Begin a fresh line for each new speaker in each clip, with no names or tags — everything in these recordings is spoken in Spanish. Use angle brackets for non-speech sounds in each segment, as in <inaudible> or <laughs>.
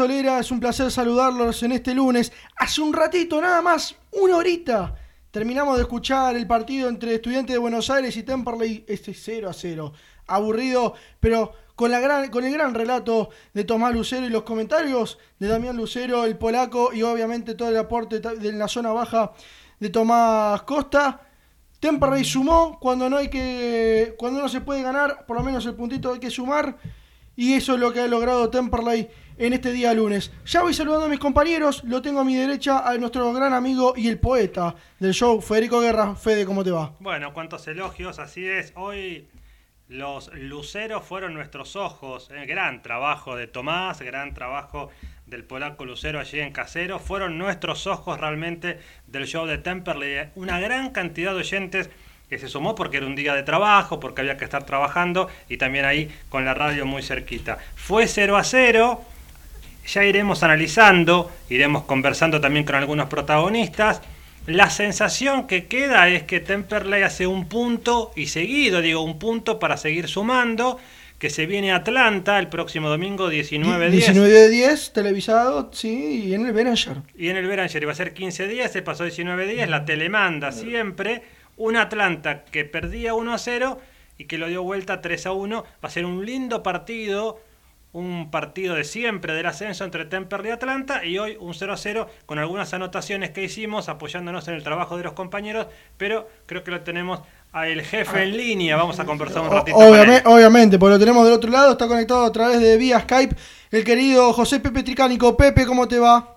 Gasolera? Es un placer saludarlos en este lunes. Hace un ratito, nada más, una horita, terminamos de escuchar el partido entre Estudiantes de Buenos Aires y Temperley, este 0 a 0. Aburrido, pero con, la gran, con el gran relato de Tomás Lucero y los comentarios de Damián Lucero, el polaco, y obviamente todo el aporte de la zona baja de Tomás Costa. Temperley sumó cuando no hay que. cuando no se puede ganar, por lo menos el puntito hay que sumar. Y eso es lo que ha logrado Temperley en este día lunes. Ya voy saludando a mis compañeros. Lo tengo a mi derecha a nuestro gran amigo y el poeta del show, Federico Guerra. Fede, ¿cómo te va?
Bueno, cuántos elogios, así es. Hoy los luceros fueron nuestros ojos. eh, Gran trabajo de Tomás, gran trabajo del polaco lucero allí en Casero. Fueron nuestros ojos realmente del show de Temperley. Una gran cantidad de oyentes que se sumó porque era un día de trabajo, porque había que estar trabajando y también ahí con la radio muy cerquita. Fue 0 a 0. Ya iremos analizando, iremos conversando también con algunos protagonistas. La sensación que queda es que Temperley hace un punto y seguido, digo, un punto para seguir sumando, que se viene a Atlanta el próximo domingo 19-10.
19 de 10, televisado, sí, y en el Beranger.
Y en el Beranger iba a ser 15 días, se pasó 19 días, la telemanda siempre, un Atlanta que perdía 1 a 0 y que lo dio vuelta 3 a 1. Va a ser un lindo partido, un partido de siempre del ascenso entre Temperley y Atlanta y hoy un 0 a 0 con algunas anotaciones que hicimos apoyándonos en el trabajo de los compañeros, pero creo que lo tenemos a el jefe en línea, vamos a conversar un ratito con él.
Obviamente, obviamente, porque lo tenemos del otro lado, está conectado a través de vía Skype el querido José Pepe Tricánico. Pepe, ¿cómo te va?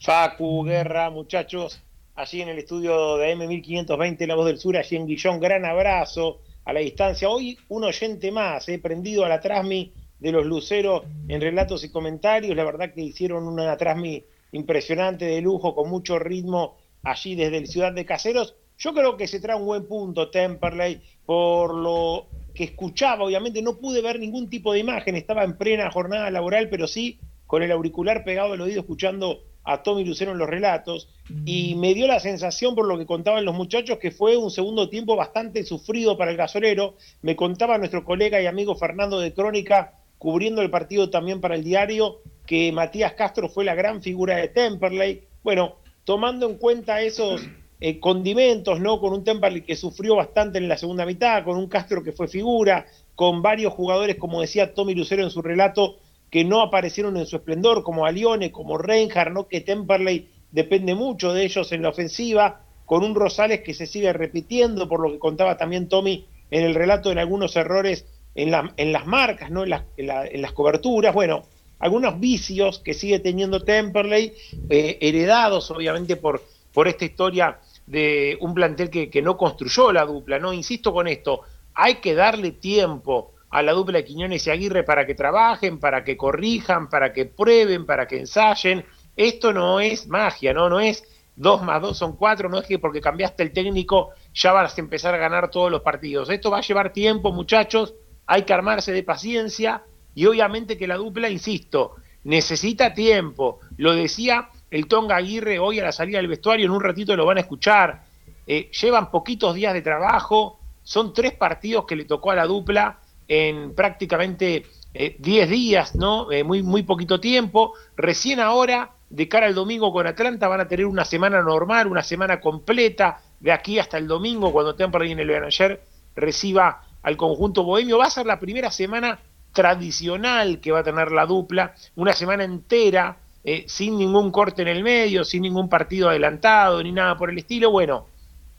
Facu, Guerra, muchachos, allí en el estudio de M1520 La Voz del Sur, allí en Guillón, gran abrazo a la distancia. Hoy un oyente más, he prendido a la Trasmi de los Luceros en relatos y comentarios, la verdad que hicieron una Trasmi impresionante de lujo, con mucho ritmo allí desde el Ciudad de Caseros. Yo creo que se trae un buen punto Temperley por lo que escuchaba, obviamente no pude ver ningún tipo de imagen, estaba en plena jornada laboral, pero sí con el auricular pegado al oído escuchando a Tommy Lucero en los relatos y me dio la sensación por lo que contaban los muchachos que fue un segundo tiempo bastante sufrido para el gasolero. Me contaba nuestro colega y amigo Fernando de Crónica, cubriendo el partido también para el diario, que Matías Castro fue la gran figura de Temperley. Bueno, tomando en cuenta esos eh, condimentos, ¿no? Con un Temperley que sufrió bastante en la segunda mitad, con un Castro que fue figura, con varios jugadores, como decía Tommy Lucero en su relato, que no aparecieron en su esplendor, como Alione, como Reinhardt, ¿no? que Temperley depende mucho de ellos en la ofensiva, con un Rosales que se sigue repitiendo, por lo que contaba también Tommy en el relato, en algunos errores en, la, en las marcas, ¿no? en, la, en, las coberturas, bueno, algunos vicios que sigue teniendo Temperley, eh, heredados obviamente por, por esta historia de un plantel que, que no construyó la dupla, ¿no? Insisto con esto, hay que darle tiempo a la dupla de Quiñones y Aguirre para que trabajen, para que corrijan, para que prueben, para que ensayen. Esto no es magia, ¿no? No es dos más dos son cuatro, no es que porque cambiaste el técnico ya vas a empezar a ganar todos los partidos. Esto va a llevar tiempo, muchachos, hay que armarse de paciencia y obviamente que la dupla, insisto, necesita tiempo. Lo decía el Tonga Aguirre hoy a la salida del vestuario, en un ratito lo van a escuchar. Eh, llevan poquitos días de trabajo, son tres partidos que le tocó a la dupla en prácticamente 10 eh, días, ¿no? Eh, muy, muy poquito tiempo. Recién ahora, de cara al domingo con Atlanta, van a tener una semana normal, una semana completa, de aquí hasta el domingo, cuando Temperley en el ayer reciba al conjunto bohemio. Va a ser la primera semana tradicional que va a tener la dupla, una semana entera, eh, sin ningún corte en el medio, sin ningún partido adelantado, ni nada por el estilo. Bueno,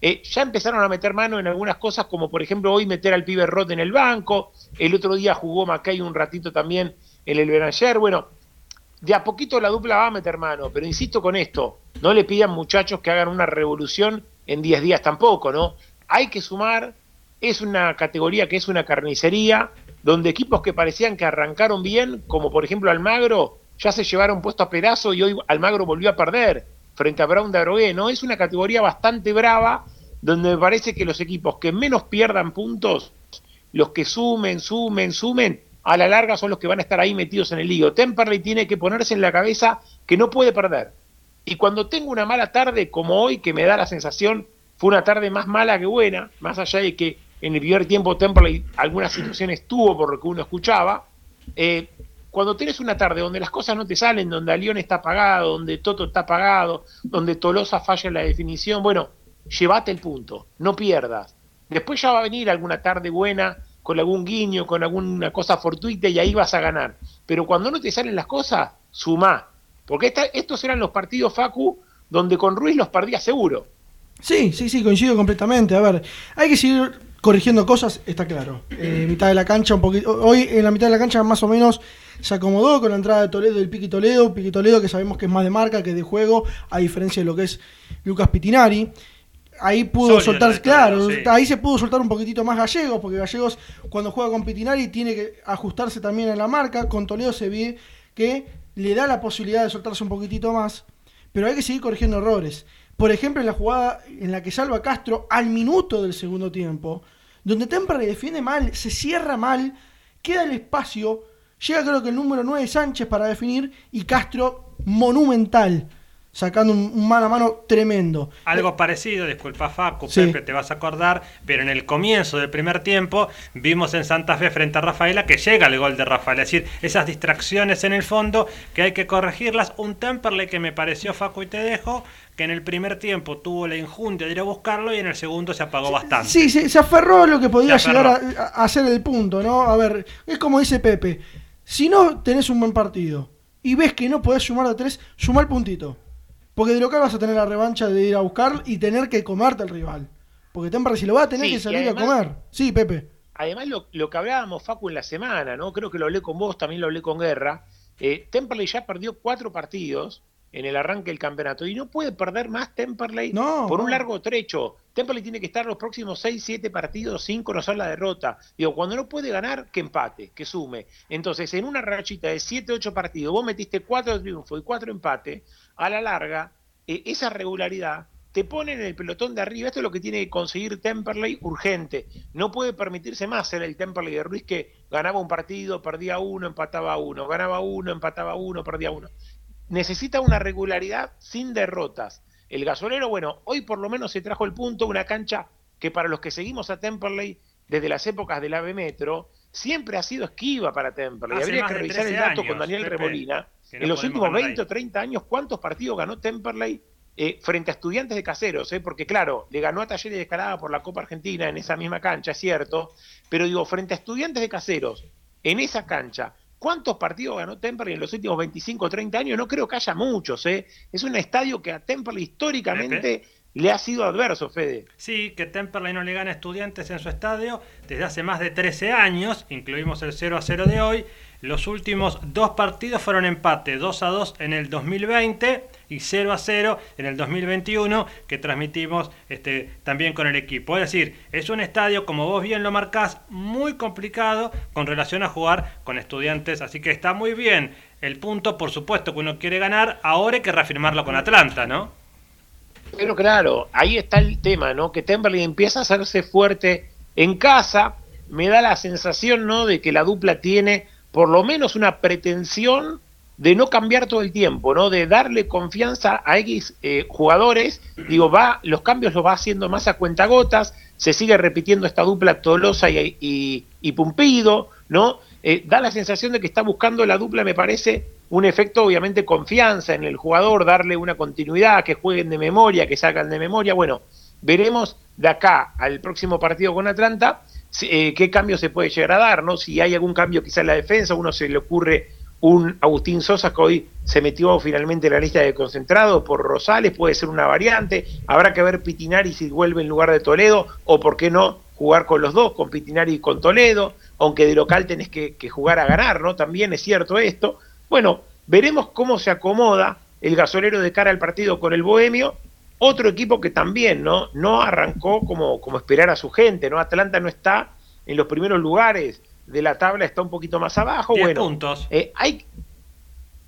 eh, ya empezaron a meter mano en algunas cosas, como por ejemplo hoy meter al pibe Roth en el banco, el otro día jugó Macay un ratito también en el Benayer, bueno, de a poquito la dupla va a meter mano, pero insisto con esto, no le pidan muchachos que hagan una revolución en 10 días tampoco, ¿no? Hay que sumar, es una categoría que es una carnicería, donde equipos que parecían que arrancaron bien, como por ejemplo Almagro, ya se llevaron puesto a pedazo y hoy Almagro volvió a perder frente a Brown de Arogué, ¿no? Es una categoría bastante brava donde me parece que los equipos que menos pierdan puntos, los que sumen, sumen, sumen, a la larga son los que van a estar ahí metidos en el lío. Temperley tiene que ponerse en la cabeza que no puede perder. Y cuando tengo una mala tarde como hoy, que me da la sensación, fue una tarde más mala que buena, más allá de que en el primer tiempo Temperley algunas situaciones tuvo por lo que uno escuchaba, eh, cuando tienes una tarde donde las cosas no te salen, donde Alión está apagado, donde Toto está apagado, donde Tolosa falla en la definición, bueno, llévate el punto, no pierdas. Después ya va a venir alguna tarde buena, con algún guiño, con alguna cosa fortuita y ahí vas a ganar. Pero cuando no te salen las cosas, sumá. Porque estos eran los partidos, Facu, donde con Ruiz los perdías seguro.
Sí, sí, sí, coincido completamente. A ver, hay que seguir corrigiendo cosas, está claro. Eh, mitad de la cancha, un poquito. Hoy en la mitad de la cancha más o menos se acomodó con la entrada de Toledo del Piqui Toledo. Piqui Toledo que sabemos que es más de marca que de juego, a diferencia de lo que es Lucas Pitinari ahí pudo soltar, claro, ahí se pudo soltar un poquitito más Gallegos, porque Gallegos cuando juega con Pitinari tiene que ajustarse también a la marca, con Toledo se ve que le da la posibilidad de soltarse un poquitito más, pero hay que seguir corrigiendo errores. Por ejemplo, en la jugada en la que salva Castro al minuto del segundo tiempo, donde Temperley defiende mal, se cierra mal, queda el espacio, llega creo que el número 9 Sánchez para definir y Castro monumental sacando un, mano a mano tremendo.
Algo parecido, disculpa Facu, Pepe, te vas a acordar, pero en el comienzo del primer tiempo vimos en Santa Fe frente a Rafaela que llega el gol de Rafaela, es decir, esas distracciones en el fondo que hay que corregirlas. Un Temperley que me pareció Facu y te dejo, que en el primer tiempo tuvo la injundia de ir a buscarlo y en el segundo se apagó bastante.
Sí, se, aferró a lo que podía llegar a, a hacer el punto, ¿no? A ver, es como dice Pepe, si no tenés un buen partido y ves que no podés sumar a tres, suma el puntito. Porque de local vas a tener la revancha de ir a buscar y tener que comerte al rival. Porque Temperley si lo va a tener que salir a comer. Sí, Pepe.
Además, lo, que hablábamos, Facu, en la semana, ¿no? Creo que lo hablé con vos, también lo hablé con Guerra. Eh, Temperley ya perdió cuatro partidos en el arranque del campeonato y no puede perder más Temperley por un largo trecho. Temperley tiene que estar los próximos seis, siete partidos sin conocer la derrota. Digo, cuando no puede ganar, que empate, que sume. Entonces, en una rachita de siete, ocho partidos, vos metiste cuatro triunfos y cuatro empates, a la larga, eh, esa regularidad te pone en el pelotón de arriba. Esto es lo que tiene que conseguir Temperley urgente. No puede permitirse más ser el Temperley de Ruiz que ganaba un partido, perdía uno, empataba uno, ganaba uno, empataba uno, perdía uno. Necesita una regularidad sin derrotas. El gasolero, bueno, hoy por lo menos se trajo el punto, una cancha que para los que seguimos a Temperley desde las épocas del AVE Metro, siempre ha sido esquiva para Temperley. Habría que revisar el dato con Daniel En los últimos 20 o 30 años, ¿cuántos partidos ganó Temperley eh, frente a estudiantes de caseros? Eh? Porque claro, le ganó a Talleres de Escalada por la Copa Argentina en esa misma cancha, es cierto, pero digo, frente a estudiantes de caseros, en esa cancha, ¿cuántos partidos ganó Temperley en los últimos 25 o 30 años? No creo que haya muchos. ¿eh? Es un estadio que a Temperley históricamente le ha sido adverso, Fede.
Sí, que Temperley no le gana a estudiantes en su estadio desde hace más de 13 años, incluimos el 0 a 0 de hoy. Los últimos dos partidos fueron empate, 2 a 2 en el 2020 y 0 a 0 en el 2021 que transmitimos este, también con el equipo. Es decir, es un estadio, como vos bien lo marcás, muy complicado con relación a jugar con estudiantes, así que está muy bien el punto, por supuesto que uno quiere ganar, ahora hay que reafirmarlo con Atlanta, ¿no?
Pero claro, ahí está el tema, ¿no? Que Temperley empieza a hacerse fuerte en casa. Me da la sensación, ¿no? De que la dupla tiene por lo menos una pretensión de no cambiar todo el tiempo, ¿no? De darle confianza a X eh, jugadores. Digo, va, los cambios los va haciendo más a cuentagotas. Se sigue repitiendo esta dupla Tolosa y, y, Pumpido, ¿no? Eh, da la sensación de que está buscando la dupla, me parece, un efecto, obviamente, confianza en el jugador, darle una continuidad, que jueguen de memoria, que salgan de memoria. Bueno, veremos de acá al próximo partido con Atlanta eh, qué cambio se puede llegar a dar, ¿no? Si hay algún cambio quizá en la defensa, uno se le ocurre un Agustín Sosa que hoy se metió finalmente en la lista de concentrados por Rosales, puede ser una variante, habrá que ver Pitinari si vuelve en lugar de Toledo, o por qué no jugar con los dos, con Pitinari y con Toledo, aunque de local tenés que, que jugar a ganar, ¿no? También es cierto esto, bueno, veremos cómo se acomoda el gasolero de cara al partido con el Bohemio. Otro equipo que también no, no arrancó como, como esperar a su gente, ¿no? Atlanta no está en los primeros lugares de la tabla, está un poquito más abajo.
Diez
bueno,
puntos.
Eh, hay,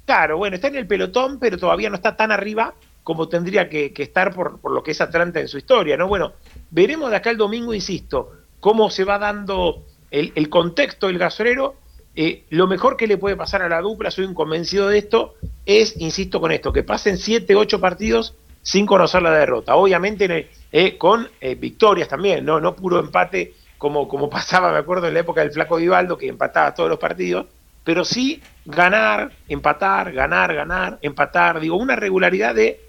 claro, bueno, está en el pelotón, pero todavía no está tan arriba como tendría que, estar por, por, lo que es Atlanta en su historia, ¿no? Bueno, veremos de acá el domingo, insisto, cómo se va dando el, el contexto del gasolero eh, lo mejor que le puede pasar a la dupla, soy un convencido de esto, es, insisto con esto, que pasen 7, 8 partidos sin conocer la derrota. Obviamente eh, con eh, victorias también, ¿no? no puro empate como, como <laughs> pasaba, me acuerdo, en la época del Flaco Vivaldo, que empataba todos los partidos, pero sí ganar, empatar, ganar, ganar, empatar, digo, una regularidad de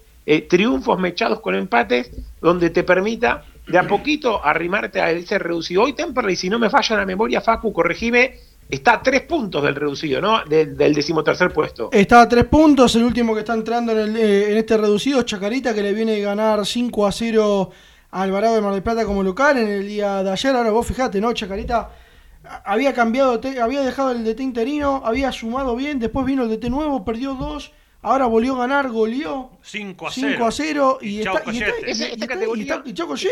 triunfos mechados con empates donde te permita de a poquito arrimarte a ese reducido. Hoy Temperley, si no me falla la memoria, Facu, corregime, está a tres puntos del reducido, ¿no? del decimotercer puesto.
Está a tres puntos, el último que está entrando en, el, eh, en este reducido, Chacarita, que le viene a ganar 5 a 0 a Alvarado de Mar del Plata como local en el día de ayer. Ahora vos fijate, ¿no? Chacarita había cambiado, había dejado el DT interino, había sumado bien, después vino el DT nuevo, perdió dos Ahora volvió a ganar, goleó
5 a
0. a 0 y,
esta, categoría,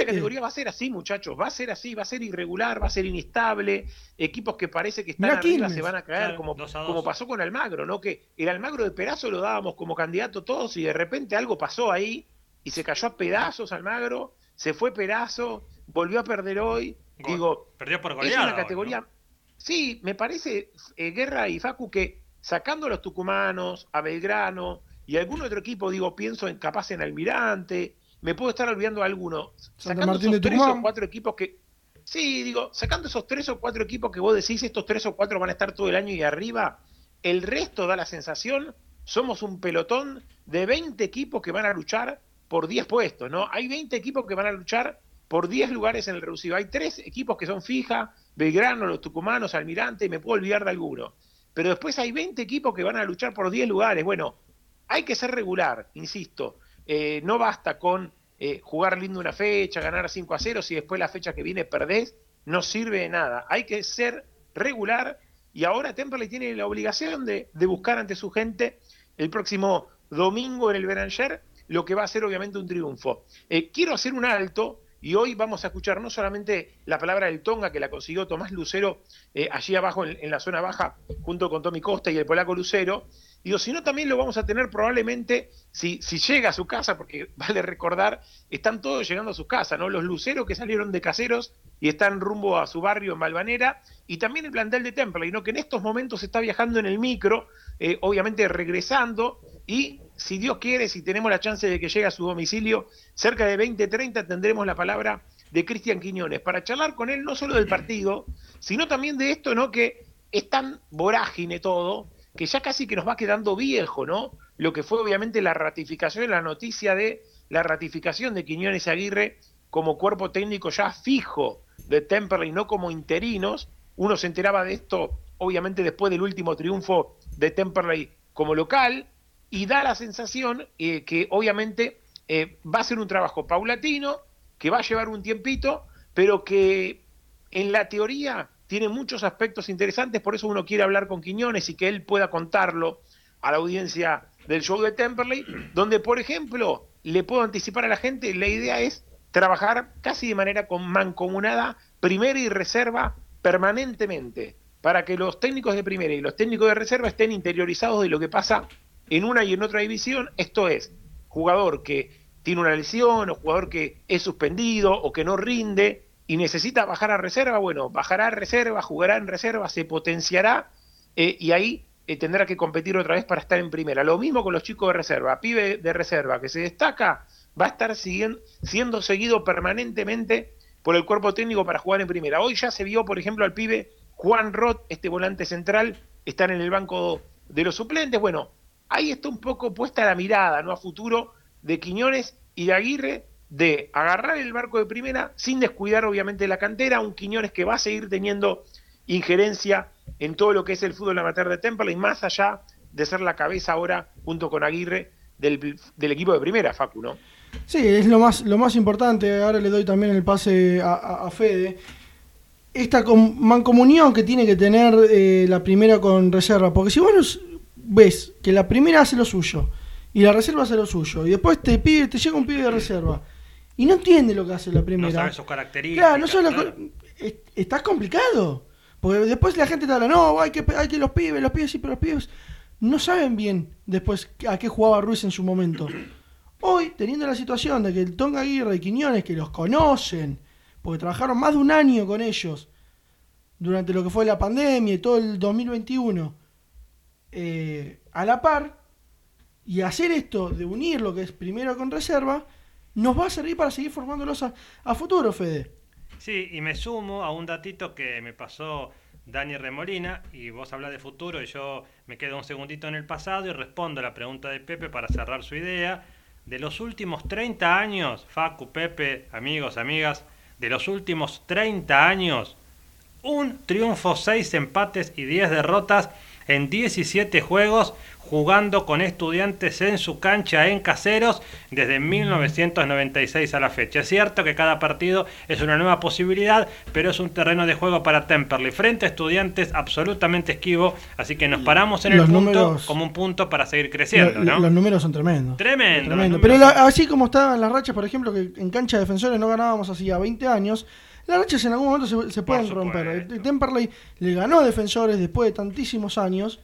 categoría va a ser así, muchachos. Va a ser así, va a ser irregular, va a ser inestable. Equipos que parece que están arriba se van a caer, como, como pasó con Almagro, ¿no? Que el Almagro de Perazo lo dábamos como candidato todos y de repente algo pasó ahí y se cayó a pedazos Almagro, se fue Perazo, volvió a perder hoy. Digo,
perdió por goleada.
Es una categoría. Sí, me parece, eh, Guerra y Facu, que sacando a los tucumanos, a Belgrano y algún otro equipo, digo, pienso en capaz en Almirante, me puedo estar olvidando de alguno, sacando esos tres o cuatro equipos que, sí, digo, sacando esos tres o cuatro equipos que vos decís, estos tres o cuatro van a estar todo el año y arriba, el resto da la sensación, somos un pelotón de 20 equipos que van a luchar por 10 puestos, ¿no? Hay 20 equipos que van a luchar por 10 lugares en el reducido. Hay tres equipos que son fija, Belgrano, los tucumanos, Almirante, y me puedo olvidar de alguno pero después hay 20 equipos que van a luchar por 10 lugares. Bueno, hay que ser regular, insisto. Eh, no basta con eh, jugar lindo una fecha, ganar 5 a 0, si después la fecha que viene perdés, no sirve de nada. Hay que ser regular y ahora Temperley tiene la obligación de, buscar ante su gente el próximo domingo en el Beranger lo que va a ser obviamente un triunfo. Eh, quiero hacer un alto y hoy vamos a escuchar no solamente la palabra del Tonga, que la consiguió Tomás Lucero eh, allí abajo en, la zona baja, junto con Tommy Costa y el polaco Lucero, digo, sino también lo vamos a tener probablemente si, si llega a su casa, porque <laughs> vale recordar, están todos llegando a sus casas, ¿no? Los Luceros que salieron de caseros y están rumbo a su barrio en Malvanera, y también el plantel de Temple, ¿no? que en estos momentos está viajando en el micro, eh, obviamente regresando, y si Dios quiere, si tenemos la chance de que llegue a su domicilio, cerca de 20-30 tendremos la palabra de Cristian Quiñones para charlar con él no solo del partido, sino también de esto, ¿no? Que es tan vorágine todo, que ya casi que nos va quedando viejo, ¿no? Lo que fue obviamente la ratificación, la noticia de la ratificación de Quiñones Aguirre como cuerpo técnico ya fijo de Temperley, no como interinos. Uno se enteraba de esto, obviamente, después del último triunfo de Temperley como local, y da la sensación eh, que obviamente eh, va a ser un trabajo paulatino, que va a llevar un tiempito, pero que en la teoría tiene muchos aspectos interesantes, por eso uno quiere hablar con Quiñones y que él pueda contarlo a la audiencia del show de Temperley, donde, por ejemplo, le puedo anticipar a la gente, la idea es trabajar casi de manera mancomunada, primera y reserva, permanentemente, para que los técnicos de primera y los técnicos de reserva estén interiorizados de lo que pasa en una y en otra división, esto es, jugador que tiene una lesión o jugador que es suspendido o que no rinde y necesita bajar a reserva, bueno, bajará a reserva, jugará en reserva, se potenciará eh, y ahí eh, tendrá que competir otra vez para estar en primera. Lo mismo con los chicos de reserva, pibe de reserva que se destaca, va a estar siendo seguido permanentemente por el cuerpo técnico para jugar en primera. Hoy ya se vio, por ejemplo, al pibe Juan Roth, este volante central, estar en el banco de los suplentes. Bueno, ahí está un poco puesta la mirada, ¿no? A futuro de Quiñones y de Aguirre de agarrar el barco de primera sin descuidar obviamente la cantera, un Quiñones que va a seguir teniendo injerencia en todo lo que es el fútbol amateur de Temple y más allá de ser la cabeza ahora junto con Aguirre del, equipo de primera, Facu, ¿no?
Sí, es lo más, lo más importante, ahora le doy también el pase a, Fede. Esta mancomunión que tiene que tener eh, la primera con reserva, porque si vos ves que la primera hace lo suyo, y la reserva hace lo suyo. Y después te pide, te llega un pibe de reserva. Y no entiende lo que hace la primera. No
sabe sus características.
Claro, no sabe Está complicado. Porque después la gente te habla, no, hay que, hay que los pibes, los pibes sí, pero los pibes no saben bien después a qué jugaba Ruiz en su momento. Hoy, teniendo la situación de que el Tonga Aguirre y Quiñones, que los conocen, porque trabajaron más de un año con ellos durante lo que fue la pandemia y todo el 2021, eh, a la par, y hacer esto de unir lo que es primero con reserva, nos va a servir para seguir formándolos a, futuro, Fede.
Sí, y me sumo a un datito que me pasó Dani Remolina, y vos hablas de futuro, y yo me quedo un segundito en el pasado y respondo a la pregunta de Pepe para cerrar su idea. De los últimos 30 años, Facu, Pepe, amigos, amigas, de los últimos 30 años, un triunfo, 6 empates y 10 derrotas en 17 juegos jugando con estudiantes en su cancha en caseros desde 1996 a la fecha. Es cierto que cada partido es una nueva posibilidad, pero es un terreno de juego para Temperley. Frente a estudiantes absolutamente esquivo, así que nos paramos en el punto como un punto para seguir creciendo.
Los números son tremendos.
Tremendo.
Pero así como estaban las rachas, por ejemplo, que en cancha de defensores no ganábamos hacía 20 años, las rachas en algún momento se, pueden romper. Temperley le ganó a defensores después de tantísimos años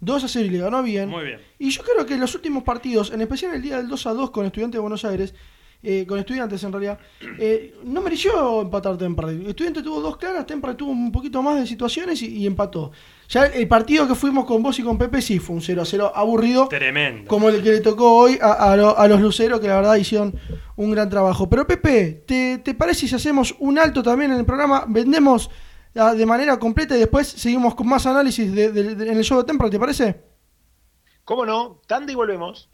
2 a 0 y le ganó bien.
Muy bien.
Y yo creo que los últimos partidos, en especial el día del 2 a 2 con Estudiantes de Buenos Aires, eh, con Estudiantes en realidad, eh, no mereció empatar Temperley. Estudiantes tuvo dos claras, Temperley tuvo un poquito más de situaciones y, empató. Ya el partido que fuimos con vos y con Pepe sí fue un 0 a 0 aburrido.
Tremendo.
Como el que le tocó hoy a, los luceros, que la verdad hicieron un gran trabajo. Pero Pepe, ¿te, ¿te parece si hacemos un alto también en el programa? Vendemos de manera completa y después seguimos con más análisis de, en el show de Temple, ¿te parece?
¿Cómo no? Tanda y volvemos.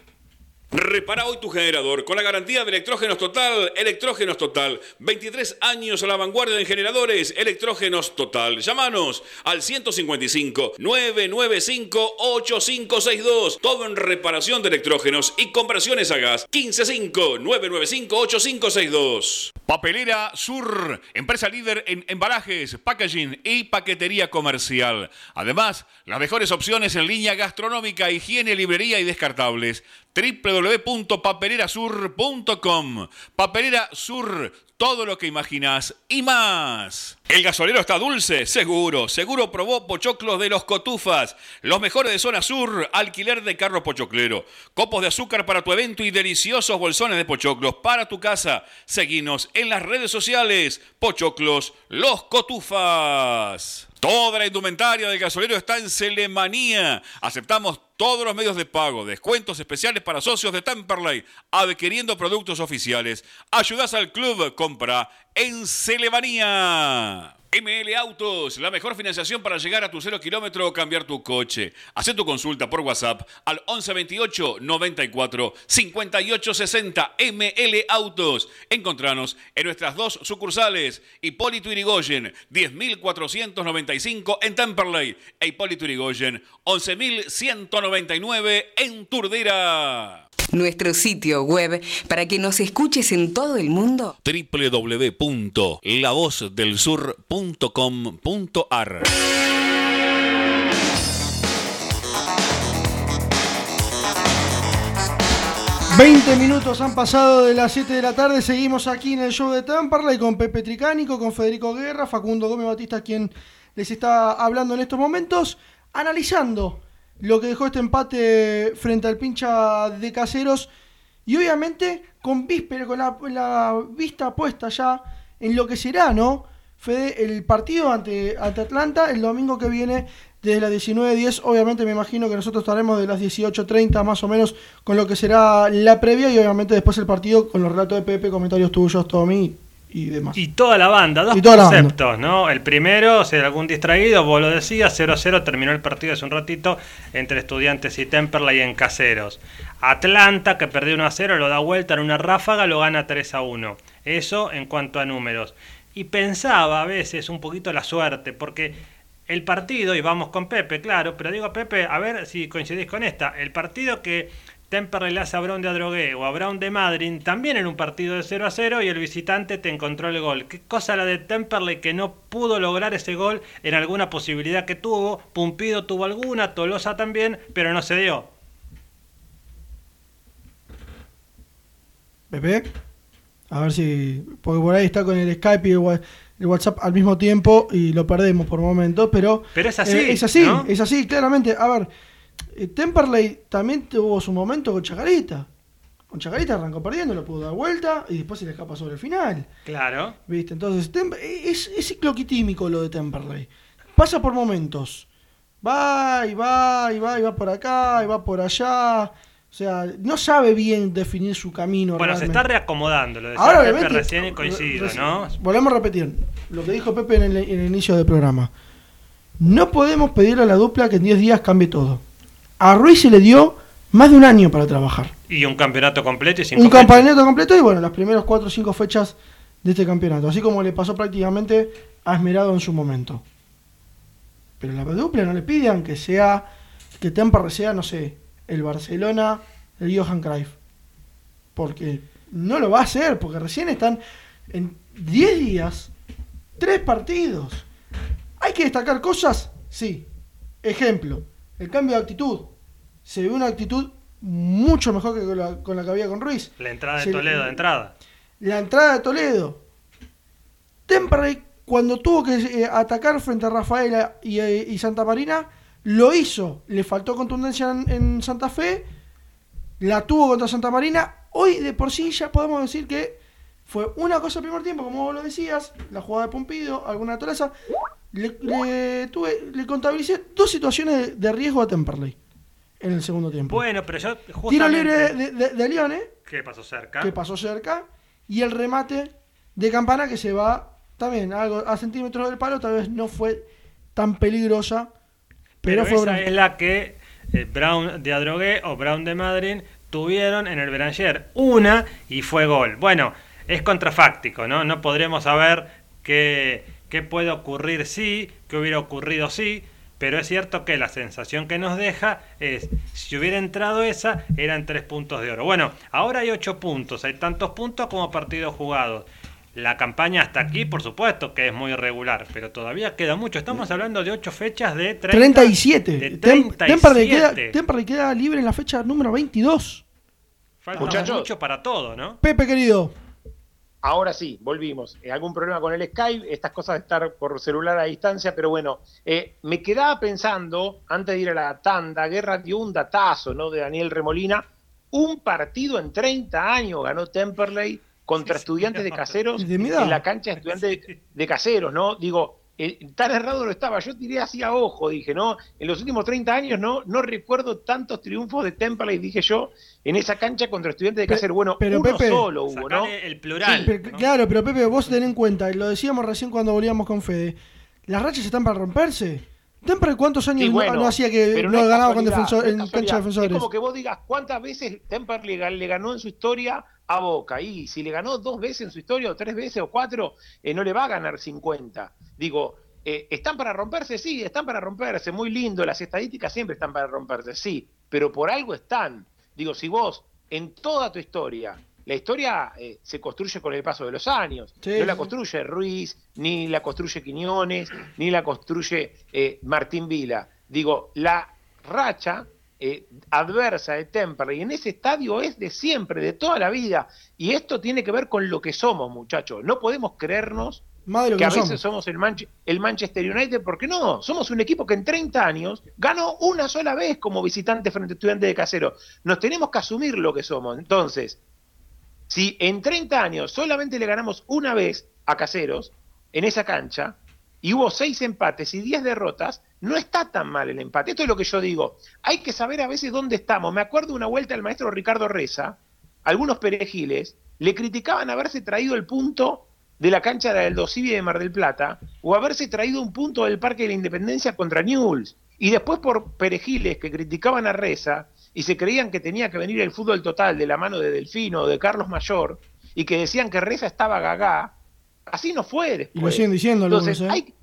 Repara hoy tu generador con la garantía de Electrógenos Total. Electrógenos Total. 23 años a la vanguardia en generadores. Electrógenos Total. Llámanos al 155-995-8562. Todo en reparación de electrógenos y conversiones a gas. 155-995-8562. Papelera Sur. Empresa líder en embalajes, packaging y paquetería comercial. Además, las mejores opciones en línea gastronómica, higiene, librería y descartables www.papelerasur.com. Papelera Sur, todo lo que imaginas y más. El gasolero está dulce, seguro. Seguro probó pochoclos de los cotufas. Los mejores de zona sur, alquiler de carro pochoclero. Copos de azúcar para tu evento y deliciosos bolsones de pochoclos para tu casa. Seguinos en las redes sociales. Pochoclos, los cotufas. Toda la indumentaria del gasolero está en Celemanía. Aceptamos todos los medios de pago, descuentos especiales para socios de Temperley, adquiriendo productos oficiales. Ayudas al club, compra en Celemanía. ML Autos, la mejor financiación para llegar a tu cero kilómetro o cambiar tu coche. Haz tu consulta por WhatsApp al 1128 94 58 60 ML Autos. Encontranos en nuestras dos sucursales, Hipólito Irigoyen, 10495 en Temperley e Hipólito Irigoyen, 11199 en Turdera.
Nuestro sitio web para que nos escuches en todo el mundo.
www.lavozdelsur.com.ar
20 minutos han pasado de las 7 de la tarde. Seguimos aquí en el show de Temperley con Pepe Tricánico, con Federico Guerra, Facundo Gómez Batista, quien les está hablando en estos momentos, analizando lo que dejó este empate frente al pincha de caseros y obviamente con víspera, con la, la vista puesta ya en lo que será, ¿no? Fede, el partido ante, ante Atlanta el domingo que viene desde las 19.10. Obviamente me imagino que nosotros estaremos de las 18.30 más o menos con lo que será la previa y obviamente después el partido con los relatos de Pepe, comentarios tuyos, Tommy y demás.
Y toda la banda, dos
toda banda.
conceptos, ¿no? El primero, si algún distraído, vos lo decías, 0-0, terminó el partido hace un ratito entre estudiantes y Temperley en caseros. Atlanta, que perdió 1-0, lo da vuelta en una ráfaga, lo gana 3-1. Eso en cuanto a números. Y pensaba a veces un poquito la suerte, porque el partido, y vamos con Pepe, claro, pero digo Pepe, a ver si coincidís con esta, el partido que Temperley le hace a Brown de Adrogué o a Brown de Madrid también en un partido de 0 a 0 y el visitante te encontró el gol. Qué cosa la de Temperley que no pudo lograr ese gol en alguna posibilidad que tuvo. Pumpido tuvo alguna, Tolosa también, pero no se dio.
Pepe, a ver si. Porque por ahí está con el Skype y el, WhatsApp al mismo tiempo y lo perdemos por momentos, pero.
Pero es así,
eh, es así,
¿no?
es así, claramente. A ver, Temperley también tuvo su momento con Chacarita. Con Chacarita arrancó perdiendo, lo pudo dar vuelta y después se le escapa sobre el final.
Claro.
¿Viste? Entonces, es, es cicloquitímico lo de Temperley. Pasa por momentos. Va y va y va y va por acá y va por allá. O sea, no sabe bien definir su camino.
Bueno, se está reacomodando, lo decía
Ahora,
Pepe
obviamente,
recién coincido, ¿no?
Volvemos a repetir lo que dijo Pepe en el, en el inicio del programa. No podemos pedirle a la dupla que en 10 días cambie todo. A Ruiz se le dio más de un año para trabajar.
Y un campeonato completo y sin
Un campeonato completo y bueno, las primeras 4 o 5 fechas de este campeonato. Así como le pasó prácticamente a Esmerado en su momento. Pero la dupla no le pidan que sea, que Temperley sea, no sé, el Barcelona, el Johan Cruyff. Porque no lo va a hacer, porque recién están en 10 días, 3 partidos. ¿Hay que destacar cosas? Sí. Ejemplo, el cambio de actitud. Se ve una actitud mucho mejor que con la, con la que había con Ruiz.
La entrada de
Se-
Toledo, de entrada.
La entrada de Toledo. Temperley, cuando tuvo que eh, atacar frente a Rafaela y, eh, y Santa Marina, lo hizo. Le faltó contundencia en, en Santa Fe, la tuvo contra Santa Marina. Hoy de por sí ya podemos decir que fue una cosa el primer tiempo, como vos lo decías, la jugada de Pompido, alguna tolaza. Le, le tuve, le contabilicé dos situaciones de, de riesgo a Temperley en el segundo tiempo.
Bueno, pero yo
Tiro libre de, de, de Lione,
¿Qué pasó cerca?
que pasó cerca, y el remate de Campana que se va también algo a centímetros del palo, tal vez no fue tan peligrosa, pero,
Pero,
fue
esa
una-
es la que eh, Brown de Adrogué o Brown de Madrid tuvieron en el Beranger. Una y fue gol. Bueno, es contrafáctico, ¿no? No podremos saber qué, qué puede ocurrir si, qué hubiera ocurrido si, pero es cierto que la sensación que nos deja es, si hubiera entrado esa, eran tres puntos de oro. Bueno, ahora hay ocho puntos, hay tantos puntos como partidos jugados. La campaña hasta aquí, por supuesto, que es muy irregular, pero todavía queda mucho. Estamos hablando de ocho fechas de 30,
37.
de
Tem-
37.
Temperley queda, Temperley queda libre en la fecha número 22.
Falta
Muchachos.
mucho para todo, ¿no?
Pepe querido,
Ahora sí, volvimos. Eh, algún problema con el Skype, estas cosas de estar por celular a distancia, pero bueno, eh, me quedaba pensando, antes de ir a la tanda, Guerra dio un datazo, ¿no? De Daniel Remolina. Un partido en 30 años ganó Temperley contra
Sí,
estudiantes de caseros <laughs>
De
en la cancha de estudiantes de, de caseros, ¿no? Digo, eh, tan errado no estaba. Yo tiré así a ojo, dije, ¿no? En los últimos 30 años no, no recuerdo tantos triunfos de Temperley, dije yo, en esa cancha contra estudiantes de caseros. Bueno,
pero,
uno
Pepe,
solo hubo, ¿no?
El plural.
Pero,
¿no?
claro, pero Pepe, vos ten en cuenta, y lo decíamos recién cuando volvíamos con Fede, las rachas están para romperse. Temperley cuántos años no- hacía que no, ganaba con defensor, en cancha de defensores?
Es como que vos digas cuántas veces Temper le, ga- le ganó en su historia a Boca. Y si le ganó dos veces en su historia, o tres veces, o cuatro, eh, no le va a ganar 50. Digo, eh, ¿están para romperse? Sí, están para romperse. Muy lindo. Las estadísticas siempre están para romperse, sí. Pero por algo están. Digo, si vos en toda tu historia. La historia eh, se construye con el paso de los años.
Sí,
no la construye Ruiz, ni la construye Quiñones, ni la construye eh, Martín Vila. Digo, la racha eh, adversa de Temperley en ese estadio es de siempre, de toda la vida. Y esto tiene que ver con lo que somos, muchachos. No podemos creernos que
que,
a veces
somos.
somos el, Manche- el Manchester United, porque no, somos un equipo que en 30 años ganó una sola vez como visitante frente a estudiantes de casero. Nos tenemos que asumir lo que somos. Entonces, si en 30 años solamente le ganamos una vez a caseros en esa cancha y hubo seis empates y 10 derrotas, no está tan mal el empate. Esto es lo que yo digo. Hay que saber a veces dónde estamos. Me acuerdo una vuelta al maestro Ricardo Reza, algunos perejiles le criticaban haberse traído el punto de la cancha del Dosivi de Mar del Plata o haberse traído un punto del Parque de la Independencia contra Newell's. Y después por perejiles que criticaban a Reza y se creían que tenía que venir el fútbol total de la mano de Delfino o de Carlos Mayor y que decían que Reza estaba gagá, así no fue después.
Y lo siguen diciendo algunos,
Entonces,
¿eh?
hay,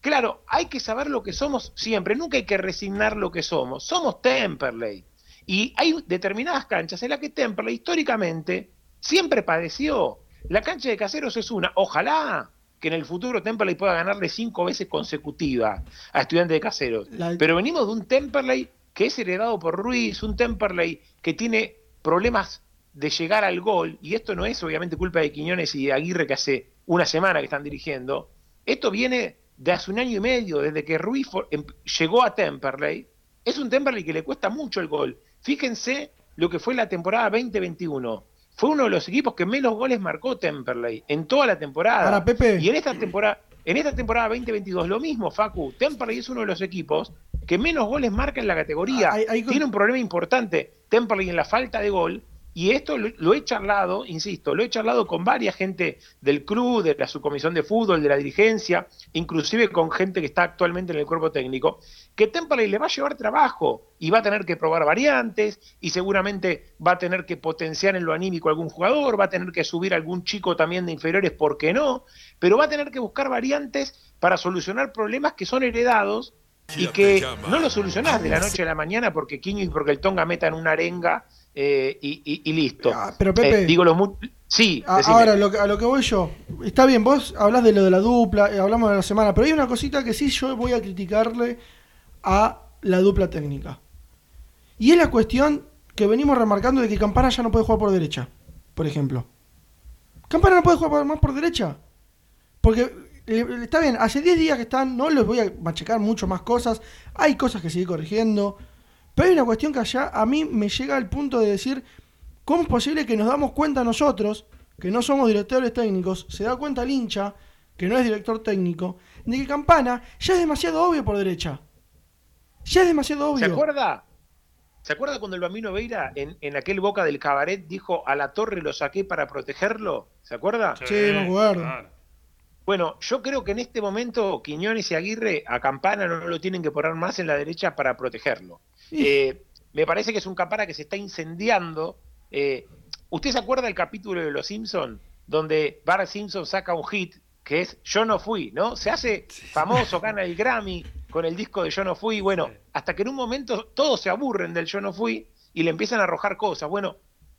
claro, hay que saber lo que somos siempre, nunca hay que resignar lo que somos. Somos Temperley. Y hay determinadas canchas en las que Temperley históricamente siempre padeció. La cancha de Caseros es una. Ojalá que en el futuro Temperley pueda ganarle cinco veces consecutivas a Estudiantes de Caseros.
La-
Pero venimos de un Temperley que es heredado por Ruiz, un Temperley que tiene problemas de llegar al gol, y esto no es obviamente culpa de Quiñones y de Aguirre que hace una semana que están dirigiendo, esto viene de hace un año y medio, desde que Ruiz em- llegó a Temperley, es un Temperley que le cuesta mucho el gol. Fíjense lo que fue la temporada 2021. Fue uno de los equipos que menos goles marcó Temperley en toda la temporada.
Ahora, Pepe.
Y en esta temporada, en esta temporada 2022 lo mismo, Facu. Temperley es uno de los equipos que menos goles marca en la categoría.
Ah, Hay- hay-
Tiene un problema importante Temperley en la falta de gol. Y esto lo, lo he charlado, insisto, lo he charlado con varias gente del club, de la subcomisión de fútbol, de la dirigencia, inclusive con gente que está actualmente en el cuerpo técnico, que Temperley le va a llevar trabajo y va a tener que probar variantes y seguramente va a tener que potenciar en lo anímico a algún jugador, va a tener que subir a algún chico también de inferiores, ¿por qué no? Pero va a tener que buscar variantes para solucionar problemas que son heredados y que no lo solucionás de la noche a la mañana porque Quiño y porque el Tonga metan una arenga eh, y, y- y listo.
Ah, pero, Pepe.
Eh, digo los sí,
A-
decime.
Ahora, lo que- a lo que voy yo, está bien, vos hablas de lo de la dupla, eh, hablamos de la semana, pero hay una cosita que sí yo voy a criticarle a la dupla técnica. Y es la cuestión que venimos remarcando de que Campana ya no puede jugar por derecha, por ejemplo. Campana no puede jugar más por derecha. Porque está bien, hace 10 días que están, no les voy a machacar mucho más cosas, hay cosas que seguir corrigiendo, pero hay una cuestión que allá a mí me llega al punto de decir, ¿cómo es posible que nos damos cuenta nosotros, que no somos directores técnicos, se da cuenta el hincha, que no es director técnico, de que Campana ya es demasiado obvio por derecha? Ya es demasiado obvio.
¿Se acuerda? ¿Se acuerda cuando el Bambino Veira en, en aquel boca del cabaret dijo a la torre lo saqué para protegerlo? ¿Se acuerda?
Sí, me acuerdo.
claro.
Bueno, yo creo que en este momento Quiñones y Aguirre a Campana no lo tienen que poner más en la derecha para protegerlo. Eh, me parece que es un Campana que se está incendiando. Eh, ¿Usted se acuerda del capítulo de Los Simpson donde Bart Simpson saca un hit que es Yo no fui, ¿no? Se hace famoso, gana el Grammy con el disco de Yo no fui. Bueno, hasta que en un momento todos se aburren del Yo no fui y le empiezan a arrojar cosas. Bueno,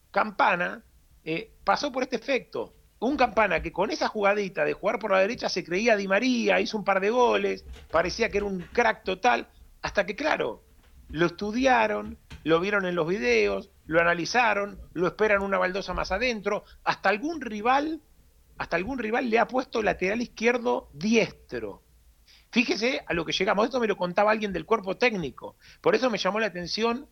Campana eh, pasó por este efecto. Un Campana que con esa jugadita de jugar por la derecha se creía Di María, hizo un par de goles, parecía que era un crack total, hasta que claro, lo estudiaron, lo vieron en los videos, lo analizaron, lo esperan una baldosa más adentro, hasta algún rival, hasta algún rival le ha puesto lateral izquierdo diestro. Fíjese a lo que llegamos, esto me lo contaba alguien del cuerpo técnico, por eso me llamó la atención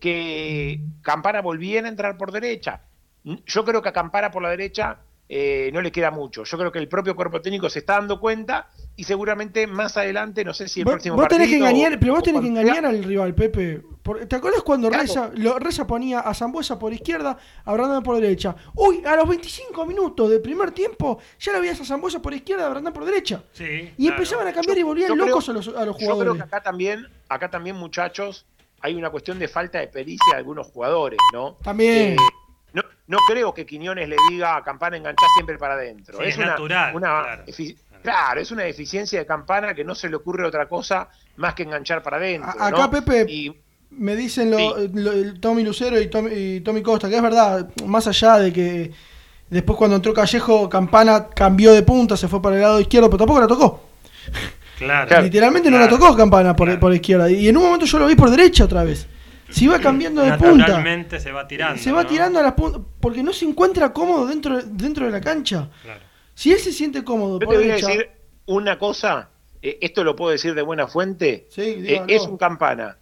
que Campana volviera a entrar por derecha. Yo creo que a Campana por la derecha eh, no le queda mucho. Yo creo que el propio cuerpo técnico se está dando cuenta y seguramente más adelante, no sé si el
Vos,
próximo
vos tenés que
partido
engañar, pero vos tenés que engañar
sea-
al rival, Pepe. ¿Te acuerdas cuando
Claro.
Reza, lo, Reza ponía a Zambuesa por izquierda, a Brandán por derecha? Uy, a los 25 minutos del primer tiempo ya lo veías a Zambuesa por izquierda, a Brandán por derecha.
Sí,
Y
claro.
empezaban a cambiar
Yo-
y volvían
creo-
locos a, los, a los
Yo creo
jugadores.
que acá también, acá también, muchachos, hay una cuestión de falta de pericia de algunos jugadores, ¿no?
También.
Eh, no, no creo que Quiñones le diga a Campana enganchar siempre para adentro.
Sí,
es
es
una,
natural,
una
claro.
es una deficiencia de Campana que no se le ocurre otra cosa más que enganchar para adentro.
A- acá,
¿no?
Pepe,
Y
me dicen lo, Tommy Lucero y Tommy, y Tommy Costa, que es verdad, más allá de que después cuando entró Callejo, Campana cambió de punta, se fue para el lado izquierdo, pero tampoco la tocó.
Claro.
Claro.
Literalmente no la tocó Campana por,
Claro.
por izquierda. Y en un momento yo lo vi por derecha otra vez. Se iba cambiando de punta.
Naturalmente se va tirando.
Se va
¿no?
tirando a las puntas porque no se encuentra cómodo dentro, dentro de la cancha.
Claro.
Si él se siente cómodo
Yo
por
te voy a decir una cosa, eh, esto lo puedo decir de buena fuente,
Sí,
eh, es un campana,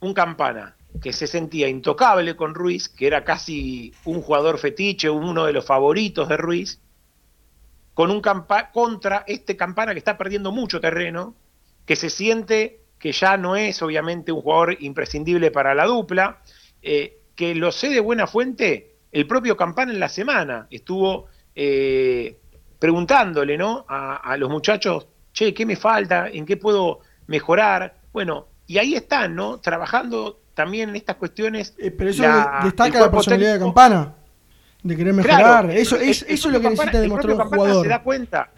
un campana que se sentía intocable con Ruiz, que era casi un jugador fetiche, uno de los favoritos de Ruiz, con un campa contra este campana que está perdiendo mucho terreno, que se siente que ya no es obviamente un jugador imprescindible para la dupla, eh, que lo sé de buena fuente, el propio Campana en la semana estuvo eh, preguntándole ¿no? a, a los muchachos, che, ¿qué me falta? ¿En qué puedo mejorar? Bueno, y ahí están, ¿no? Trabajando también en estas cuestiones.
Eh, pero eso
la-
de- destaca la personalidad de. Campana. De querer mejorar.
Claro,
eso, es,
el
eso es lo que necesita
Campana-
demostrar
el
un
propio Campana
jugador.
se da cuenta,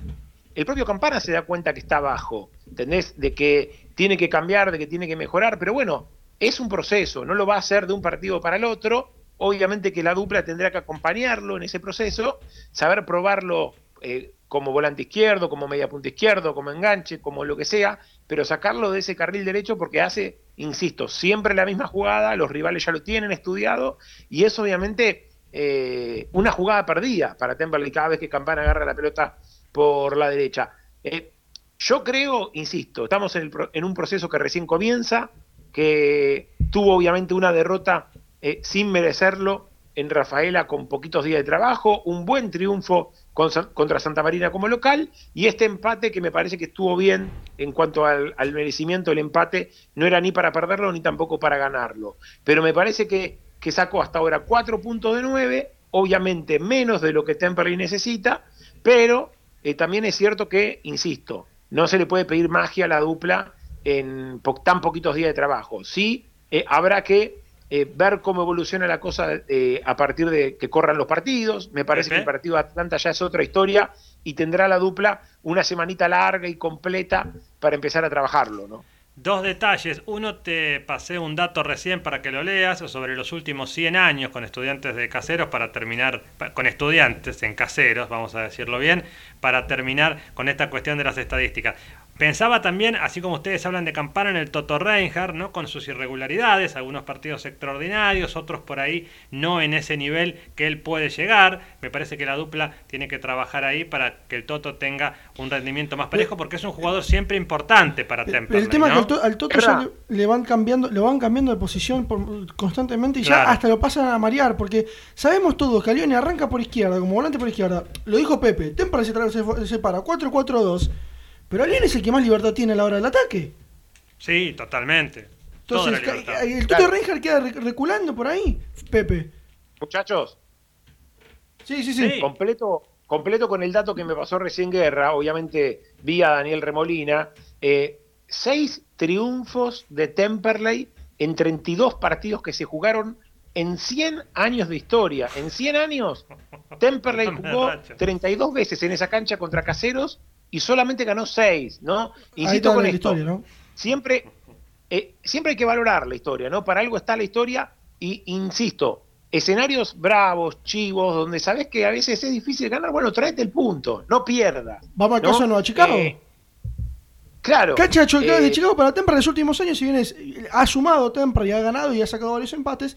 el propio Campana se da cuenta que está bajo, ¿entendés? De que tiene que cambiar, de que tiene que mejorar, pero bueno, es un proceso, no lo va a hacer de un partido para el otro. Obviamente que la dupla tendrá que acompañarlo en ese proceso, saber probarlo eh, como volante izquierdo, como media punta izquierdo, como enganche, como lo que sea, pero sacarlo de ese carril derecho porque hace, insisto, siempre la misma jugada, los rivales ya lo tienen estudiado y es obviamente eh, una jugada perdida para Temperley cada vez que Campana agarra la pelota por la derecha. Eh, yo creo, insisto, estamos en, un proceso que recién comienza, que tuvo obviamente una derrota eh, sin merecerlo en Rafaela con poquitos días de trabajo, un buen triunfo contra Santa Marina como local y este empate que me parece que estuvo bien en cuanto al, merecimiento del empate, no era ni para perderlo ni tampoco para ganarlo, pero me parece que, sacó hasta ahora cuatro puntos de nueve, obviamente menos de lo que Temperley necesita, pero eh, también es cierto que, insisto, no se le puede pedir magia a la dupla en po- tan poquitos días de trabajo. Sí, eh, habrá que eh, ver cómo evoluciona la cosa eh, a partir de que corran los partidos. Me parece que el partido de Atlanta ya es otra historia y tendrá la dupla una semanita larga y completa para empezar a trabajarlo, ¿no?
Dos detalles. Uno, te pasé un dato recién para que lo leas sobre los últimos 100 años con estudiantes de caseros para terminar, con estudiantes en caseros, vamos a decirlo bien, para terminar con esta cuestión de las estadísticas. Pensaba también, así como ustedes hablan de Campana en el Toto Reinhardt, ¿no? con sus irregularidades, algunos partidos extraordinarios, otros por ahí no en ese nivel que él puede llegar. Me parece que la dupla tiene que trabajar ahí para que el Toto tenga un rendimiento más parejo, porque es un jugador siempre importante para
Pero
Temperley.
el tema es que al, to- al Toto ya le, le van cambiando, le van cambiando de posición por- constantemente y ya hasta lo pasan a marear, porque sabemos todos que Alione arranca por izquierda, como volante por izquierda. Lo dijo Pepe, Temperley se, se, fue- se para 4-4-2, pero Alione es el que más libertad tiene a la hora del ataque.
Sí, totalmente.
Entonces, el Toto
Claro.
Reinhardt queda re- reculando por ahí, Pepe.
Muchachos,
Sí, sí, sí.
Sí.
completo, completo con el dato que me pasó recién Guerra, obviamente vía Daniel Remolina, eh, seis triunfos de Temperley en 32 partidos que se jugaron en 100 años de historia. En 100 años, <laughs> Temperley jugó
racho.
32 veces en esa cancha contra Caseros y solamente ganó 6, ¿no? Insisto con esto,
historia, ¿no?
siempre, eh, siempre hay que valorar la historia, ¿no? Para algo está la historia y, insisto, escenarios bravos, chivos, donde sabes que a veces es difícil ganar, bueno, tráete el punto, no pierdas.
¿Vamos al
¿no?
Nueva Chicago?
Eh, claro.
Cho-
eh,
de Chicago para Temperley en los últimos años, si bien es- ha sumado Temperley, ha ganado y ha sacado varios empates,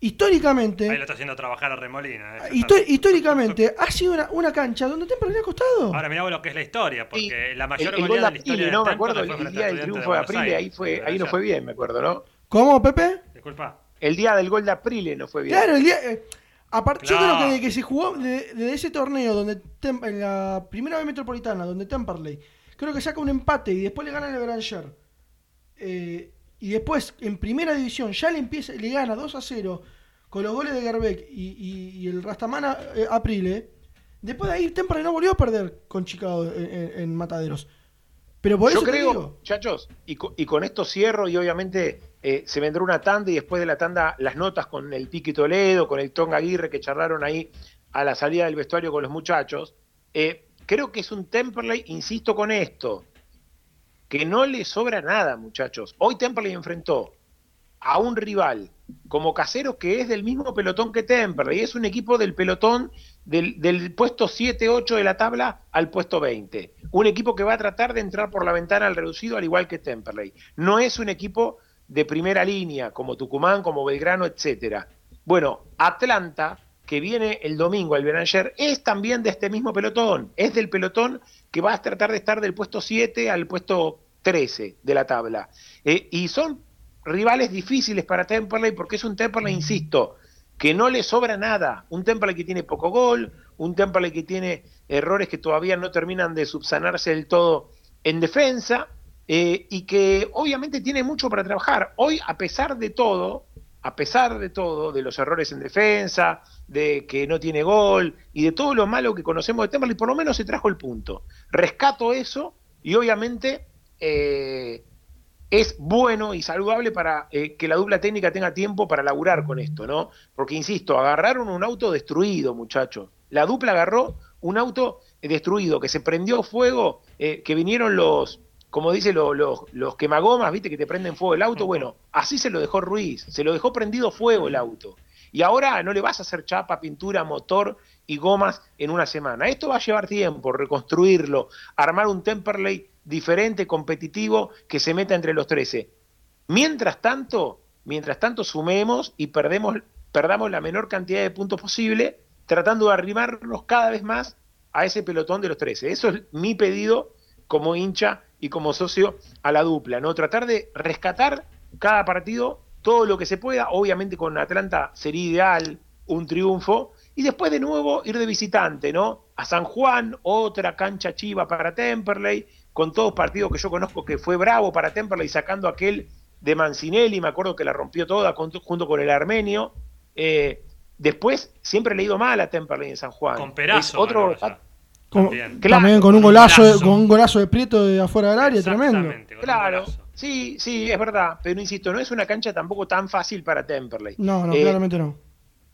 históricamente,
Ahí lo está haciendo trabajar a Remolina. eh, está.
históricamente ha sido una, una cancha donde Temperley le ha costado.
Ahora mirá vos lo que es la historia, porque
y
la mayor
el, el gol de
goleada de la historia
Aprile,
de
¿no? Me acuerdo, el, día del triunfo de
Buenos
Aprile, ahí, fue,
de
ahí no fue bien, me acuerdo, ¿no?
¿Cómo, Pepe?
Disculpa.
El día del gol de Aprile no fue bien.
Claro, el día. eh, a par- Yo
Claro.
creo que de que se jugó de, de ese torneo donde Tem- en la primera vez metropolitana, donde Temperley, creo que saca un empate y después le gana el Beranger. eh, y después en primera división ya le empieza, le gana 2 a 0 con los goles de Gerbeck y, y- y el Rastamana eh, Aprile. Después de ahí Temperley no volvió a perder con Chicago en, Mataderos. Pero por
Yo
eso te
creo,
digo,
muchachos, y, co- y con esto cierro y obviamente eh, se vendrá una tanda y después de la tanda las notas con el Piqui Toledo, con el Tonga Aguirre que charlaron ahí a la salida del vestuario con los muchachos. Eh, creo que es un Temperley, insisto con esto, que no le sobra nada, muchachos. Hoy Temperley enfrentó a un rival como Caseros que es del mismo pelotón que Temperley, es un equipo del pelotón del, del puesto 7-8 de la tabla al puesto 20. Un equipo que va a tratar de entrar por la ventana al reducido al igual que Temperley. No es un equipo de primera línea como Tucumán, como Belgrano, etcétera. Bueno, Atlanta, que viene el domingo al Beranger, es también de este mismo pelotón, es del pelotón que va a tratar de estar del puesto 7 al puesto 13 de la tabla. Eh, y son rivales difíciles para Temperley porque es un Temperley, insisto, que no le sobra nada. Un Temperley que tiene poco gol, un Temperley que tiene errores que todavía no terminan de subsanarse del todo en defensa eh, y que obviamente tiene mucho para trabajar. Hoy, a pesar de todo, a pesar de todo, de los errores en defensa, de que no tiene gol y de todo lo malo que conocemos de Temperley, por lo menos se trajo el punto. Rescato eso y obviamente eh, es bueno y saludable para eh, que la dupla técnica tenga tiempo para laburar con esto, ¿no? Porque, insisto, agarraron un auto destruido, muchachos. La dupla agarró un auto destruido, que se prendió fuego, eh, que vinieron los, como dicen los, los quemagomas, ¿viste? Que te prenden fuego el auto. Bueno, así se lo dejó Ruiz, se lo dejó prendido fuego el auto. Y ahora no le vas a hacer chapa, pintura, motor y gomas en una semana. Esto va a llevar tiempo, reconstruirlo, armar un Temperley diferente, competitivo, que se meta entre los 13. Mientras tanto, mientras tanto sumemos y perdemos, perdamos la menor cantidad de puntos posible, tratando de arrimarnos cada vez más a ese pelotón de los 13. Eso es mi pedido como hincha y como socio a la dupla, ¿no? Tratar de rescatar cada partido todo lo que se pueda, obviamente con Atlanta sería ideal un triunfo, y después de nuevo ir de visitante, ¿no? A San Juan, otra cancha chiva para Temperley, con todos partidos que yo conozco que fue bravo para Temperley, sacando aquel de Mancinelli, me acuerdo que la rompió toda junto con el armenio. Eh, después, siempre le he ido mal a Temperley en San Juan.
Con Perazo.
otro, también. con un golazo, con un golazo de Prieto de afuera del área, tremendo.
Claro, sí, sí, es verdad. Pero insisto, no es una cancha tampoco tan fácil para Temperley.
No, no, eh, claramente no.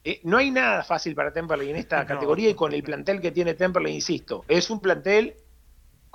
Eh, no hay nada fácil para Temperley en esta <laughs> categoría y con el plantel que tiene Temperley, insisto. Es un plantel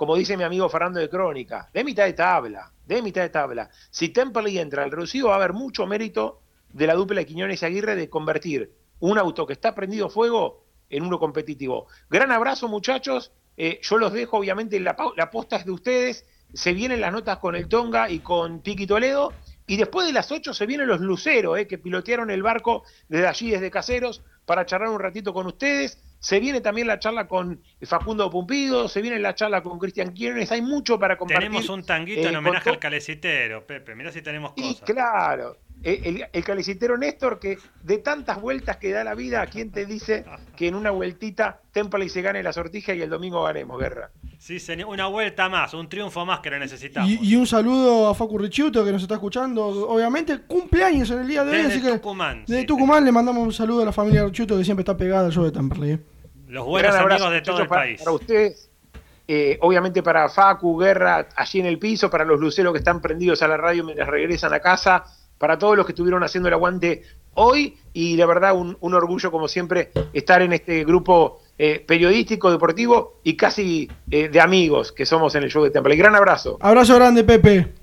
como dice mi amigo Fernando de Crónica, de mitad de tabla, de mitad de tabla. Si Temperley entra al reducido, va a haber mucho mérito de la dupla de Quiñones y Aguirre de convertir un auto que está prendido fuego en uno competitivo. Gran abrazo, muchachos. Eh, yo los dejo, obviamente, la, la posta es de ustedes. Se vienen las notas con el Tonga y con Tiki Toledo. Y después de las 8 se vienen los luceros, eh, que pilotearon el barco desde allí, desde Caseros, para charlar un ratito con ustedes. Se viene también la charla con Facundo Pumpido, se viene la charla con Cristian Quiernes, hay mucho para compartir.
Tenemos un tanguito en eh, homenaje al calecitero, Pepe, mira si tenemos cosas.
Y claro, el, el, calecitero Néstor, que de tantas vueltas que da la vida, ¿quién te dice que en una vueltita Temple y se gane la sortija y el domingo ganemos, Guerra?
Sí, señor, una vuelta más, un triunfo más que lo necesitamos.
Y, un saludo a Facu Richuto que nos está escuchando, obviamente cumpleaños en el día de hoy, así que
Tucumán,
de Tucumán le mandamos un saludo a la familia Richuto que siempre está pegada al show de Temperley.
Los buenos amigos de todo el
para,
país.
Para ustedes, eh, obviamente para Facu, Guerra, allí en el piso, para los luceros que están prendidos a la radio mientras regresan a casa, para todos los que estuvieron haciendo el aguante hoy y la verdad un, orgullo como siempre estar en este grupo eh, periodístico, deportivo y casi eh, de amigos que somos en el show de Temple. Gran abrazo.
Abrazo grande, Pepe.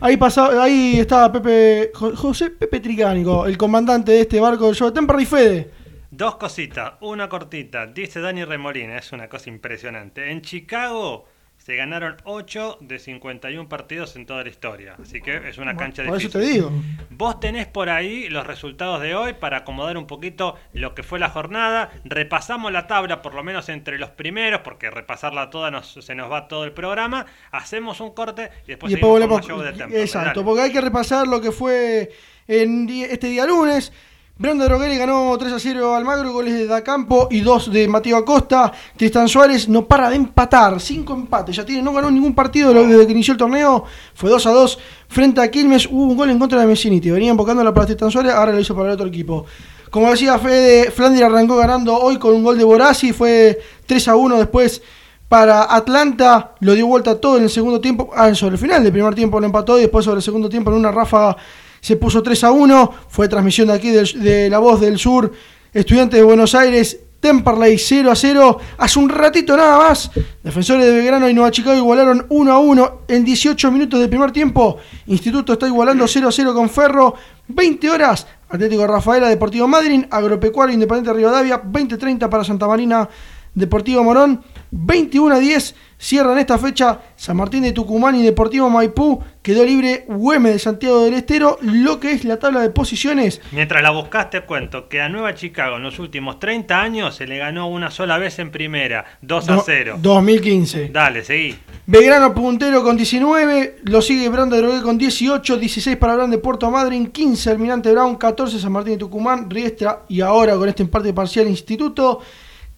Ahí, pasaba, ahí estaba Pepe, José Pepe Tricánico, el comandante de este barco del show de Temple y Fede.
Dos cositas, una cortita. Dice Dani Remolina, es una cosa impresionante. En Chicago se ganaron 8 de 51 partidos en toda la historia. Así que es una cancha
por
difícil.
Por eso te digo.
Vos tenés por ahí los resultados de hoy para acomodar un poquito lo que fue la jornada. Repasamos la tabla, por lo menos entre los primeros, porque repasarla toda nos, se nos va todo el programa. Hacemos un corte y después,
seguimos con show de. Exacto, porque hay que repasar lo que fue en este día lunes. Brando Drogueri ganó 3 a 0 al Magro, goles de Dacampo y 2 de Mateo Acosta. Tristan Suárez no para de empatar, 5 empates, ya tiene, no ganó ningún partido desde que inició el torneo, fue 2 a 2 frente a Quilmes, hubo un gol en contra de Messiniti, venía la para Tristan Suárez, ahora lo hizo para el otro equipo. Como decía Fede, Flandria arrancó ganando hoy con un gol de Borassi, fue 3 a 1 después para Atlanta, lo dio vuelta todo en el segundo tiempo, ah, sobre el final del primer tiempo lo empató y después sobre el segundo tiempo en una ráfaga se puso 3 a 1, fue transmisión de aquí de La Voz del Sur, Estudiantes de Buenos Aires Temperley 0 a 0. Hace un ratito nada más, Defensores de Belgrano y Nueva Chicago igualaron 1 a 1 en 18 minutos del primer tiempo. Instituto está igualando 0 a 0 con Ferro. 20 horas, Atlético Rafaela, Deportivo Madrid, Agropecuario Independiente Rivadavia, 20-30 para Santa Marina, Deportivo Morón, 21 a 10 Cierran esta fecha San Martín de Tucumán y Deportivo Maipú. Quedó libre Güemes de Santiago del Estero. Lo que es la tabla de posiciones.
Mientras la buscaste, cuento que a Nueva Chicago en los últimos 30 años se le ganó una sola vez en primera, 2 a 0.
2015.
Dale, seguí.
Belgrano puntero con 19, lo sigue Brando de Drogué con 18, 16 para Brand de Puerto Madryn, 15 Almirante Brown, 14 San Martín de Tucumán, Riestra y ahora con este empate parcial Instituto.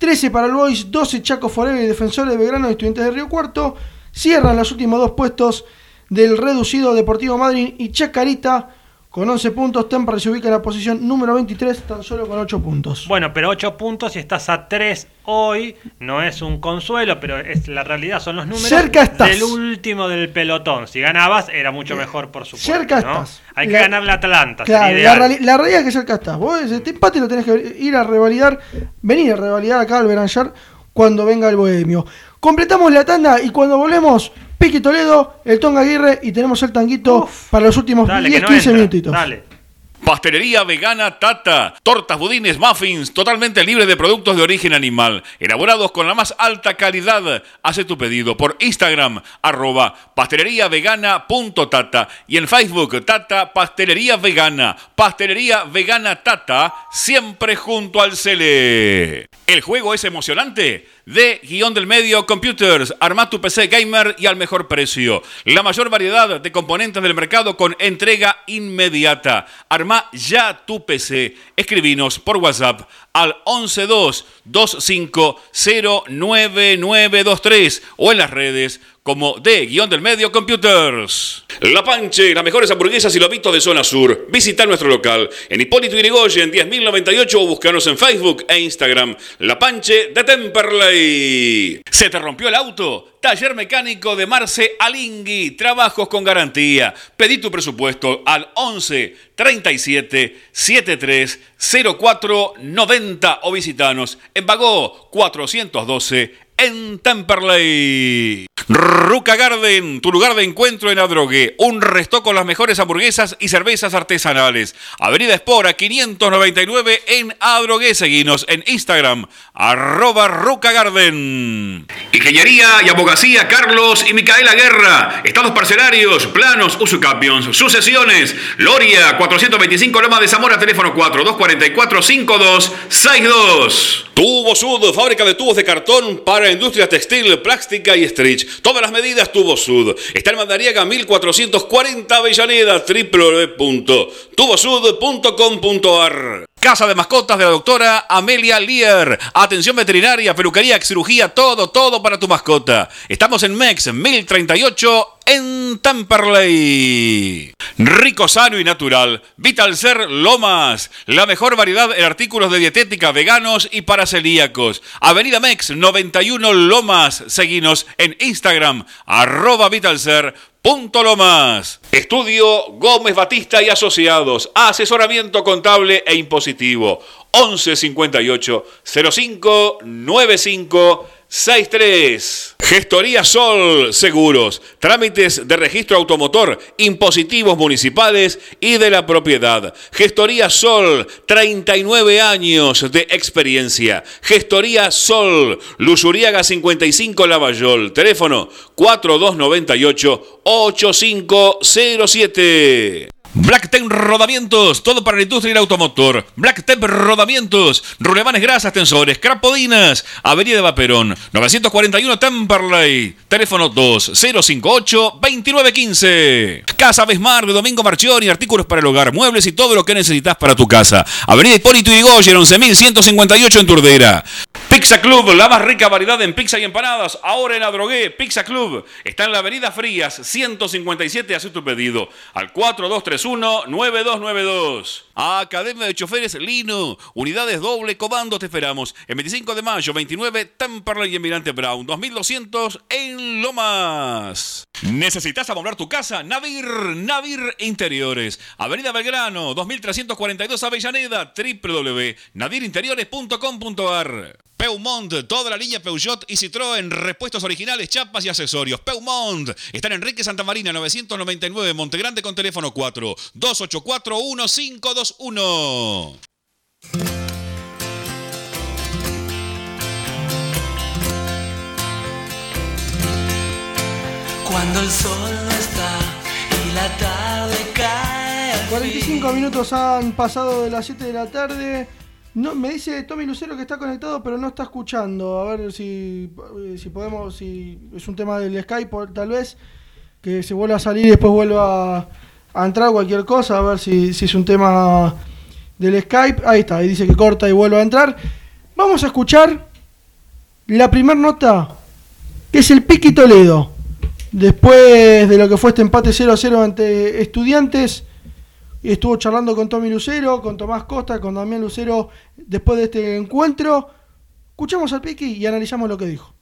13 para el Boys, 12 Chaco Forever y Defensores de Belgrano y Estudiantes de Río Cuarto. Cierran los últimos dos puestos del reducido Deportivo Madrid y Chacarita con 11 puntos, Temperley se ubica en la posición número 23, tan solo con 8 puntos.
Bueno, pero 8 puntos y estás a 3 hoy, no es un consuelo, pero es la realidad, son los números
Cerca estás.
del último del pelotón. Si ganabas, era mucho mejor, por supuesto.
Cerca
¿no?
estás.
Hay que
La-
ganarle a Atlanta.
Claro, la, la realidad es que cerca estás. Vos este empate lo tenés que ir a revalidar, venir a revalidar acá al Beranjar cuando venga el Bohemio. Completamos la tanda y cuando volvemos, Piqui Toledo, el Tonga Aguirre y tenemos el tanguito para los últimos
Dale,
10,
que no
15
entra.
minutitos.
Dale.
Pastelería vegana Tata. Tortas, budines, muffins, totalmente libres de productos de origen animal. Elaborados con la más alta calidad. Hace tu pedido por Instagram, arroba pasteleriavegana.tata. Y en Facebook, Tata Pastelería Vegana. Pastelería Vegana Tata, siempre junto al Cele. El juego es emocionante. De guion del medio Computers, arma tu PC gamer y al mejor precio. La mayor variedad de componentes del mercado con entrega inmediata. Arma ya tu PC. Escribinos por WhatsApp al 112-2509-923 o en las redes como de guion del medio Computers. La Panche, las mejores hamburguesas y lobitos de zona sur. Visita nuestro local en Hipólito Yrigoyen 10098 o búscanos en Facebook e Instagram. La Panche de Temperley. ¿Se te rompió el auto? Taller mecánico de Marce Alingui. Trabajos con garantía. Pedí tu presupuesto al 11 37 73 04 90 o visitanos en Bagó 412 en Temperley. Ruca Garden, tu lugar de encuentro en Adrogué. Un resto con las mejores hamburguesas y cervezas artesanales. Avenida Espora 599 en Adrogué. Seguinos en Instagram, arroba Ruca Garden. Ingeniería y abogacía Carlos y Micaela Guerra. Estados parcelarios, planos, usucapions, sucesiones. Loria 425 Loma de Zamora, teléfono 4242-5262. Tubo Sud, fábrica de tubos de cartón para industria textil, plástica y stretch. Todas las medidas Tubo Sud. Está en Mandariaga 1440 Avellaneda, www.tubosud.com.ar. Casa de mascotas de la doctora Amelia Lear. Atención veterinaria, peluquería, cirugía, todo, todo para tu mascota. Estamos en MEX 1038 en Temperley. Rico, sano y natural. Vital Ser Lomas. La mejor variedad en artículos de dietética veganos y para celíacos. Avenida Mex 91 Lomas. Seguinos en Instagram. Arroba Vitalcer. Punto Lomas. Estudio Gómez Batista y Asociados. Asesoramiento contable e impositivo. 11 58 05 95 63. Gestoría Sol Seguros. Trámites de registro automotor, impositivos municipales y de la propiedad. Gestoría Sol, 39 años de experiencia. Gestoría Sol, Luzuriaga 55 Lavallol. Teléfono 4298 8507. Blacktep Rodamientos, todo para la industria y el automotor. Blacktep Rodamientos, rulemanes grasas, tensores, crapodinas, Avenida de Vaperón, 941 Temperley, teléfono 2058-2915. Casa Besmar de Domingo Marchioni, artículos para el hogar, muebles y todo lo que necesitas para tu casa. Avenida Hipólito Yrigoyen, 11158 en Turdera. Pizza Club, la más rica variedad en pizza y empanadas. Ahora en Adrogué, Pizza Club. Está en la Avenida Frías, 157. Haz tu pedido al 4231-9292. Academia de Choferes Lino. Unidades doble comando te esperamos. El 25 de mayo, 29, Temperley y Emirante Brown. 2200 en Lomas. ¿Necesitas amolar tu casa? Navir, Navir Interiores. Avenida Belgrano, 2342 Avellaneda, www.navirinteriores.com.ar. Peumont, toda la línea Peugeot y Citroën, repuestos originales, chapas y accesorios. Peumont, están en Enrique Santa Marina, 999, Montegrande con teléfono 4 284 1521.
Cuando el sol no está y la tarde cae. al
45
fin.
minutos han pasado de las 7 de la tarde. No, me dice Tommy Lucero que está conectado, pero no está escuchando. A ver si, eh, si podemos, si es un tema del Skype, tal vez, que se vuelva a salir y después vuelva a, a entrar cualquier cosa, a ver si, si es un tema del Skype. Ahí está, ahí dice que corta y vuelve a entrar. Vamos a escuchar la primera nota, que es el Piqui Toledo. Después de lo que fue este empate 0 a 0 ante Estudiantes, y estuvo charlando con Tommy Lucero, con Tomás Costa, con Damián Lucero después de este encuentro. Escuchamos al Piqui y analizamos lo que dijo.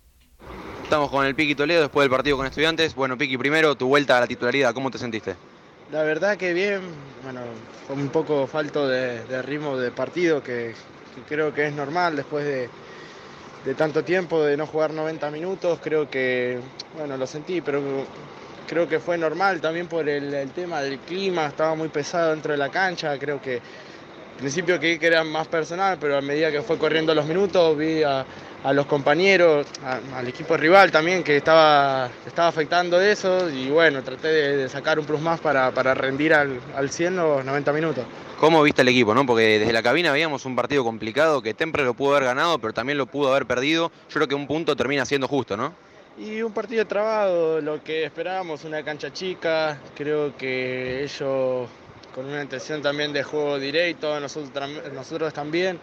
Estamos con el Piqui Toledo después del partido con estudiantes. Bueno, Piqui, primero tu vuelta a la titularidad, ¿cómo te sentiste?
La verdad que bien, bueno, fue un poco falto de, de ritmo de partido, que, que creo que es normal después de, de tanto tiempo de no jugar 90 minutos, creo que, bueno, lo sentí, pero creo que fue normal también por el, tema del clima, estaba muy pesado dentro de la cancha, creo que al principio creí que era más personal, pero a medida que fue corriendo los minutos vi a, a los compañeros, al equipo rival también que estaba, estaba afectando eso y bueno, traté de, de sacar un plus más para, para rendir al, al 100 los 90 minutos.
¿Cómo viste el equipo, no? Porque desde la cabina veíamos un partido complicado que Temple lo pudo haber ganado, pero también lo pudo haber perdido. Yo creo que un punto termina siendo justo, ¿no?
Y un partido trabado, lo que esperábamos, una cancha chica, creo que ellos con una intención también de juego directo, nosotros, tam- nosotros también.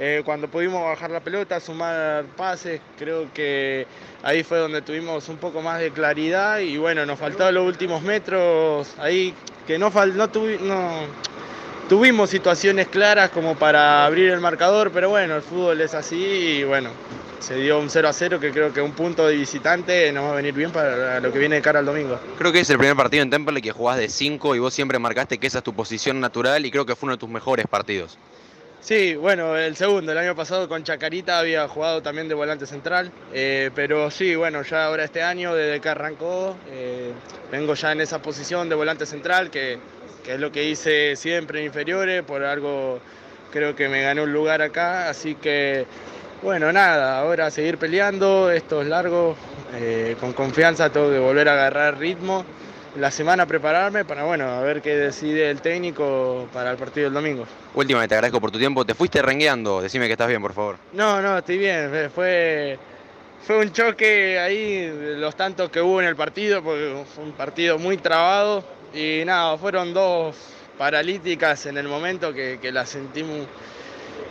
Eh, cuando pudimos bajar la pelota, sumar pases, creo que ahí fue donde tuvimos un poco más de claridad y bueno, nos faltaron los últimos metros, ahí que no, fal- no, no tuvimos situaciones claras como para abrir el marcador, pero bueno, el fútbol es así y bueno, se dio un 0 a 0 que creo que un punto de visitante nos va a venir bien para lo que viene de cara al domingo.
Creo que es el primer partido en Temple que jugás de 5 y vos siempre marcaste que esa es tu posición natural y creo que fue uno de tus mejores partidos.
Sí, bueno, el segundo, el año pasado con Chacarita había jugado también de volante central, eh, pero sí, bueno, ya ahora este año, desde que arrancó, eh, vengo ya en esa posición de volante central, que, que es lo que hice siempre en inferiores, por algo creo que me gané un lugar acá, así que, bueno, nada, ahora a seguir peleando, esto es largo, eh, con confianza tengo que volver a agarrar ritmo, la semana prepararme para, bueno, a ver qué decide el técnico para el partido del domingo.
Última, te agradezco por tu tiempo. Te fuiste rengueando. Decime que estás bien, por favor.
No, no, estoy bien. Fue, fue un choque ahí, los tantos que hubo en el partido, porque fue un partido muy trabado. Y nada, fueron dos paralíticas en el momento que, que las sentimos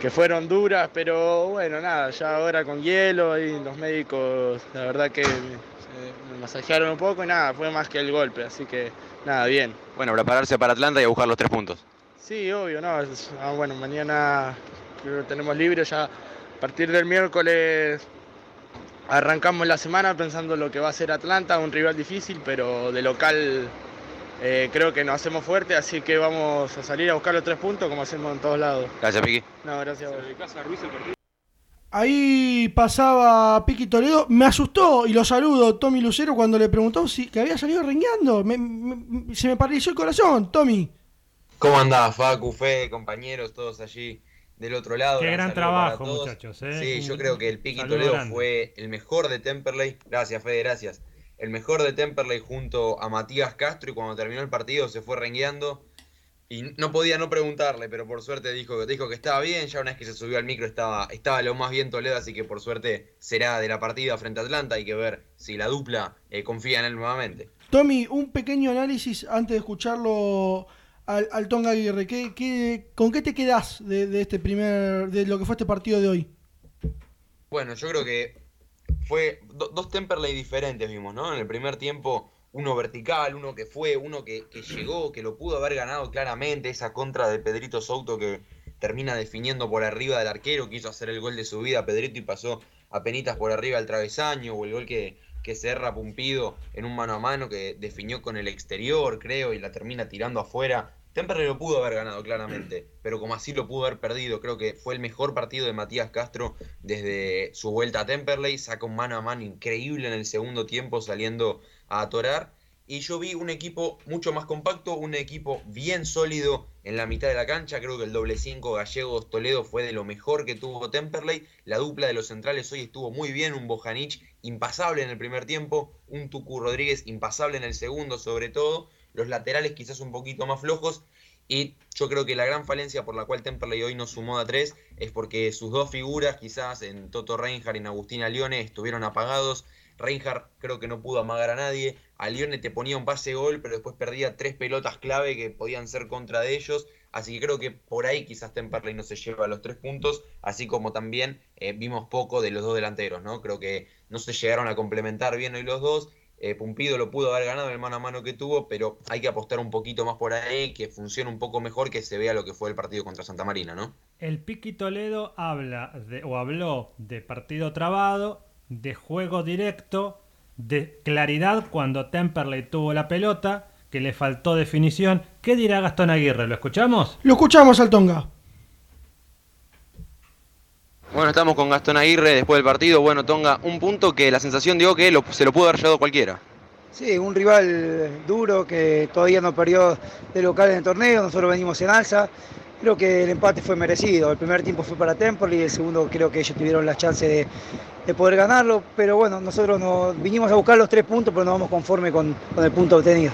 que fueron duras, pero bueno, nada, ya ahora con hielo y los médicos, la verdad que me, me masajearon un poco y nada, fue más que el golpe, así que nada, bien.
Bueno, prepararse para Atlanta y a buscar los tres puntos.
Sí, obvio, no. es- ah, bueno, mañana creo que tenemos libre ya. A partir del miércoles arrancamos la semana pensando lo que va a ser Atlanta, un rival difícil, pero de local eh, creo que nos hacemos fuerte, así que vamos a salir a buscar los tres puntos como hacemos en todos lados.
Gracias, Piqui.
No, gracias a vos.
Ahí pasaba Piqui Toledo. Me asustó y lo saludo Tommy Lucero cuando le preguntó si que había salido rengueando. Me- me- se me paralizó el corazón, Tommy.
¿Cómo andás, Facu, Fe, compañeros, todos allí del otro lado?
Qué
Un
gran trabajo, muchachos, ¿eh?
Sí, yo creo que el Piqui Toledo
grande.
fue el mejor de Temperley. Gracias, Fede, gracias. El mejor de Temperley junto a Matías Castro y cuando terminó el partido se fue rengueando. Y no podía no preguntarle, pero por suerte dijo, dijo que estaba bien. Ya una vez que se subió al micro estaba, estaba lo más bien Toledo, así que por suerte será de la partida frente a Atlanta. Hay que ver si la dupla eh, confía en él nuevamente.
Tommy, un pequeño análisis antes de escucharlo al, al Tonga Aguirre. ¿Qué, qué- con qué te quedás de, de este primer, de lo que fue este partido de hoy?
Bueno, yo creo que fue do- dos Temperley diferentes vimos, ¿no? En el primer tiempo, uno vertical, uno que fue, uno que, que llegó, que lo pudo haber ganado claramente, esa contra de Pedrito Souto que termina definiendo por arriba del arquero, quiso hacer el gol de su vida Pedrito y pasó a penitas por arriba del travesaño, o el gol que, que se erra Pumpido en un mano a mano que definió con el exterior, creo, y la termina tirando afuera. Temperley lo pudo haber ganado claramente, <clears throat> pero como así lo pudo haber perdido, creo que fue el mejor partido de Matías Castro desde su vuelta a Temperley, saca un mano a mano increíble en el segundo tiempo saliendo a atorar y yo vi un equipo mucho más compacto, un equipo bien sólido en la mitad de la cancha. Creo que el doble 5 Gallegos-Toledo fue de lo mejor que tuvo Temperley. La dupla de los centrales hoy estuvo muy bien. Un Bojanic impasable en el primer tiempo, un Tucu Rodríguez impasable en el segundo, sobre todo. Los laterales quizás un poquito más flojos. Y yo creo que la gran falencia por la cual Temperley hoy no sumó a tres es porque sus dos figuras, quizás en Toto Reinhardt y en Agustina Lione, estuvieron apagados. Reinhardt creo que no pudo amagar a nadie. A Lione te ponía un pase gol, pero después perdía tres pelotas clave que podían ser contra de ellos. Así que creo que por ahí quizás Temperley no se lleva los tres puntos, así como también eh, vimos poco de los dos delanteros, ¿no? Creo que no se llegaron a complementar bien hoy los dos. Eh, Pumpido lo pudo haber ganado en el mano a mano que tuvo, pero hay que apostar un poquito más por ahí, que funcione un poco mejor, que se vea lo que fue el partido contra Santa Marina, ¿no?
El Piqui Toledo habla de, o habló de partido trabado, de juego directo, de claridad cuando Temperley tuvo la pelota, que le faltó definición. ¿Qué dirá Gastón Aguirre? ¿Lo escuchamos?
Lo escuchamos al Tonga.
Bueno, estamos con Gastón Aguirre después del partido. Bueno, Tonga, un punto que la sensación dio que se lo pudo haber llevado cualquiera.
Sí, un rival duro que todavía no perdió de local en el torneo, nosotros venimos en alza. Creo que el empate fue merecido. El primer tiempo fue para Temple y el segundo creo que ellos tuvieron la chance de, de poder ganarlo. Pero bueno, nosotros no, vinimos a buscar los tres puntos, pero no vamos conforme con, con el punto obtenido.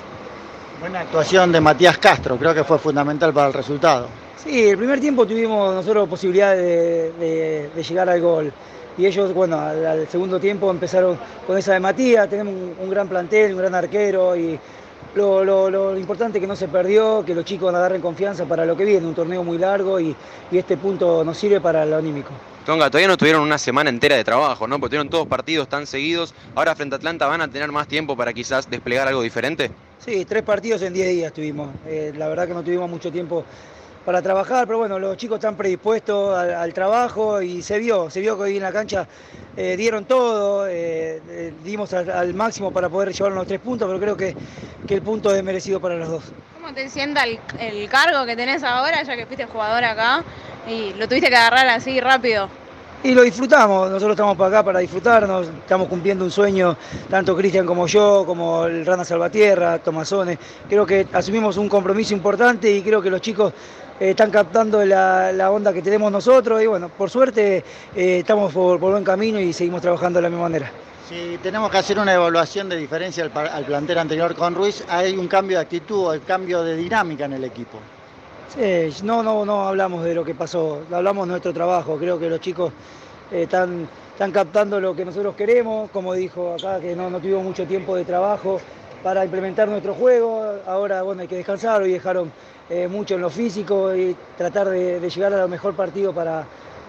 Buena actuación de Matías Castro, creo que fue fundamental para el resultado.
Sí, el primer tiempo tuvimos nosotros posibilidad de, de- llegar al gol. Y ellos, bueno, al, segundo tiempo empezaron con esa de Matías, tenemos un, gran plantel, un gran arquero y lo, lo- lo importante que no se perdió, que los chicos agarren confianza para lo que viene, un torneo muy largo y, y este punto nos sirve para lo anímico.
Tonga, todavía no tuvieron una semana entera de trabajo, ¿no? Porque tuvieron todos partidos tan seguidos. Ahora frente a Atlanta van a tener más tiempo para quizás desplegar algo diferente.
Sí, tres partidos en 10 días tuvimos. Eh, la verdad que no tuvimos mucho tiempo para trabajar, pero bueno, los chicos están predispuestos al, trabajo y se vio, se vio que hoy en la cancha eh, dieron todo, eh, dimos al, al máximo para poder llevar los tres puntos, pero creo que, que el punto es merecido para los dos.
¿Cómo te sienta el, el cargo que tenés ahora, ya que fuiste jugador acá y lo tuviste que agarrar así rápido?
Y lo disfrutamos, nosotros estamos para acá para disfrutarnos, estamos cumpliendo un sueño, tanto Cristian como yo, como el Rana Salvatierra, Tomasone. Creo que asumimos un compromiso importante y creo que los chicos eh, están captando la, la onda que tenemos nosotros y bueno, por suerte eh, estamos por, por buen camino y seguimos trabajando de la misma manera.
Si tenemos que hacer una evaluación de diferencia al, plantel anterior con Ruiz, hay un cambio de actitud, un cambio de dinámica en el equipo.
No, no, no hablamos de lo que pasó, hablamos de nuestro trabajo. Creo que los chicos eh, están, captando lo que nosotros queremos, como dijo acá, que no, no tuvimos mucho tiempo de trabajo para implementar nuestro juego. Ahora, bueno, hay que descansar, hoy dejaron eh, mucho en lo físico y tratar de, de llegar a lo mejor partido para,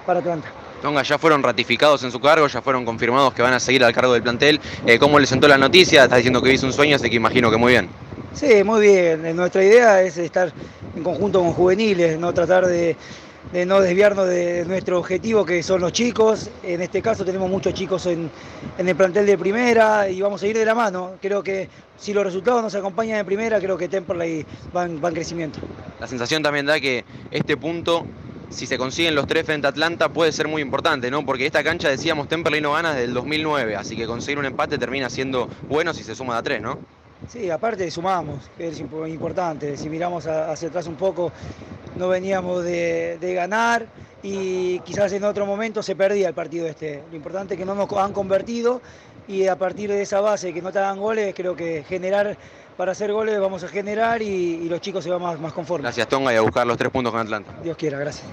para Atlanta.
Tonga, ya fueron ratificados en su cargo, ya fueron confirmados que van a seguir al cargo del plantel. Eh, ¿Cómo les sentó la noticia? Estás diciendo que hizo un sueño, así que imagino que muy bien.
Sí, muy bien. Eh, Nuestra idea es estar en conjunto con juveniles, no tratar de, de no desviarnos de nuestro objetivo que son los chicos. En este caso tenemos muchos chicos en, en el plantel de primera y vamos a ir de la mano. Creo que si los resultados nos acompañan en primera, creo que Temperley va en, va en crecimiento.
La sensación también da que este punto, si se consiguen los tres frente a Atlanta, puede ser muy importante, ¿no? Porque esta cancha, decíamos, Temperley no gana desde el 2009, así que conseguir un empate termina siendo bueno si se suma a tres, ¿no?
Sí, aparte sumamos, que es impo- importante. Si miramos hacia atrás un poco, no veníamos de ganar y quizás en otro momento se perdía el partido este. Lo importante es que no nos han convertido y a partir de esa base que no te hagan goles, creo que generar para hacer goles vamos a generar y, y los chicos se van más, más conformes.
Gracias Tonga y a buscar los tres puntos con Atlanta.
Dios quiera, gracias.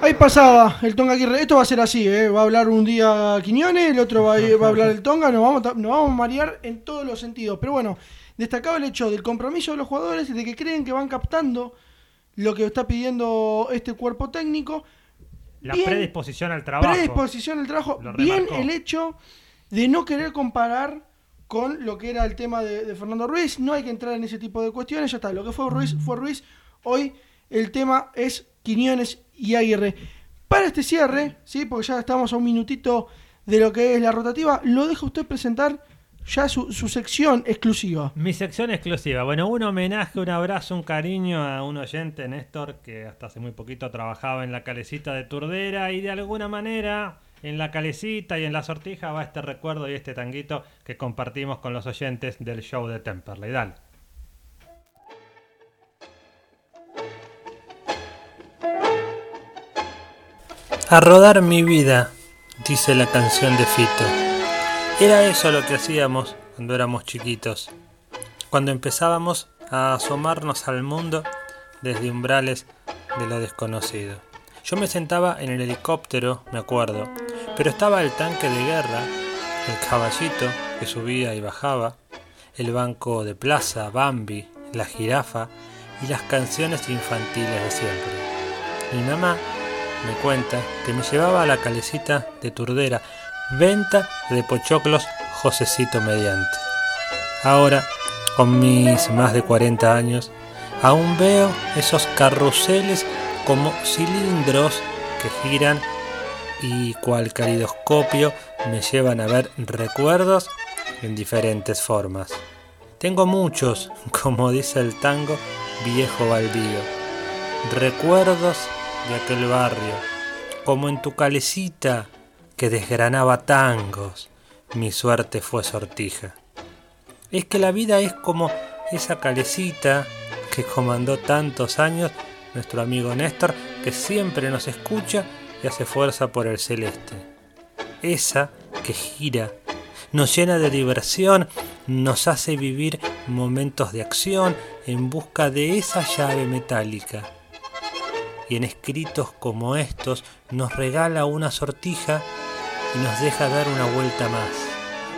Ahí pasaba el Tonga Aguirre. Esto va a ser así, ¿eh? Va a hablar un día Quiñones, el otro va a, va a hablar el Tonga. Nos vamos, a- nos vamos a marear en todos los sentidos. Pero bueno, destacaba el hecho del compromiso de los jugadores y de que creen que van captando lo que está pidiendo este cuerpo técnico.
La
Bien,
predisposición al trabajo.
Predisposición al trabajo. Bien el hecho de no querer comparar con lo que era el tema de, de Fernando Ruiz. No hay que entrar en ese tipo de cuestiones. Ya está. Lo que fue Ruiz fue Ruiz. Hoy el tema es Quiñones y Aguirre. Para este cierre, ¿sí? porque ya estamos a un minutito de lo que es la rotativa, lo deja usted presentar ya su, su sección exclusiva.
Mi sección exclusiva. Bueno, un homenaje, un abrazo, un cariño a un oyente, Néstor, que hasta hace muy poquito trabajaba en la calecita de Turdera y de alguna manera en la calecita y en la sortija va este recuerdo y este tanguito que compartimos con los oyentes del show de Temperley. Dale.
A rodar mi vida, dice la canción de Fito. Era eso lo que hacíamos cuando éramos chiquitos, cuando empezábamos a asomarnos al mundo desde umbrales de lo desconocido. Yo me sentaba en el helicóptero, me acuerdo, pero estaba el tanque de guerra, el caballito que subía y bajaba, el banco de plaza, Bambi, la jirafa y las canciones infantiles de siempre. Mi mamá me cuenta que me llevaba a la calecita de Turdera, venta de pochoclos Josecito mediante. Ahora, con mis más de 40 años, aún veo esos carruseles como cilindros que giran y cual calidoscopio me llevan a ver recuerdos en diferentes formas. Tengo muchos, <laughs> como dice el tango, viejo baldío. Recuerdos de aquel barrio, como en tu calecita que desgranaba tangos, mi suerte fue sortija. Es que la vida es como esa calecita que comandó tantos años nuestro amigo Néstor, que siempre nos escucha y hace fuerza por el celeste. Esa que gira, nos llena de diversión, nos hace vivir momentos de acción en busca de esa llave metálica y en escritos como estos nos regala una sortija y nos deja dar una vuelta más,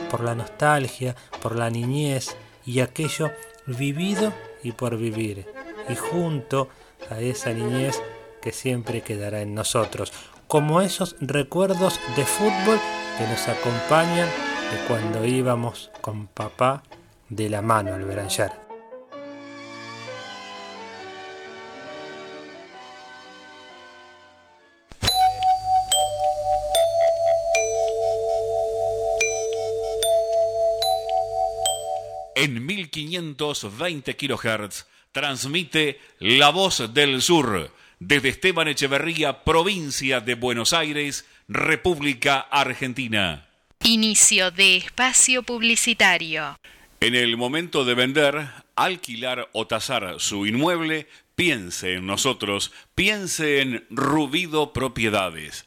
por la nostalgia, por la niñez y aquello vivido y por vivir, y junto a esa niñez que siempre quedará en nosotros, como esos recuerdos de fútbol que nos acompañan de cuando íbamos con papá de la mano al veranjar.
en 1520 kHz transmite La Voz del Sur desde Esteban Echeverría, provincia de Buenos Aires, República Argentina.
Inicio de espacio publicitario.
En el momento de vender, alquilar o tasar su inmueble, piense en nosotros, piense en Rubido Propiedades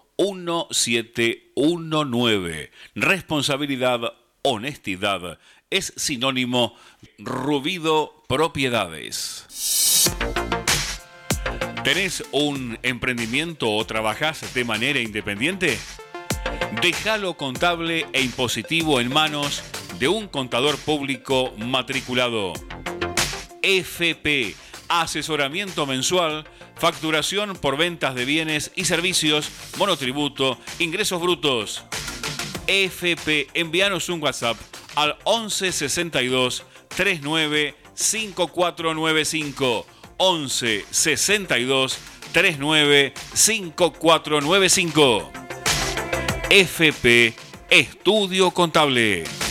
1719. Responsabilidad, honestidad es sinónimo Rubido Propiedades. ¿Tenés un emprendimiento o trabajás de manera independiente? Déjalo contable e impositivo en manos de un contador público matriculado. FP, asesoramiento mensual facturación por ventas de bienes y servicios, monotributo, ingresos brutos. FP, envíanos un WhatsApp al 11 62 39 5495. 11 62 39 5495. FP Estudio Contable.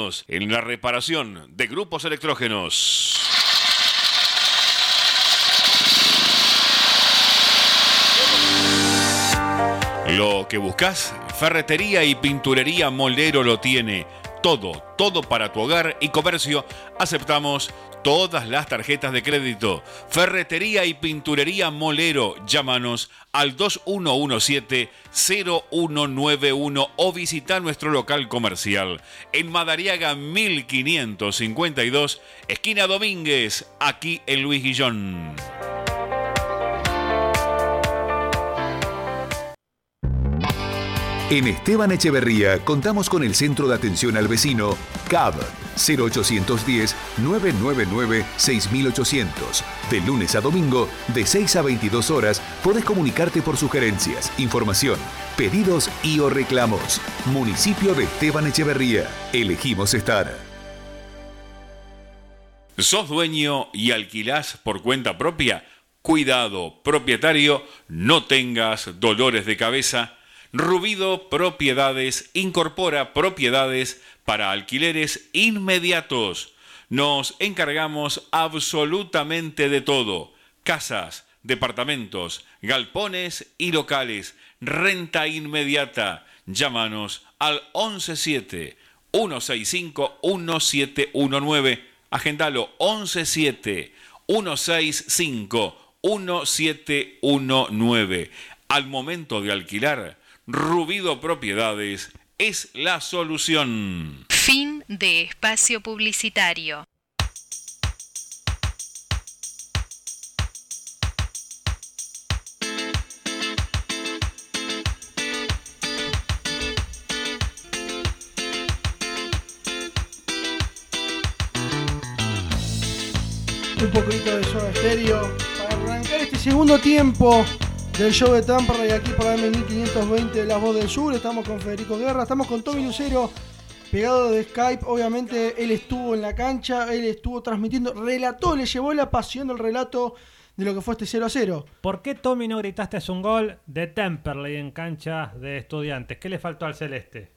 en la reparación de grupos electrógenos. Lo que buscas, ferretería y pinturería Molero lo tiene. Todo, todo para tu hogar y comercio. Aceptamos todas las tarjetas de crédito. Ferretería y pinturería Molero. Llámanos al 2117-0191 o visita nuestro local comercial en Madariaga 1552, esquina Domínguez, aquí en Luis Guillón.
En Esteban Echeverría contamos con el Centro de Atención al Vecino, CAB, 0810-999-6800. De lunes a domingo, de 6 a 22 horas, podés comunicarte por sugerencias, información, pedidos y o reclamos. Municipio de Esteban Echeverría. Elegimos estar.
¿Sos dueño y alquilás por cuenta propia? Cuidado, propietario, no tengas dolores de cabeza Rubido Propiedades incorpora propiedades para alquileres inmediatos. Nos encargamos absolutamente de todo. Casas, departamentos, galpones y locales. Renta inmediata. Llámanos al 117 165 1719. Agendalo 117 165 1719. Al momento de alquilar, Rubido Propiedades es la solución.
Fin de espacio publicitario.
Un poquito de soda estéreo para arrancar este segundo tiempo del show de Tampa y aquí por la M1520 de La Voz del Sur. Estamos con Federico Guerra, estamos con Tommy Lucero, pegado de Skype. Obviamente él estuvo en la cancha, él estuvo transmitiendo, relató, le llevó la pasión del relato de lo que fue este 0 a 0.
¿Por qué Tommy no gritaste es un gol de Temperley en cancha de estudiantes? ¿Qué le faltó al celeste?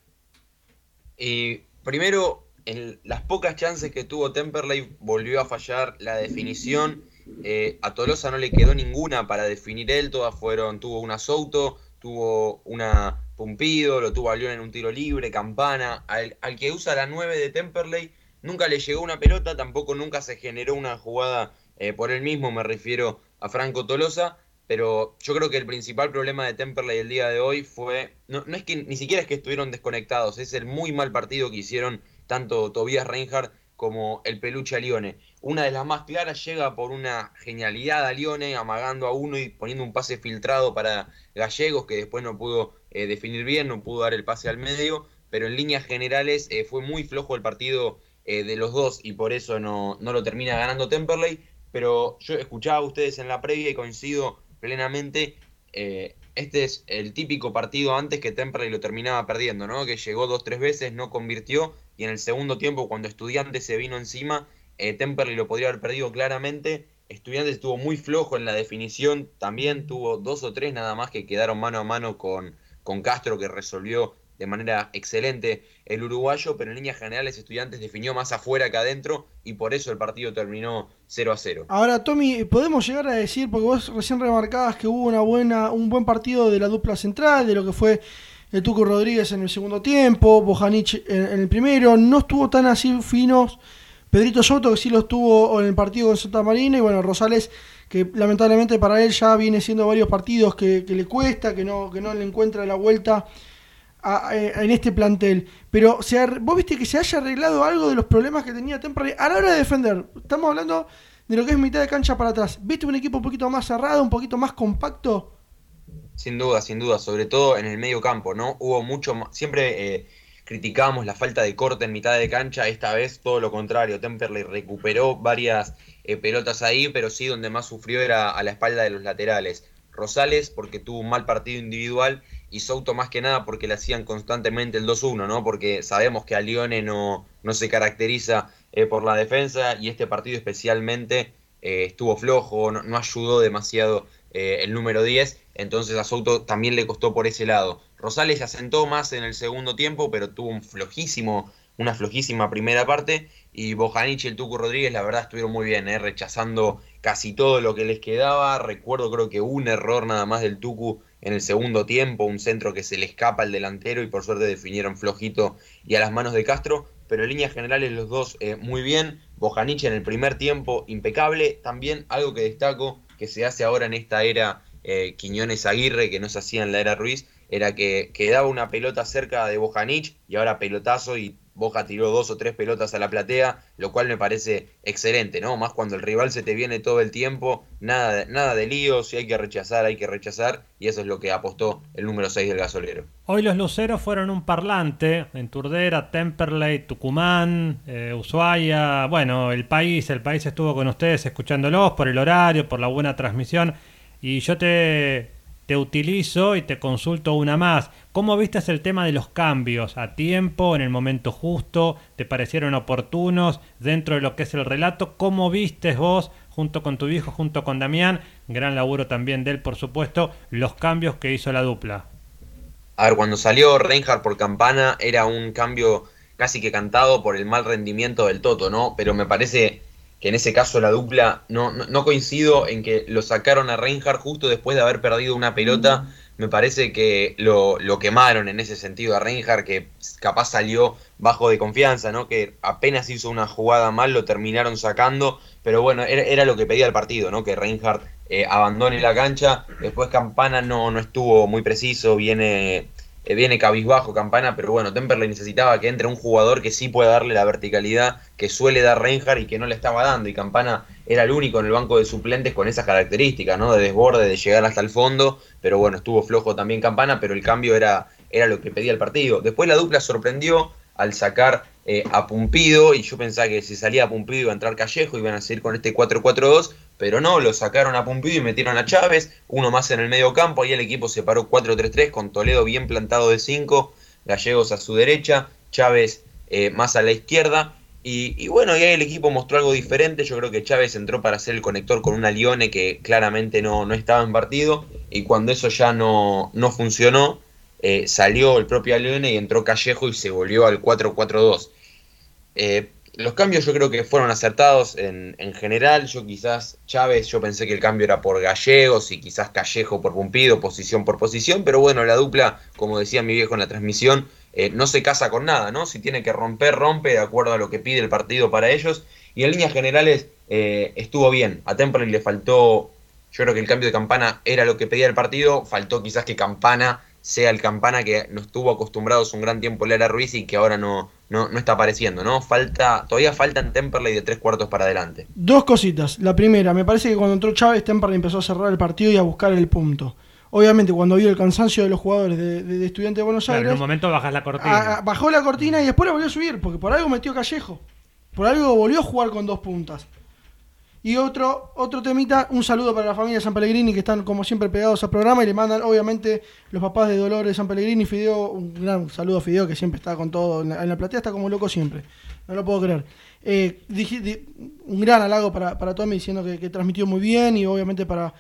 Y primero, en las pocas chances que tuvo Temperley, volvió a fallar la definición eh, a Tolosa no le quedó ninguna para definir él, todas fueron, tuvo una Souto, tuvo una Pumpido, lo tuvo a León en un tiro libre, Campana, al, que usa la 9 de Temperley, nunca le llegó una pelota, tampoco nunca se generó una jugada eh, por él mismo, me refiero a Franco Tolosa, pero yo creo que el principal problema de Temperley el día de hoy fue, no, no es que ni siquiera es que estuvieron desconectados, es el muy mal partido que hicieron tanto Tobias Reinhardt como el peluche Lione. Una de las más claras llega por una genialidad a Lione, amagando a uno y poniendo un pase filtrado para Gallegos, que después no pudo eh, definir bien, no pudo dar el pase al medio, pero en líneas generales eh, fue muy flojo el partido eh, de los dos y por eso no, no lo termina ganando Temperley. Pero yo escuchaba a ustedes en la previa y coincido plenamente. este es el típico partido antes que Temperley lo terminaba perdiendo, ¿no? Que llegó dos, tres veces, no convirtió y en el segundo tiempo, cuando Estudiantes se vino encima, eh, Temperley lo podría haber perdido claramente. Estudiantes estuvo muy flojo en la definición, también tuvo dos o tres nada más que quedaron mano a mano con, con Castro, que resolvió de manera excelente el uruguayo, pero en líneas generales Estudiantes definió más afuera que adentro y por eso el partido terminó 0 a 0.
Ahora, Tommy, podemos llegar a decir, porque vos recién remarcabas que hubo una buena, un buen partido de la dupla central, de lo que fue el Tuco Rodríguez en el segundo tiempo, Bojanic en, el primero, no estuvo tan así finos. Pedrito Soto, que sí lo estuvo en el partido con Santa Marina, y bueno, Rosales, que lamentablemente para él ya viene siendo varios partidos que, le cuesta, que no, que no le encuentra la vuelta en este plantel. Pero se vos viste que se haya arreglado algo de los problemas que tenía Temperley a la hora de defender. Estamos hablando de lo que es mitad de cancha para atrás. ¿Viste un equipo un poquito más cerrado, un poquito más compacto?
Sin duda, sin duda, sobre todo en el medio campo, ¿no? Hubo mucho siempre eh, criticábamos la falta de corte en mitad de cancha, esta vez todo lo contrario, Temperley recuperó varias eh, pelotas ahí, pero sí donde más sufrió era a la espalda de los laterales. Rosales porque tuvo un mal partido individual y Souto más que nada porque le hacían constantemente el 2-1, ¿no? Porque sabemos que a Lione no, no se caracteriza eh, por la defensa y este partido especialmente eh, estuvo flojo, no, no ayudó demasiado el número 10, entonces a Souto también le costó por ese lado. Rosales se asentó más en el segundo tiempo, pero tuvo un flojísimo, una flojísima primera parte y Bojanic y el Tucu Rodríguez la verdad estuvieron muy bien, eh, rechazando casi todo lo que les quedaba. Recuerdo creo que un error nada más del Tucu en el segundo tiempo, un centro que se le escapa al delantero y por suerte definieron flojito y a las manos de Castro, pero en líneas generales los dos eh, muy bien. Bojanic en el primer tiempo impecable, también algo que destaco que se hace ahora en esta era eh, Quiñones Aguirre, que no se hacía en la era Ruiz, era que quedaba una pelota cerca de Bojanic y ahora pelotazo y Boja tiró dos o tres pelotas a la platea, lo cual me parece excelente, ¿no? Más cuando el rival se te viene todo el tiempo, nada nada de líos, si hay que rechazar, hay que rechazar, y eso es lo que apostó el número 6 del gasolero.
Hoy los luceros fueron un parlante en Turdera, Temperley, Tucumán, eh, Ushuaia. Bueno, el país, el país estuvo con ustedes escuchándolos por el horario, por la buena transmisión. Y yo te, te utilizo y te consulto una más. ¿Cómo viste el tema de los cambios? ¿A tiempo, en el momento justo? ¿Te parecieron oportunos dentro de lo que es el relato? ¿Cómo vistes vos, junto con tu hijo, junto con Damián? Gran laburo también de él, por supuesto, los cambios que hizo la dupla.
A ver, cuando salió Reinhardt por Campana era un cambio casi que cantado por el mal rendimiento del Toto, ¿no? Pero me parece que en ese caso la dupla, no, no, no coincido en que lo sacaron a Reinhardt justo después de haber perdido una pelota. Me parece que lo, lo quemaron en ese sentido a Reinhardt, que capaz salió bajo de confianza, ¿no? Que apenas hizo una jugada mal, lo terminaron sacando. Pero bueno, era, era lo que pedía el partido, ¿no? Que Reinhardt eh, abandone la cancha. Después Campana no, no estuvo muy preciso, viene, eh, viene cabizbajo Campana, pero bueno, Temperley necesitaba que entre un jugador que sí pueda darle la verticalidad que suele dar Reinhardt y que no le estaba dando. Y Campana era el único en el banco de suplentes con esas características, ¿no? De desborde, de llegar hasta el fondo. Pero bueno, estuvo flojo también Campana, pero el cambio era, era lo que pedía el partido. Después la dupla sorprendió al sacar eh, a Pumpido y yo pensaba que si salía a Pumpido iba a entrar Callejo, iban a seguir con este 4-4-2, pero no, lo sacaron a Pumpido y metieron a Chávez, uno más en el medio campo, ahí el equipo se paró 4-3-3 con Toledo bien plantado de 5, Gallegos a su derecha, Chávez eh, más a la izquierda. Y, bueno, y ahí el equipo mostró algo diferente. Yo creo que Chávez entró para hacer el conector con una Lione que claramente no, no estaba en partido. Y cuando eso ya no, no funcionó, eh, salió el propio Leone y entró Callejo y se volvió al 4-4-2. Eh, los cambios yo creo que fueron acertados en, en, general. Yo quizás Chávez, yo pensé que el cambio era por Gallegos y quizás Callejo por Pumpido, posición por posición. Pero bueno, la dupla, como decía mi viejo en la transmisión, eh, no se casa con nada, ¿no? Si tiene que romper, rompe de acuerdo a lo que pide el partido para ellos. Y en líneas generales estuvo bien. A Temperley le faltó, yo creo que el cambio de campana era lo que pedía el partido. Faltó quizás que Campana sea el Campana que nos tuvo acostumbrados un gran tiempo Lara Ruiz y que ahora no, no, no, está apareciendo, ¿no? Falta, todavía falta en Temperley de tres cuartos para adelante.
Dos cositas. La primera, me parece que cuando entró Chávez, Temperley empezó a cerrar el partido y a buscar el punto. Obviamente, cuando vio el cansancio de los jugadores de, de, de Estudiantes de Buenos
claro,
Aires.
en un momento bajas la cortina.
A, a, bajó la cortina y después la volvió a subir, porque por algo metió Callejo. Por algo volvió a jugar con dos puntas. Y otro, otro temita, un saludo para la familia de San Pellegrini que están como siempre pegados al programa y le mandan obviamente los papás de Dolores San Pellegrini, Fideo, un gran saludo a Fideo que siempre está con todo, en la, platea está como loco siempre, no lo puedo creer. Eh, dije, di, un gran halago para, para Tommy diciendo que, que, transmitió muy bien y obviamente para,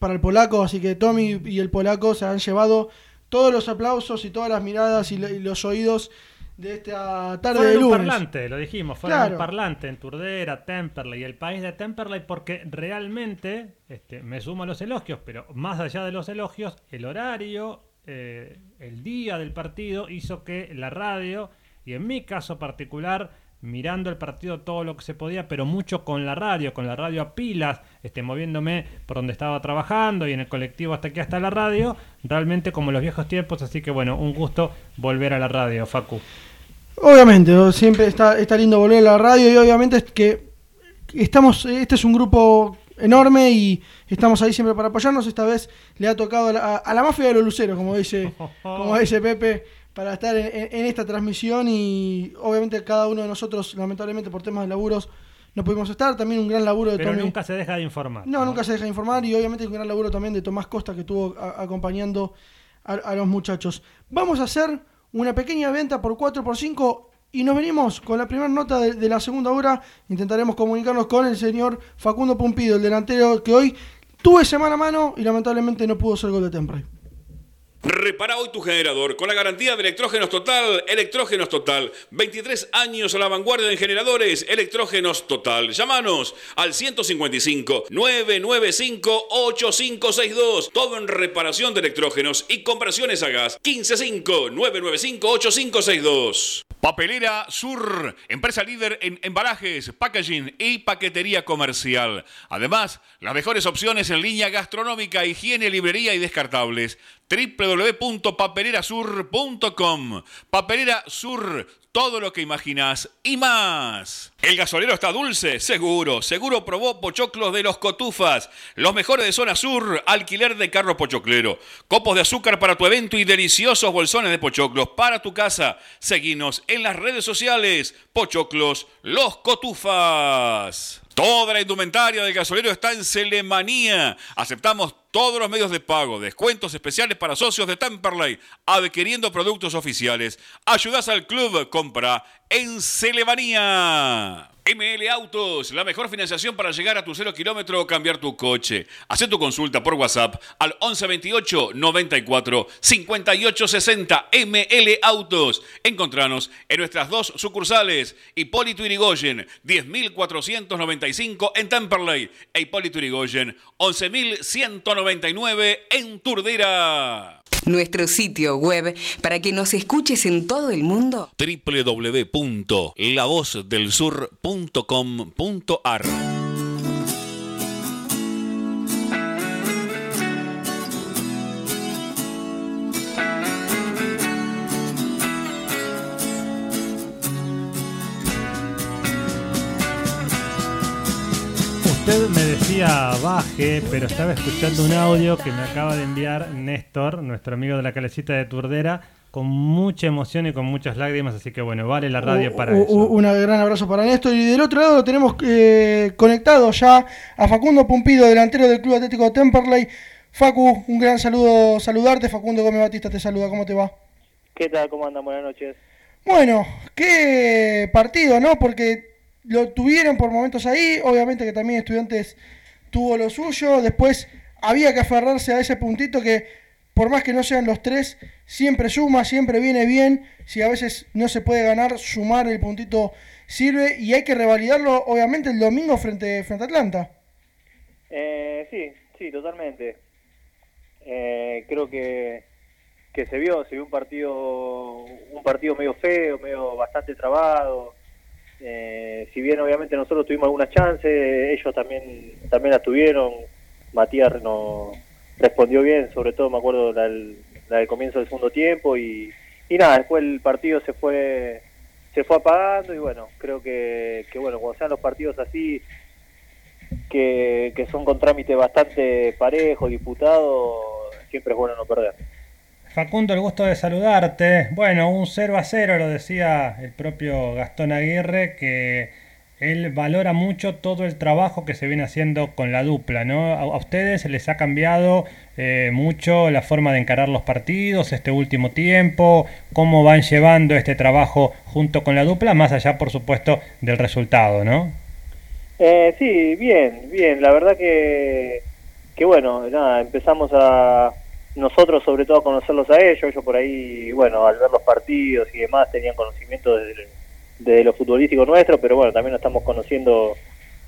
para el polaco, así que Tommy y el polaco se han llevado todos los aplausos y todas las miradas y, y los oídos de esta tarde
fueron
de lunes.
un parlante, lo dijimos, fueron claro. un parlante en Turdera, Temperley, el país de Temperley, porque realmente, este, me sumo a los elogios, pero más allá de los elogios, el horario, eh, el día del partido hizo que la radio, y en mi caso particular, mirando el partido todo lo que se podía, pero mucho con la radio, con la radio a pilas, este, moviéndome por donde estaba trabajando y en el colectivo hasta aquí hasta la radio, realmente como los viejos tiempos, así que bueno, un gusto volver a la radio, Facu.
Obviamente, siempre está, está lindo volver a la radio y obviamente es que estamos, este es un grupo enorme y estamos ahí siempre para apoyarnos. Esta vez le ha tocado a la, a la mafia de los luceros, como dice, como dice Pepe, para estar en, en esta transmisión y obviamente cada uno de nosotros, lamentablemente por temas de laburos, no pudimos estar. También un gran laburo de
Pero
Tommy.
nunca se deja de informar.
No, nunca se deja de informar y obviamente un gran laburo también de Tomás Costa que estuvo a- acompañando a, a los muchachos. Vamos a hacer una pequeña venta por 4 por 5 y nos venimos con la primera nota de, la segunda hora. Intentaremos comunicarnos con el señor Facundo Pumpido, el delantero que hoy tuve semana a mano y lamentablemente no pudo ser gol de Temple.
Repara hoy tu generador con la garantía de Electrógenos Total. Electrógenos Total. 23 años a la vanguardia en generadores. Electrógenos Total. Llámanos al 155 995 8562. Todo en reparación de electrógenos y conversiones a gas. 155 995 8562. Papelera Sur, empresa líder en embalajes, packaging y paquetería comercial. Además, las mejores opciones en línea gastronómica, higiene, librería y descartables www.papelerasur.com. Papelera Sur, todo lo que imaginas y más. El gasolero está dulce, seguro. Seguro probó pochoclos de los cotufas. Los mejores de zona sur, alquiler de carro pochoclero. Copos de azúcar para tu evento y deliciosos bolsones de pochoclos para tu casa. Seguinos en las redes sociales. Pochoclos, los cotufas. Toda la indumentaria del gasolero está en Celemanía. Aceptamos todos los medios de pago, descuentos especiales para socios de Temperley, adquiriendo productos oficiales. Ayudas al club, compra en Celemanía. ML Autos, la mejor financiación para llegar a tu cero kilómetro o cambiar tu coche. Haz tu consulta por WhatsApp al 1128 94 58 60 ML Autos. Encontranos en nuestras dos sucursales, Hipólito Irigoyen, 10.495 en Temperley e Hipólito Irigoyen, 11.199 en Turdera.
Nuestro sitio web para que nos escuches en todo el mundo.
www.lavozdelsur.com.ar
Usted me decía baje, pero estaba escuchando un audio que me acaba de enviar Néstor, nuestro amigo de la calecita de Turdera, con mucha emoción y con muchas lágrimas, así que bueno, vale la radio para
U-
eso.
Un gran abrazo para Néstor. Y del otro lado lo tenemos eh, conectado ya a Facundo Pumpido, delantero del Club Atlético Temperley. Facu, un gran saludo, saludarte. Facundo Gómez Batista te saluda, ¿cómo te va?
¿Qué tal? ¿Cómo andan? Buenas noches.
Bueno, qué partido, ¿no? Porque lo tuvieron por momentos ahí, obviamente que también Estudiantes tuvo lo suyo, después había que aferrarse a ese puntito que por más que no sean los tres, siempre suma, siempre viene bien, si a veces no se puede ganar, sumar el puntito sirve y hay que revalidarlo obviamente el domingo frente, frente a Atlanta.
Eh, sí, sí, totalmente. Eh, creo que, que se vio, se vio un partido, un partido medio feo, medio bastante trabado. Eh, si bien obviamente nosotros tuvimos algunas chances, ellos también también las tuvieron. Matías no respondió bien, sobre todo me acuerdo la del, la del comienzo del segundo tiempo y, y nada, después el partido se fue se fue apagando y bueno, creo que, que bueno, cuando sean los partidos así que, que son con trámite bastante parejo, disputado, siempre es bueno no perder.
Facundo, el gusto de saludarte. Bueno, un 0 a 0 lo decía el propio Gastón Aguirre, que él valora mucho todo el trabajo que se viene haciendo con la dupla, ¿no? A, ustedes les ha cambiado eh, mucho la forma de encarar los partidos este último tiempo, cómo van llevando este trabajo junto con la dupla, más allá, por supuesto, del resultado, ¿no?
Eh, sí, bien, bien. La verdad que, que bueno, nada, empezamos a nosotros sobre todo conocerlos a ellos. Ellos por ahí, bueno, al ver los partidos y demás tenían conocimiento de, de lo futbolístico nuestro, pero bueno, también nos estamos conociendo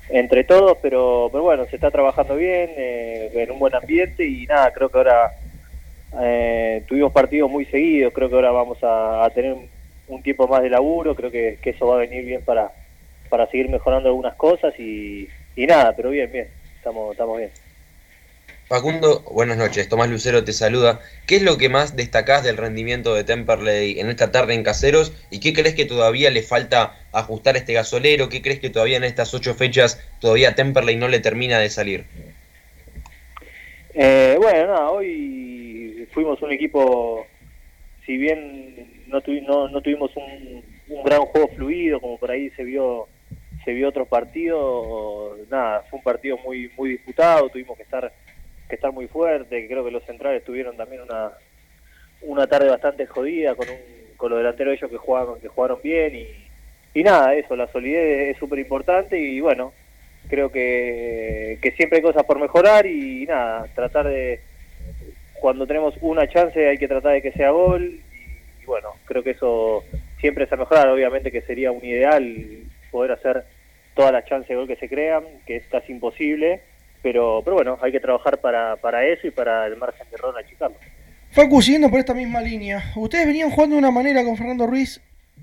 entre todos, pero, pero bueno, se está trabajando bien, eh, en un buen ambiente y nada, creo que ahora eh, tuvimos partidos muy seguidos, creo que ahora vamos a, a tener un tiempo más de laburo, creo que, que eso va a venir bien para, para seguir mejorando algunas cosas y, y nada, pero bien, bien, estamos, estamos bien.
Facundo, buenas noches. Tomás Lucero te saluda. ¿Qué es lo que más destacás del rendimiento de Temperley en esta tarde en Caseros? ¿Y qué crees que todavía le falta ajustar este gasolero? ¿Qué crees que todavía en estas ocho fechas todavía Temperley no le termina de salir?
Eh, bueno, nada, hoy fuimos un equipo, si bien no, tuvi- no, no tuvimos un, gran juego fluido, como por ahí se vio se vio otros partidos, nada, fue un partido muy muy disputado, tuvimos que estar que estar muy fuerte, creo que los centrales tuvieron también una una tarde bastante jodida con un, con los delanteros ellos que jugaron que jugaron bien y, y nada, eso, la solidez es súper importante y bueno, creo que, que siempre hay cosas por mejorar y, nada, tratar de, cuando tenemos una chance hay que tratar de que sea gol y, y bueno, creo que eso siempre es a mejorar, obviamente que sería un ideal poder hacer todas las chances de gol que se crean, que es casi imposible, pero, pero bueno, hay que trabajar para, para eso y para el margen de error achicarlo.
Facu, siguiendo por esta misma línea, ustedes venían jugando de una manera con Fernando Ruiz,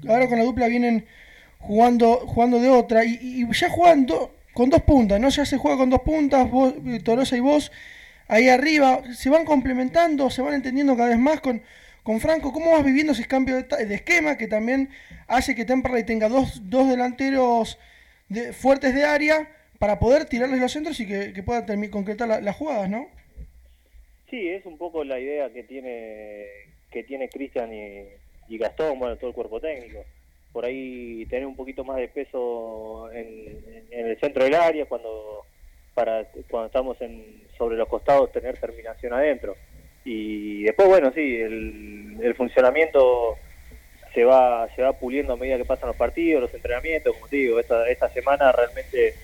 ahora con la dupla vienen jugando jugando de otra, y, ya juegan do- con dos puntas, ¿no? Ya se juega con dos puntas, vos, Tolosa y vos, ahí arriba, se van complementando, se van entendiendo cada vez más con, con Franco. ¿Cómo vas viviendo ese cambio de, de esquema que también hace que Temperley tenga dos, dos delanteros de- fuertes de área para poder tirarles los centros y que, que pueda termi- concretar la- las jugadas, ¿no?
Sí, es un poco la idea que tiene que tiene Cristian y, y Gastón, bueno, todo el cuerpo técnico. Por ahí tener un poquito más de peso en, en el centro del área cuando para cuando estamos en sobre los costados tener terminación adentro. Y después bueno, sí, el, el funcionamiento se va se va puliendo a medida que pasan los partidos, los entrenamientos, como te digo, esta esta semana realmente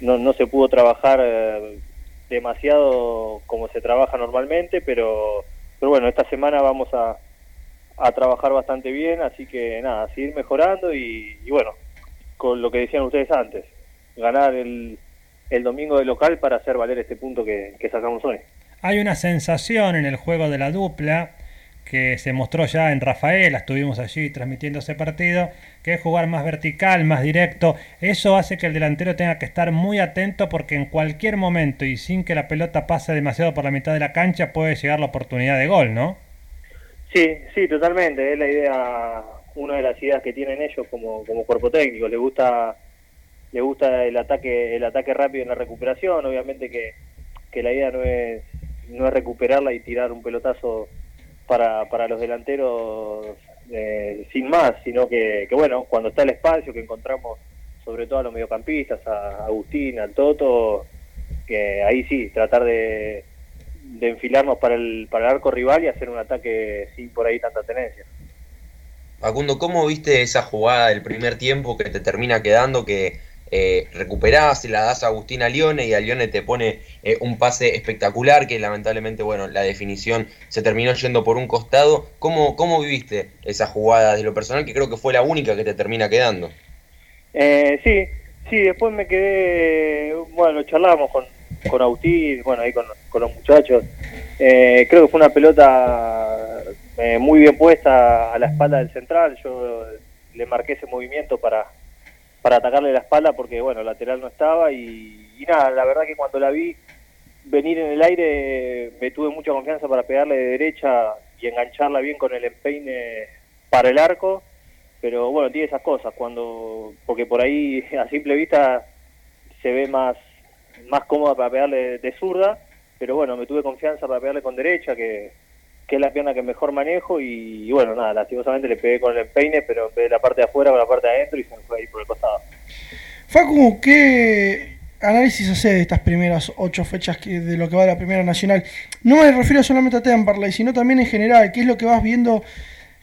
no, no se pudo trabajar eh, demasiado como se trabaja normalmente, pero, pero bueno, esta semana vamos a, a trabajar bastante bien, así que nada, seguir mejorando y, y bueno, con lo que decían ustedes antes, ganar el, el domingo de local para hacer valer este punto que, que sacamos hoy.
Hay una sensación en el juego de la dupla que se mostró ya en Rafaela, estuvimos allí transmitiendo ese partido, que es jugar más vertical, más directo. Eso hace que el delantero tenga que estar muy atento porque en cualquier momento y sin que la pelota pase demasiado por la mitad de la cancha puede llegar la oportunidad de gol, ¿no?
Sí, sí, totalmente. Es la idea, una de las ideas que tienen ellos como, como cuerpo técnico. Le gusta, le gusta el ataque, el ataque rápido en la recuperación. Obviamente que, que la idea no es, no es recuperarla y tirar un pelotazo para, para los delanteros eh, sin más, sino que, bueno, cuando está el espacio que encontramos sobre todo a los mediocampistas, a Agustín, al Toto, que ahí sí, tratar de, de enfilarnos para el, para el arco rival y hacer un ataque sin por ahí tanta tenencia.
Facundo, ¿cómo viste esa jugada del primer tiempo que te termina quedando que eh, recuperás, la das a Agustín a Lione y a Lione te pone eh, un pase espectacular que lamentablemente, bueno, la definición se terminó yendo por un costado. ¿Cómo, cómo viviste esa jugada de lo personal que creo que fue la única que te termina quedando?
Eh, sí, sí, después me quedé, bueno, charlábamos con, con Agustín, bueno, ahí con, con los muchachos. Eh, creo que fue una pelota eh, muy bien puesta a la espalda del central. Yo le marqué ese movimiento para, para atacarle la espalda porque, bueno, el lateral no estaba y, y nada, la verdad que cuando la vi venir en el aire me tuve mucha confianza para pegarle de derecha y engancharla bien con el empeine para el arco pero bueno, tiene esas cosas, cuando porque por ahí <laughs> a simple vista se ve más más cómoda para pegarle de, zurda, pero bueno, me tuve confianza para pegarle con derecha, que, que es la pierna que mejor manejo, y, y bueno, nada, lastimosamente le pegué con el empeine, pero en vez de la parte de afuera, con la parte de adentro, y se me fue ahí por el costado.
Facu, ¿qué análisis hace de estas primeras ocho fechas de lo que va de la Primera Nacional? No me refiero solamente a Temperley, sino también en general. ¿Qué es lo que vas viendo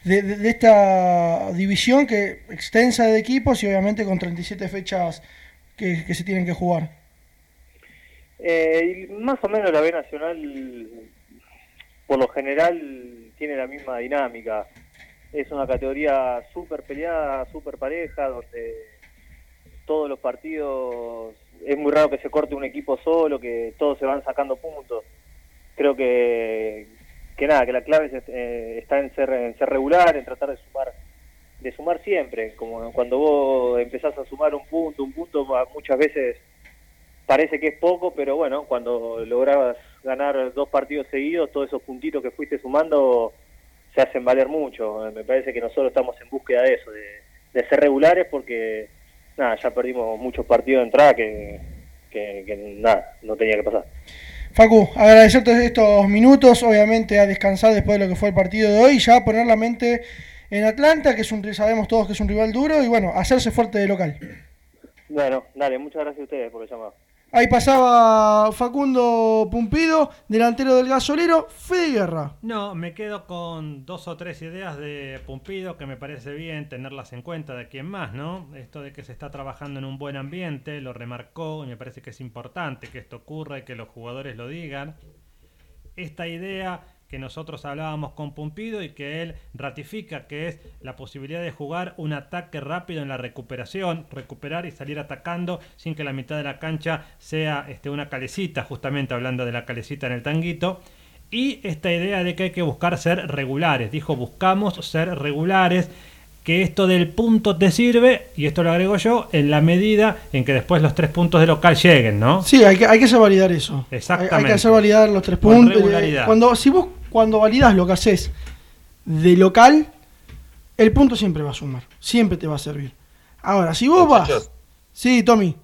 de, de- de esta división que extensa de equipos y obviamente con 37 fechas que, que se tienen que jugar?
Eh, más o menos la B Nacional, por lo general, tiene la misma dinámica. Es una categoría súper peleada, súper pareja, donde todos los partidos es muy raro que se corte un equipo solo, que todos se van sacando puntos. Creo que, que nada, que la clave es, eh, está en ser, en ser regular, en tratar de sumar, de sumar siempre, como cuando vos empezás a sumar un punto, un punto muchas veces parece que es poco, pero bueno, cuando lograbas ganar dos partidos seguidos, todos esos puntitos que fuiste sumando se hacen valer mucho. Me parece que nosotros estamos en búsqueda de eso, de, ser regulares, porque nada, ya perdimos muchos partidos de entrada que, que, nada, no tenía que pasar.
Facu, agradecerte estos minutos, obviamente a descansar después de lo que fue el partido de hoy, ya poner la mente en Atlanta, que es un, sabemos todos que es un rival duro, y bueno, hacerse fuerte de local.
Bueno, dale, muchas gracias a ustedes por el llamado.
Ahí pasaba Facundo Pumpido, delantero del gasolero, Fede Guerra.
No, me quedo con dos o tres ideas de Pumpido que me parece bien tenerlas en cuenta de quién más, ¿no? Esto de que se está trabajando en un buen ambiente, lo remarcó y me parece que es importante que esto ocurra y que los jugadores lo digan. Esta idea que nosotros hablábamos con Pumpido y que él ratifica que es la posibilidad de jugar un ataque rápido en la recuperación, recuperar y salir atacando sin que la mitad de la cancha sea este, una calecita, justamente hablando de la calecita en el tanguito. Y esta idea de que hay que buscar ser regulares, dijo buscamos ser regulares, que esto del punto te sirve, y esto lo agrego yo, en la medida en que después los tres puntos de local lleguen, ¿no?
Sí, hay que, hay que hacer validar eso.
Exactamente.
Hay, que hacer validar los tres puntos. Eh, cuando, si vos cuando validas lo que haces de local, el punto siempre va a sumar. Siempre te va a servir. Ahora, si vos vas. Sí, Tommy.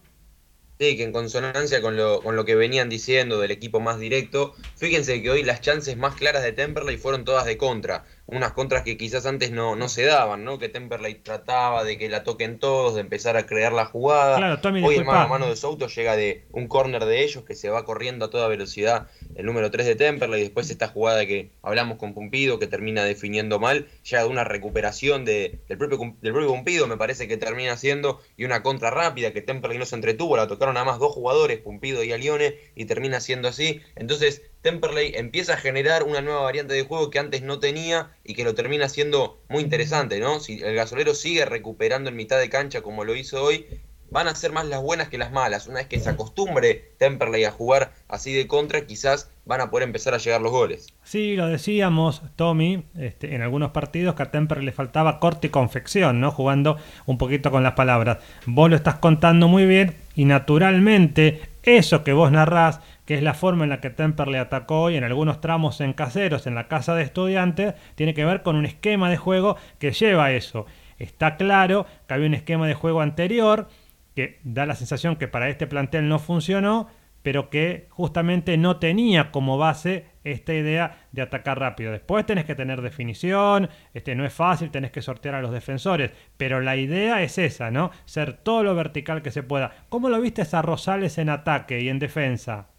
Sí, que en consonancia con lo, con lo que venían diciendo del equipo más directo, fíjense que hoy las chances más claras de Temperley fueron todas de contra unas contras que quizás antes no, no se daban, ¿no? Que Temperley trataba de que la toquen todos, de empezar a crear la jugada. Hoy el mano a mano de Souto llega de un córner de ellos que se va corriendo a toda velocidad el número 3 de Temperley. Después esta jugada que hablamos con Pumpido, que termina definiendo mal, llega de una recuperación de, del, propio, del propio Pumpido, me parece que termina siendo, y una contra rápida que Temperley no se entretuvo, la tocaron nada más dos jugadores, Pumpido y Alione, y termina siendo así. Entonces Temperley empieza a generar una nueva variante de juego que antes no tenía y que lo termina siendo muy interesante, ¿no? Si el gasolero sigue recuperando en mitad de cancha como lo hizo hoy, van a ser más las buenas que las malas. Una vez que se acostumbre Temperley a jugar así de contra, quizás van a poder empezar a llegar los goles.
Sí, lo decíamos, Tommy, este, en algunos partidos que a Temperley le faltaba corte y confección, ¿no? Jugando un poquito con las palabras. Vos lo estás contando muy bien y naturalmente eso que vos narrás que es la forma en la que Temperley atacó y en algunos tramos en caseros, en la casa de estudiantes, tiene que ver con un esquema de juego que lleva a eso. Está claro que había un esquema de juego anterior que da la sensación que para este plantel no funcionó, pero que justamente no tenía como base esta idea de atacar rápido. Después tenés que tener definición, este no es fácil, tenés que sortear a los defensores, pero la idea es esa, ¿no? Ser todo lo vertical que se pueda. ¿Cómo lo viste a Rosales en ataque y en defensa?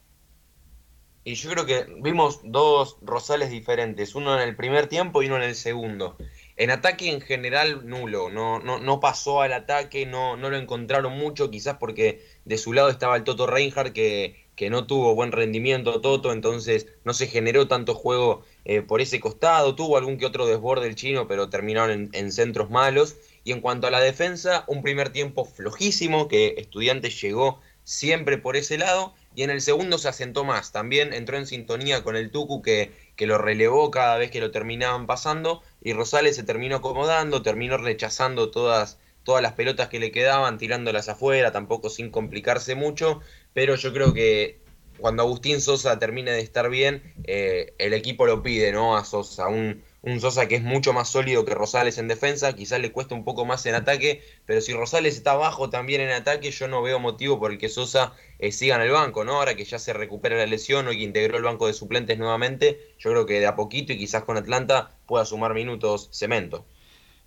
Y yo creo que vimos dos Rosales diferentes, uno en el primer tiempo y uno en el segundo. En ataque en general nulo, no, no, no pasó al ataque, no, no lo encontraron mucho, quizás porque de su lado estaba el Toto Reinhardt que, que no tuvo buen rendimiento Toto, entonces no se generó tanto juego eh, por ese costado, tuvo algún que otro desborde el chino, pero terminaron en, en, centros malos. Y en cuanto a la defensa, un primer tiempo flojísimo, que Estudiantes llegó siempre por ese lado, y en el segundo se asentó más. También entró en sintonía con el Tucu que, que lo relevó cada vez que lo terminaban pasando y Rosales se terminó acomodando, terminó rechazando todas, todas las pelotas que le quedaban, tirándolas afuera, tampoco sin complicarse mucho, pero yo creo que cuando Agustín Sosa termine de estar bien, eh, el equipo lo pide, ¿no? A Sosa, un, un Sosa que es mucho más sólido que Rosales en defensa, quizás le cuesta un poco más en ataque, pero si Rosales está bajo también en ataque, yo no veo motivo por el que Sosa eh, siga en el banco, ¿no? Ahora que ya se recupera la lesión o que integró el banco de suplentes nuevamente, yo creo que de a poquito y quizás con Atlanta pueda sumar minutos cemento.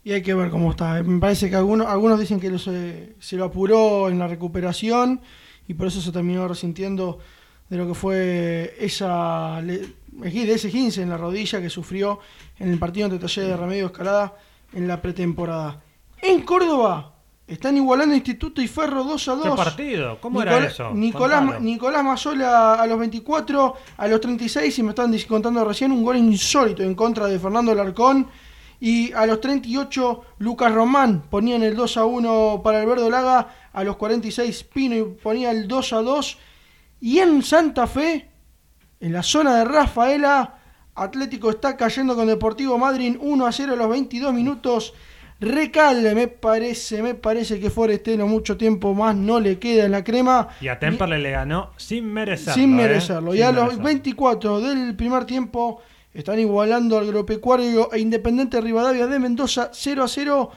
Y hay que ver cómo está. Me parece que algunos, algunos dicen que se, se lo apuró en la recuperación y por eso se terminó resintiendo de lo que fue esa de ese 15 en la rodilla que sufrió en el partido ante Taller de Remedio Escalada en la pretemporada. En Córdoba están igualando Instituto y Ferro 2 a 2.
¿Qué partido? ¿Cómo era eso?
Nicolás, Nicolás Mazola a los 24, a los 36, y me están contando recién, un gol insólito en contra de Fernando Larcón. Y a los 38, Lucas Román ponía en el 2 a 1 para el Verdo Laga. A los 46, Pino ponía el 2 a 2. Y en Santa Fe, en la zona de Rafaela, Atlético está cayendo con Deportivo Madryn 1 a 0 a los 22 minutos. Recalde, me parece, me parece que Foresteno mucho tiempo más no le queda en la crema.
Y a Temperley le ganó sin merecerlo.
Sin
¿eh?
merecerlo.
Sin
y a los
merecerlo.
24 del primer tiempo están igualando al Agropecuario e Independiente Rivadavia de Mendoza 0 a 0.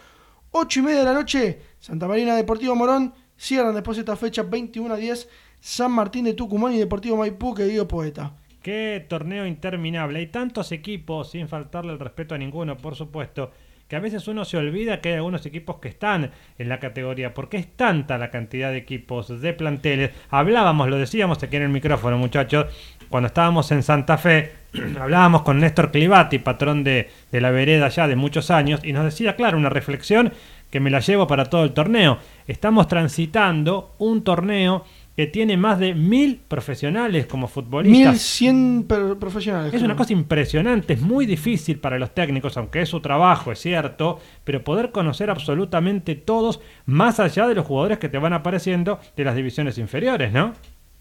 8 y media de la noche. Santa Marina Deportivo Morón cierran después de esta fecha 21 a 10. San Martín de Tucumán y Deportivo Maipú que dio poeta.
Qué torneo interminable. Hay tantos equipos, sin faltarle el respeto a ninguno, por supuesto, que a veces uno se olvida que hay algunos equipos que están en la categoría, porque es tanta la cantidad de equipos, de planteles. Hablábamos, lo decíamos aquí en el micrófono, muchachos, cuando estábamos en Santa Fe, <clears throat> hablábamos con Néstor Clivati, patrón de, de la vereda ya de muchos años, y nos decía, claro, una reflexión que me la llevo para todo el torneo. Estamos transitando un torneo que tiene más de mil profesionales como futbolistas.
1100 per- profesionales.
Es una cosa impresionante, es muy difícil para los técnicos, aunque es su trabajo, es cierto, pero poder conocer absolutamente todos, más allá de los jugadores que te van apareciendo de las divisiones inferiores, ¿no?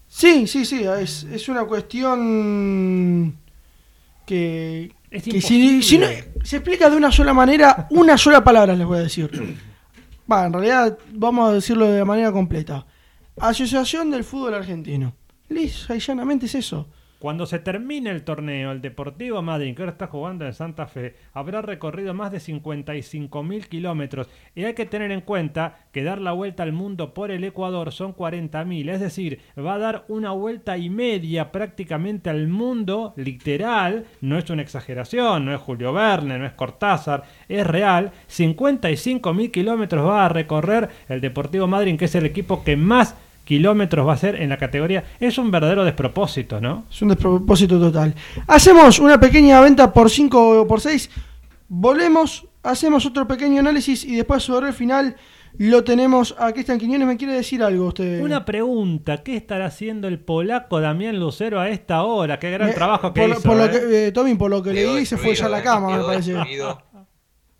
Sí, sí, sí, es, es una cuestión que,
Es
que si, si no- se explica de una sola manera, una sola palabra les voy a decir. <clears throat> Va, en realidad vamos a decirlo de manera completa. Asociación del Fútbol Argentino. Lisa y llanamente es eso.
Cuando se termine el torneo, el Deportivo Madrid, que ahora está jugando en Santa Fe, habrá recorrido más de 55 mil kilómetros. Y hay que tener en cuenta que dar la vuelta al mundo por el Ecuador son 40 mil. Es decir, va a dar una vuelta y media prácticamente al mundo, literal. No es una exageración, no es Julio Verne, no es Cortázar, es real. 55 mil kilómetros va a recorrer el Deportivo Madrid, que es el equipo que más kilómetros va a ser en la categoría. Es un verdadero despropósito, ¿no?
Es un despropósito total. Hacemos una pequeña venta por 5 o por 6. Volvemos, hacemos otro pequeño análisis y después sobre el final lo tenemos a Cristian Quiñones. ¿Me quiere decir algo usted?
Una pregunta, ¿qué estará haciendo el polaco Damián Lucero a esta hora? Qué gran
Me-
trabajo que
por,
hizo.
por lo
¿eh?
que, eh, Tommy, por lo que leí, se fue ya a la cama, me parece.
destruido.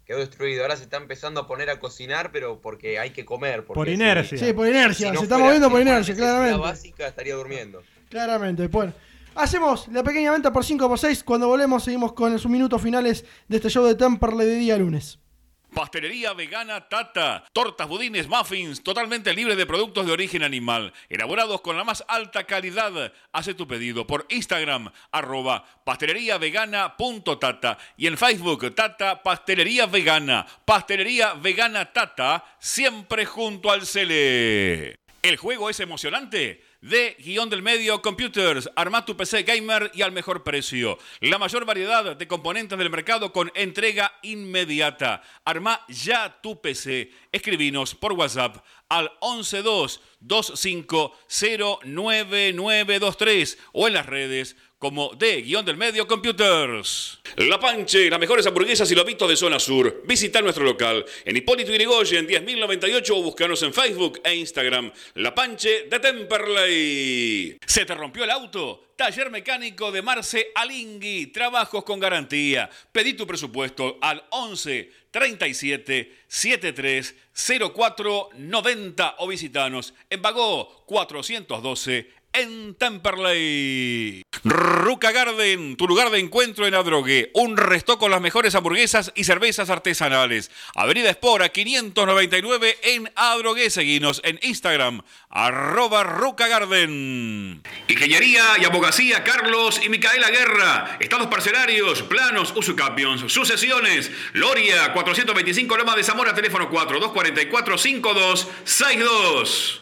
Quedó destruido. Ahora se está empezando a poner a cocinar, pero porque hay que comer. porque
Por
si-
inercia.
Sí, por inercia,
si no
se está moviendo por inercia, claramente.
básica estaría durmiendo.
Claramente, bueno. Hacemos la pequeña venta por 5 o por 6. Cuando volvemos, seguimos con sus minutos finales de este show de Temperley de día lunes.
Pastelería vegana Tata. Tortas, budines, muffins, totalmente libre de productos de origen animal. Elaborados con la más alta calidad. Hace tu pedido por Instagram, arroba pasteleriavegana.tata. Y en Facebook, Tata Pastelería Vegana. Pastelería Vegana Tata, siempre junto al Cele. ¿El juego es emocionante? De guion del medio Computers, arma tu PC gamer y al mejor precio. La mayor variedad de componentes del mercado con entrega inmediata. Arma ya tu PC. Escribinos por WhatsApp al 112-2509-923 o en las redes como de guion del medio Computers. La Panche, las mejores hamburguesas y lobitos de zona sur. Visita nuestro local en Hipólito Yrigoyen 10.098 o búscanos en Facebook e Instagram. La Panche de Temperley. ¿Se te rompió el auto? Taller mecánico de Marce Alingui. Trabajos con garantía. Pedí tu presupuesto al 11 37 73 04 90 o visitanos en Bagó 412 en Temperley. Ruca Garden, tu lugar de encuentro en Adrogué. Un resto con las mejores hamburguesas y cervezas artesanales. Avenida Espora 599 en Adrogué. Seguinos en Instagram, arroba Ruca Garden. Ingeniería y abogacía Carlos y Micaela Guerra. Estados parcelarios, planos, usucapions, sucesiones. Loria 425 Loma de Zamora, teléfono 4244 5262.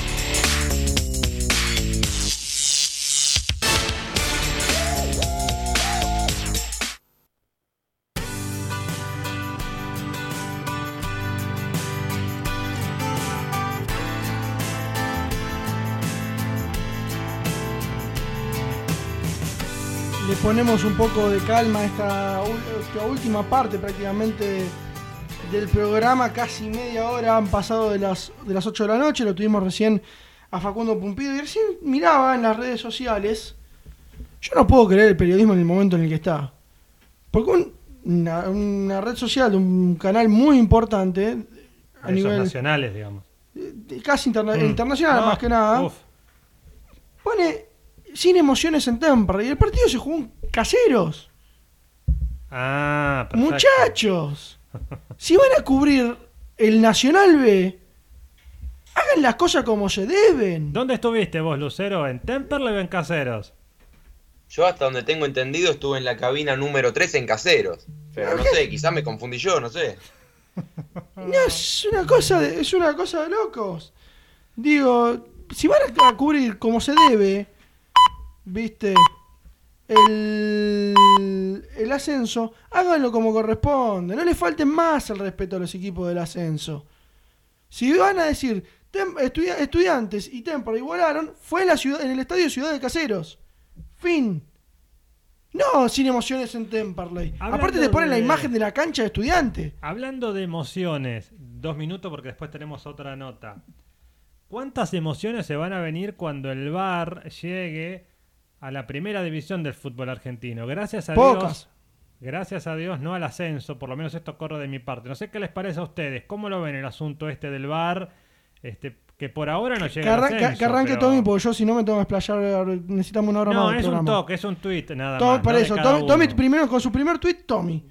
Ponemos un poco de calma a esta, última parte prácticamente del programa. Casi media hora han pasado de las, de las 8 de la noche. Lo tuvimos recién a Facundo Pumpido. Y recién miraba en las redes sociales Yo no puedo creer el periodismo en el momento en el que está. Porque un- una, una red social, un canal muy importante a
Esos
nivel
nacionales, digamos.
casi interna-
Mm.
internacional
No,
más que nada,
uf.
pone sin emociones en Temperley. Y el partido se jugó en caseros.
Ah, perfecto.
Muchachos, <laughs> si van a cubrir el Nacional B, hagan las cosas como se deben.
¿Dónde estuviste vos, Lucero? ¿En Temperley o en Caseros?
Yo hasta donde tengo entendido estuve en la cabina número 3 en Caseros. Pero no sé, quizás me confundí yo, no sé. <laughs>
No, es una cosa de, es una cosa de locos. Digo, si van a cubrir como se debe, viste, el, el ascenso, háganlo como corresponde. No le falten más el respeto a los equipos del ascenso. Si van a decir Tem- estudia- estudiantes y Tempor igualaron, fue en, la ciudad, en el estadio Ciudad de Caseros. Fin. No, sin emociones en Temperley.
Hablando
Aparte te ponen la imagen de la cancha de estudiante.
Hablando de emociones, dos minutos porque después tenemos otra nota. ¿Cuántas emociones se van a venir cuando el VAR llegue a la primera división del fútbol argentino? Gracias a
Pocas.
Dios. Gracias a Dios, no al ascenso, por lo menos esto corre de mi parte. No sé qué les parece a ustedes, cómo lo ven el asunto este del VAR, este, que por ahora no llega
Que, arran- que-
ascenso,
que arranque
pero-
Tommy, porque yo si no me tengo que explayar, necesitamos una hora
No,
más. de
es un toque, es un tweet, nada
Tom-
más.
por
¿no? De
eso, Tommy, primero con su primer tweet, Tommy.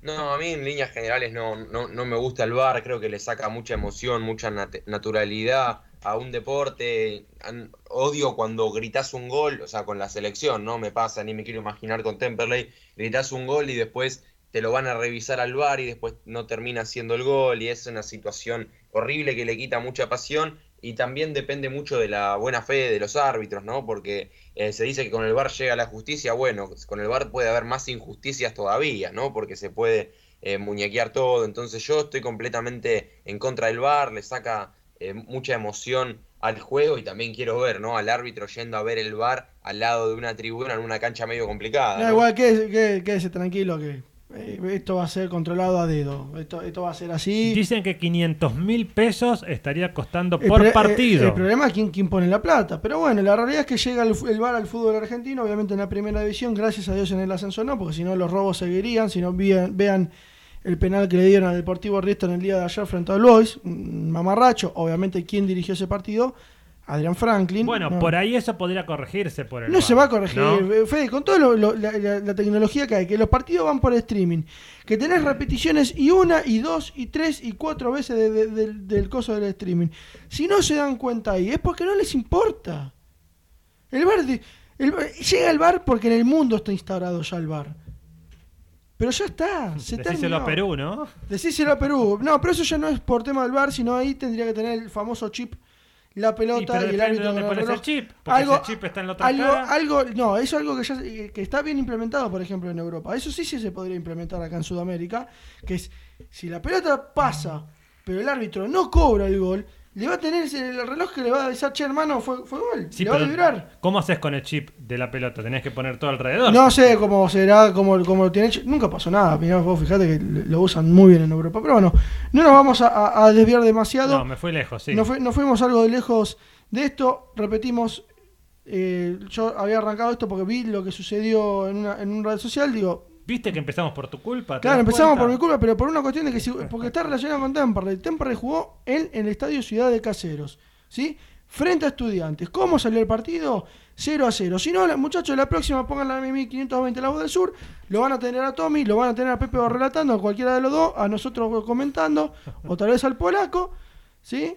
No, a mí en líneas generales no, no, no me gusta el bar, creo que le saca mucha emoción, mucha nat- naturalidad a un deporte. Odio cuando gritas un gol, o sea, con la selección, no me pasa, ni me quiero imaginar con Temperley, gritas un gol y después te lo van a revisar al bar y después no termina siendo el gol y es una situación horrible que le quita mucha pasión y también depende mucho de la buena fe de los árbitros, ¿no? Porque eh, se dice que con el VAR llega la justicia, bueno, con el VAR puede haber más injusticias todavía, ¿no? Porque se puede eh, muñequear todo, entonces yo estoy completamente en contra del VAR, le saca eh, mucha emoción al juego y también quiero ver, ¿no? Al árbitro yendo a ver el VAR al lado de una tribuna en una cancha medio complicada.
No,
¿no?
igual, quédese, qué- quédese tranquilo que eh, esto va a ser controlado a dedo. Esto, esto va a ser así.
Dicen que 500 mil pesos estaría costando
El
por
eh,
partido.
El, problema es quién, quién pone la plata. Pero bueno, la realidad es que llega el, VAR al fútbol argentino, obviamente en la primera división, gracias a Dios en el ascenso no, porque si no los robos seguirían, si no vean, vean el penal que le dieron al Deportivo Riestra en el día de ayer frente al Boys, un mamarracho, obviamente quién dirigió ese partido, Adrián Franklin.
Bueno,
No.
por ahí eso podría corregirse por el
No se va a corregir,
¿no?
eh, Fede, con toda la, la- la tecnología que hay, que los partidos van por streaming, que tenés repeticiones y una, y dos, y tres, y cuatro veces de- de- del- del coso del streaming. Si no se dan cuenta ahí, es porque no les importa. El bar el bar- llega el bar porque en el mundo está instaurado ya el bar. Pero ya está, se
Decíselo
terminó.
a Perú, ¿no?
Decíselo a Perú. No, pero eso ya no es por tema del bar, sino ahí tendría que tener el famoso chip, la pelota y, el árbitro
de dónde
con el
pones el chip, porque ese chip está en la otra
algo,
cara.
algo, no, eso es algo que ya eh, que está bien implementado, por ejemplo, en Europa. Eso sí, sí se podría implementar acá en Sudamérica, que es si la pelota pasa, pero el árbitro no cobra el gol, le va a tener el reloj que le va a avisar, che, hermano, fue, fue gol.
Sí,
le va a vibrar.
¿Cómo haces con el chip de la pelota? Tenés que poner todo alrededor.
No sé cómo será, cómo, cómo lo tiene hecho. Nunca pasó nada. Mirá, vos fíjate que lo usan muy bien en Europa. Pero bueno, no nos vamos a, desviar demasiado.
No, me fui lejos, sí.
Nos fuimos algo de lejos de esto. Repetimos, eh, yo había arrancado esto porque vi lo que sucedió en una, en una red social. Digo,
¿Viste que empezamos por tu culpa? ¿Te
claro, empezamos
cuenta?
por mi culpa, pero por una cuestión de que si- porque está relacionado con Temperley. Temperley jugó en, en el estadio Ciudad de Caseros, ¿sí? Frente a estudiantes. ¿Cómo salió el partido? 0 a 0. Si no, muchachos, la próxima pongan la 1520 La Voz del Sur. Lo van a tener a Tommy, lo van a tener a Pepe relatando, a cualquiera de los dos, a nosotros comentando, <laughs> o tal vez al polaco, ¿sí?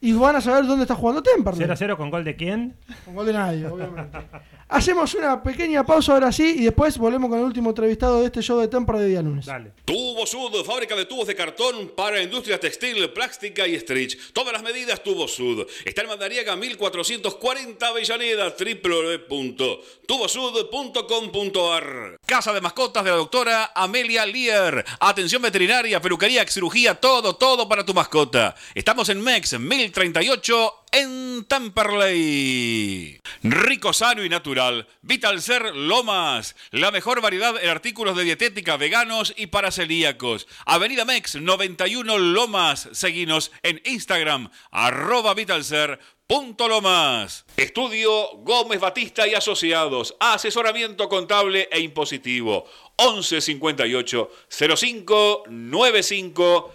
Y van a saber dónde está jugando Temperley.
0 a 0 con gol de quién?
Con gol de nadie, obviamente. <laughs> Hacemos una pequeña pausa ahora sí y después volvemos con el último entrevistado de este show de Temperley de día lunes.
Dale.
Tubo Sud, fábrica de tubos de cartón para industria textil, plástica y stretch. Todas las medidas Tubo Sud. Está en Mandariaga 1440 Avellaneda, www.tubosud.com.ar. Casa de mascotas de la doctora Amelia Lear. Atención veterinaria, peluquería, cirugía, todo, todo para tu mascota. Estamos en MEX 1038 en Temperley. Rico, sano y natural. Vital Ser Lomas. La mejor variedad en artículos de dietética veganos y para celíacos. Avenida Mex 91 Lomas. Seguinos en Instagram arroba vitalser.com. Punto Lomas. Estudio Gómez Batista y Asociados. Asesoramiento contable e impositivo. 1158 05 95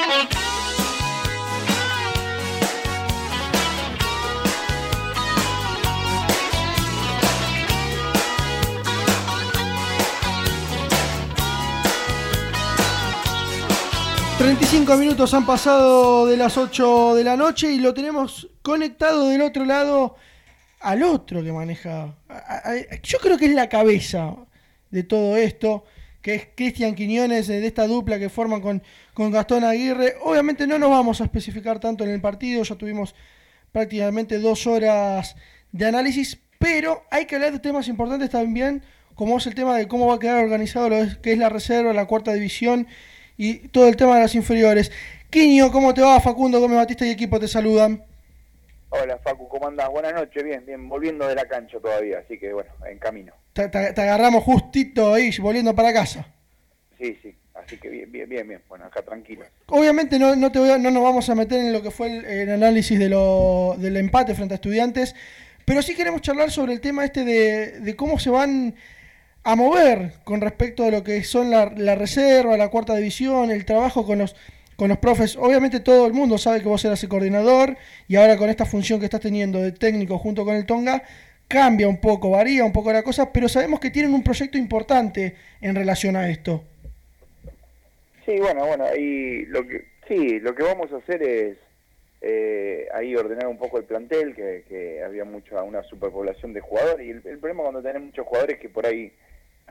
35 minutos han pasado de las 8 de la noche y lo tenemos conectado del otro lado al otro que maneja. Yo creo que es la cabeza de todo esto, que es Cristian Quiñones, de esta dupla que forman con, con Gastón Aguirre. Obviamente no nos vamos a especificar tanto en el partido, ya tuvimos prácticamente dos horas de análisis, pero hay que hablar de temas importantes también, como es el tema de cómo va a quedar organizado lo que es la reserva, la cuarta división y todo el tema de las inferiores. Quiño, ¿cómo te va? Facundo Gómez Batista y equipo te saludan.
Hola Facu, ¿cómo andás? Buenas noches, bien, bien, volviendo de la cancha todavía, así que bueno, en camino.
Te, agarramos justito ahí, volviendo para casa.
Sí, sí, así que bien, bien, bien, bien, bueno, acá tranquilo.
Obviamente no, no, te voy no nos vamos a meter en lo que fue el, análisis de lo, del empate frente a estudiantes, pero sí queremos charlar sobre el tema este de, de cómo se van a mover con respecto a lo que son la, reserva, la cuarta división, el trabajo con los, con los profes. Obviamente todo el mundo sabe que vos eras el coordinador y ahora con esta función que estás teniendo de técnico junto con el Tonga, cambia un poco, varía un poco la cosa, pero sabemos que tienen un proyecto importante en relación a esto.
Sí, bueno, bueno, ahí lo que, sí, lo que vamos a hacer es eh, ahí ordenar un poco el plantel, que, había mucha una superpoblación de jugadores, y el, problema cuando tenés muchos jugadores es que por ahí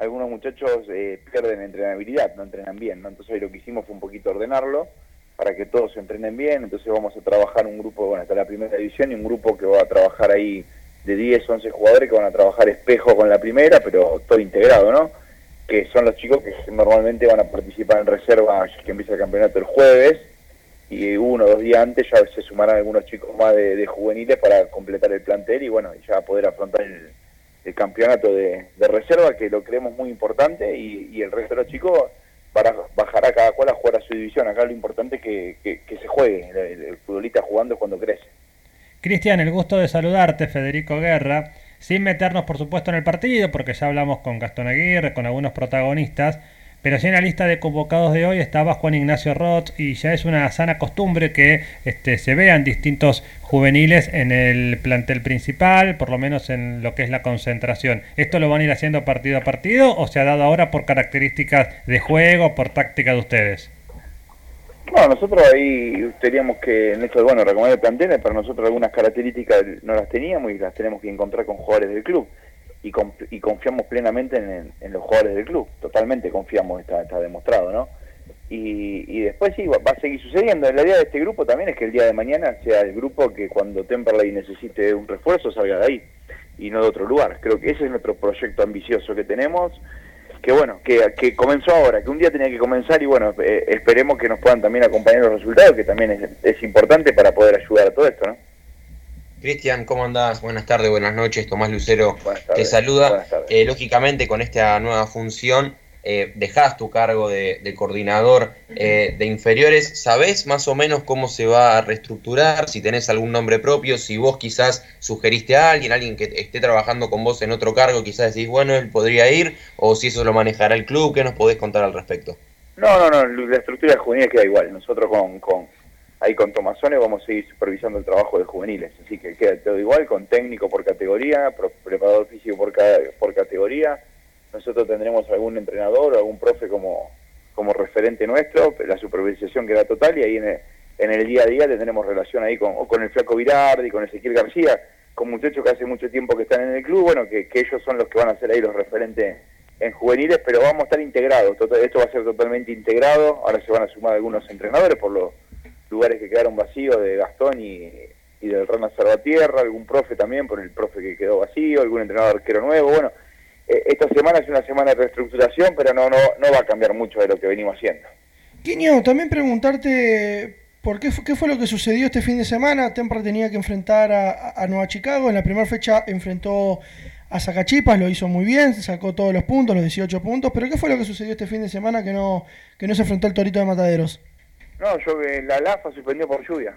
algunos muchachos eh, pierden entrenabilidad, no entrenan bien, ¿no? Entonces hoy lo que hicimos fue un poquito ordenarlo para que todos se entrenen bien, entonces vamos a trabajar un grupo, bueno, hasta la primera división y un grupo que va a trabajar ahí de 10, 11 jugadores que van a trabajar espejo con la primera, pero todo integrado, ¿no? Que son los chicos que normalmente van a participar en reserva, que empieza el campeonato el jueves, y uno o dos días antes ya se sumarán algunos chicos más de, juveniles para completar el plantel y bueno, ya poder afrontar el, el campeonato de, reserva, que lo creemos muy importante, y, el resto de los chicos bajará cada cual a jugar a su división. Acá lo importante es que, se juegue, el, futbolista jugando cuando crece.
Cristian, el gusto de saludarte, Federico Guerra, sin meternos por supuesto en el partido, porque ya hablamos con Gastón Aguirre, con algunos protagonistas, pero sí en la lista de convocados de hoy estaba Juan Ignacio Roth y ya es una sana costumbre que este, se vean distintos juveniles en el plantel principal, por lo menos en lo que es la concentración. ¿Esto lo van a ir haciendo partido a partido o se ha dado ahora por características de juego, por táctica de ustedes?
No, nosotros ahí teníamos que, en esto, bueno, recomendar el plantel, pero nosotros algunas características no las teníamos y las tenemos que encontrar con jugadores del club y, confiamos plenamente en, los jugadores del club, totalmente confiamos, está, está demostrado, ¿no? Y, y después sí, va, a seguir sucediendo. La idea de este grupo también es que el día de mañana sea el grupo que cuando Temperley necesite un refuerzo salga de ahí y no de otro lugar. Creo que ese es nuestro proyecto ambicioso que tenemos, que bueno, que, que comenzó ahora, que un día tenía que comenzar y bueno, eh, esperemos que nos puedan también acompañar los resultados, que también es, es importante para poder ayudar a todo esto, ¿no?
Cristian, ¿cómo andás? Buenas tardes, buenas noches. Tomás Lucero te saluda. Eh, lógicamente, con esta nueva función, eh, dejás tu cargo de, coordinador eh, de inferiores. ¿Sabés más o menos cómo se va a reestructurar? Si tenés algún nombre propio, si vos quizás sugeriste a alguien, alguien que esté trabajando con vos en otro cargo, quizás decís, bueno, él podría ir, o si eso lo manejará el club, ¿qué nos podés contar al respecto?
No, no, no, la estructura juvenil queda igual. Nosotros con, con ahí con Tomasone vamos a seguir supervisando el trabajo de juveniles, así que queda todo igual, con técnico por categoría, preparador físico por, por categoría, nosotros tendremos algún entrenador o algún profe como, como referente nuestro, la supervisación queda total y ahí en el, en el día a día tendremos relación ahí con, con el Flaco Virardi, con Ezequiel García, con muchachos que hace mucho tiempo que están en el club, bueno, que, que ellos son los que van a ser ahí los referentes en juveniles, pero vamos a estar integrados, esto va a ser totalmente integrado, ahora se van a sumar algunos entrenadores por lo lugares que quedaron vacíos de Gastón y, del Rana Salvatierra, algún profe también por el profe que quedó vacío, algún entrenador arquero nuevo, bueno, eh, esta semana es una semana de reestructuración, pero no, no, no va a cambiar mucho de lo que venimos haciendo.
Quiño, también preguntarte por qué, qué fue lo que sucedió este fin de semana. Tempra tenía que enfrentar a, a Nueva Chicago. En la primera fecha enfrentó a Zacachipas, lo hizo muy bien, sacó todos los puntos, los 18 puntos. Pero ¿qué fue lo que sucedió este fin de semana que no, que no se enfrentó el Torito de Mataderos?
No, yo eh, la LAFA suspendió por lluvia.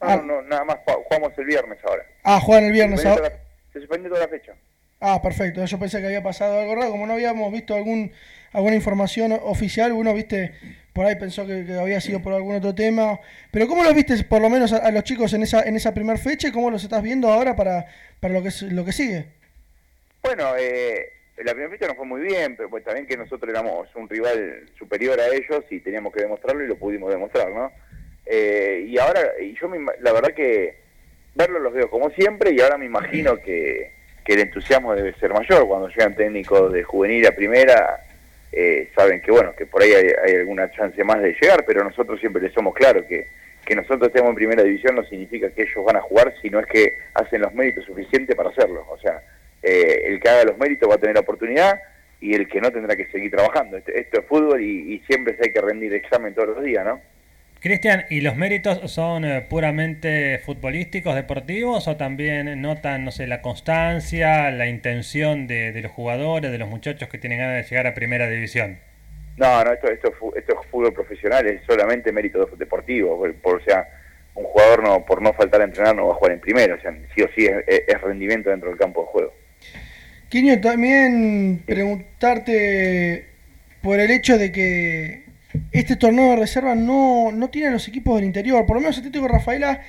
No,
Ah.
no, nada más ju- jugamos el viernes ahora.
Ah, juegan el viernes. Ahora-
se suspendió toda la fecha.
Ah, perfecto. Yo pensé que había pasado algo raro. Como no habíamos visto algún alguna información oficial, uno, viste, por ahí pensó que, que había sido por algún otro tema. Pero ¿cómo los viste, por lo menos, a, a los chicos en esa en esa primera fecha cómo los estás viendo ahora para, para lo, que, es- lo que sigue?
Bueno, eh, la primera fecha nos fue muy bien, pero pues también que nosotros éramos un rival superior a ellos y teníamos que demostrarlo y lo pudimos demostrar, ¿no? Eh, y ahora, y yo me la verdad que verlos los veo como siempre y ahora me imagino que, que el entusiasmo debe ser mayor cuando llegan técnicos de juvenil a primera. eh, saben que bueno que por ahí hay, hay alguna chance más de llegar pero nosotros siempre les somos claros que que nosotros estemos en primera división no significa que ellos van a jugar sino es que hacen los méritos suficientes para hacerlo o sea eh, el que haga los méritos va a tener la oportunidad y el que no tendrá que seguir trabajando esto, esto es fútbol y, y siempre se hay que rendir examen todos los días no
Cristian, ¿y los méritos son eh, puramente futbolísticos, deportivos o también notan, no sé, la constancia, la intención de, de los jugadores, de los muchachos que tienen ganas de llegar a primera división?
No, no, esto, esto, esto es fútbol profesional, es solamente mérito de- deportivo. Por, por- o sea, un jugador no por no faltar a entrenar no va a jugar en primero, o sea, sí o sí es rendimiento dentro del campo de juego.
Quiño, también preguntarte por el hecho de que este torneo de reserva no, no tiene a los equipos del interior. Por lo menos Atlético Rafaela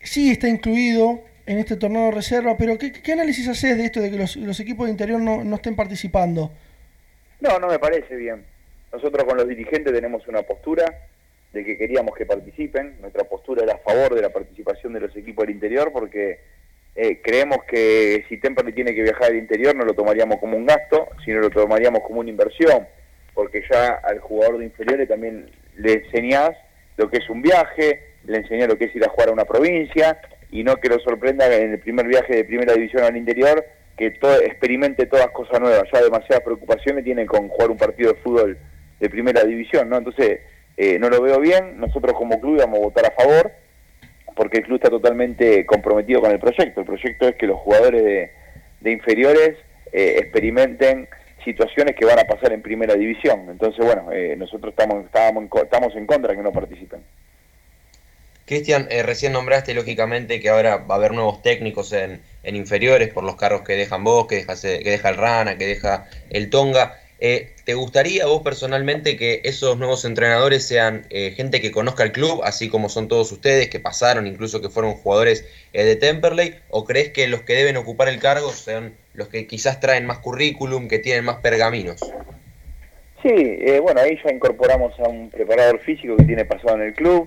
sí está incluido en este torneo de reserva, pero ¿qué, qué análisis haces de esto de que los, los equipos de interior no, no estén participando?
No, no me parece bien. Nosotros con los dirigentes tenemos una postura de que queríamos que participen. Nuestra postura era a favor de la participación de los equipos del interior porque eh, creemos que si Temperley tiene que viajar al interior no lo tomaríamos como un gasto, sino lo tomaríamos como una inversión, porque ya al jugador de inferiores también le enseñás lo que es un viaje, le enseñás lo que es ir a jugar a una provincia y no que lo sorprenda en el primer viaje de primera división al interior que todo, experimente todas cosas nuevas. Ya demasiadas preocupaciones tiene con jugar un partido de fútbol de primera división, ¿no? Entonces, eh, no lo veo bien. Nosotros como club vamos a votar a favor porque el club está totalmente comprometido con el proyecto. El proyecto es que los jugadores de, inferiores eh, experimenten situaciones que van a pasar en primera división. Entonces, bueno, eh, nosotros estamos, estábamos estamos en contra de que no participen.
Cristian, eh, recién nombraste lógicamente que ahora va a haber nuevos técnicos en, en inferiores por los cargos que dejan vos, que deja, que deja el Rana, que deja el Tonga. Eh, ¿Te gustaría vos personalmente que esos nuevos entrenadores sean eh, gente que conozca el club, así como son todos ustedes, que pasaron, incluso que fueron jugadores eh, de Temperley? ¿O crees que los que deben ocupar el cargo sean los que quizás traen más currículum, que tienen más pergaminos?
Sí, eh, bueno, ahí ya incorporamos a un preparador físico que tiene pasado en el club,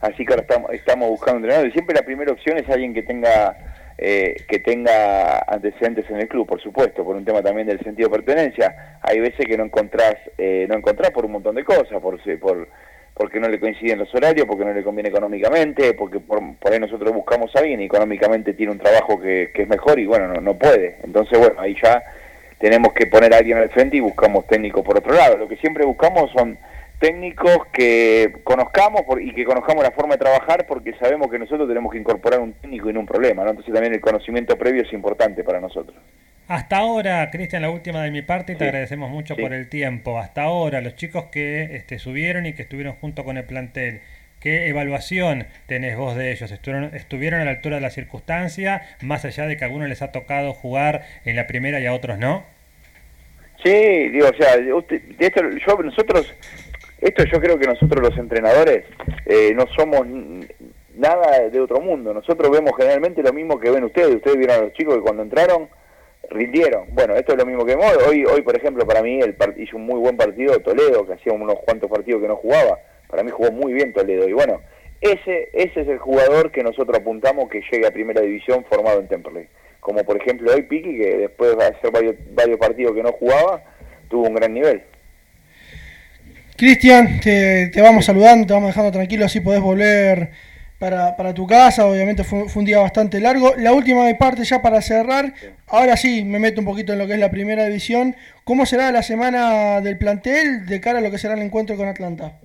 así que ahora estamos, estamos buscando entrenadores. Siempre la primera opción es alguien que tenga eh, que tenga antecedentes en el club, por supuesto, por un tema también del sentido de pertenencia. Hay veces que no encontrás, eh, no encontrás por un montón de cosas, por, por porque no le coinciden los horarios, porque no le conviene económicamente, porque por, por ahí nosotros buscamos a alguien y económicamente tiene un trabajo que, que es mejor y bueno, no, no puede. Entonces, bueno, ahí ya tenemos que poner a alguien al frente y buscamos técnicos por otro lado. Lo que siempre buscamos son técnicos que conozcamos por- y que conozcamos la forma de trabajar porque sabemos que nosotros tenemos que incorporar un técnico y no un problema, ¿no? Entonces también el conocimiento previo es importante para nosotros.
Hasta ahora, Cristian, la última de mi parte, y te
Sí.
agradecemos mucho
Sí.
por el tiempo. Hasta ahora, los chicos que este, subieron y que estuvieron junto con el plantel, ¿qué evaluación tenés vos de ellos? ¿Estuvieron, estuvieron a la altura de la circunstancia, más allá de que a algunos les ha tocado jugar en la primera y a otros no?
Sí, digo, o sea, usted- de esto, yo, nosotros, esto yo creo que nosotros los entrenadores eh, no somos nada de otro mundo. Nosotros vemos generalmente lo mismo que ven ustedes. Ustedes vieron a los chicos que cuando entraron rindieron. Bueno, esto es lo mismo que vemos. Hoy, hoy por ejemplo, para mí el hizo un muy buen partido Toledo, que hacía unos cuantos partidos que no jugaba. Para mí jugó muy bien Toledo. Y bueno, ese, ese es el jugador que nosotros apuntamos que llegue a primera división formado en Temperley. Como por ejemplo hoy Piqui, que después de hacer varios, varios partidos que no jugaba, tuvo un gran nivel.
Cristian, te, te vamos saludando, te vamos dejando tranquilo, así podés volver para, para tu casa, obviamente fue, fue un día bastante largo. La última de parte ya para cerrar, ahora sí me meto un poquito en lo que es la primera división. ¿Cómo será la semana del plantel de cara a lo que será el encuentro con Atlanta?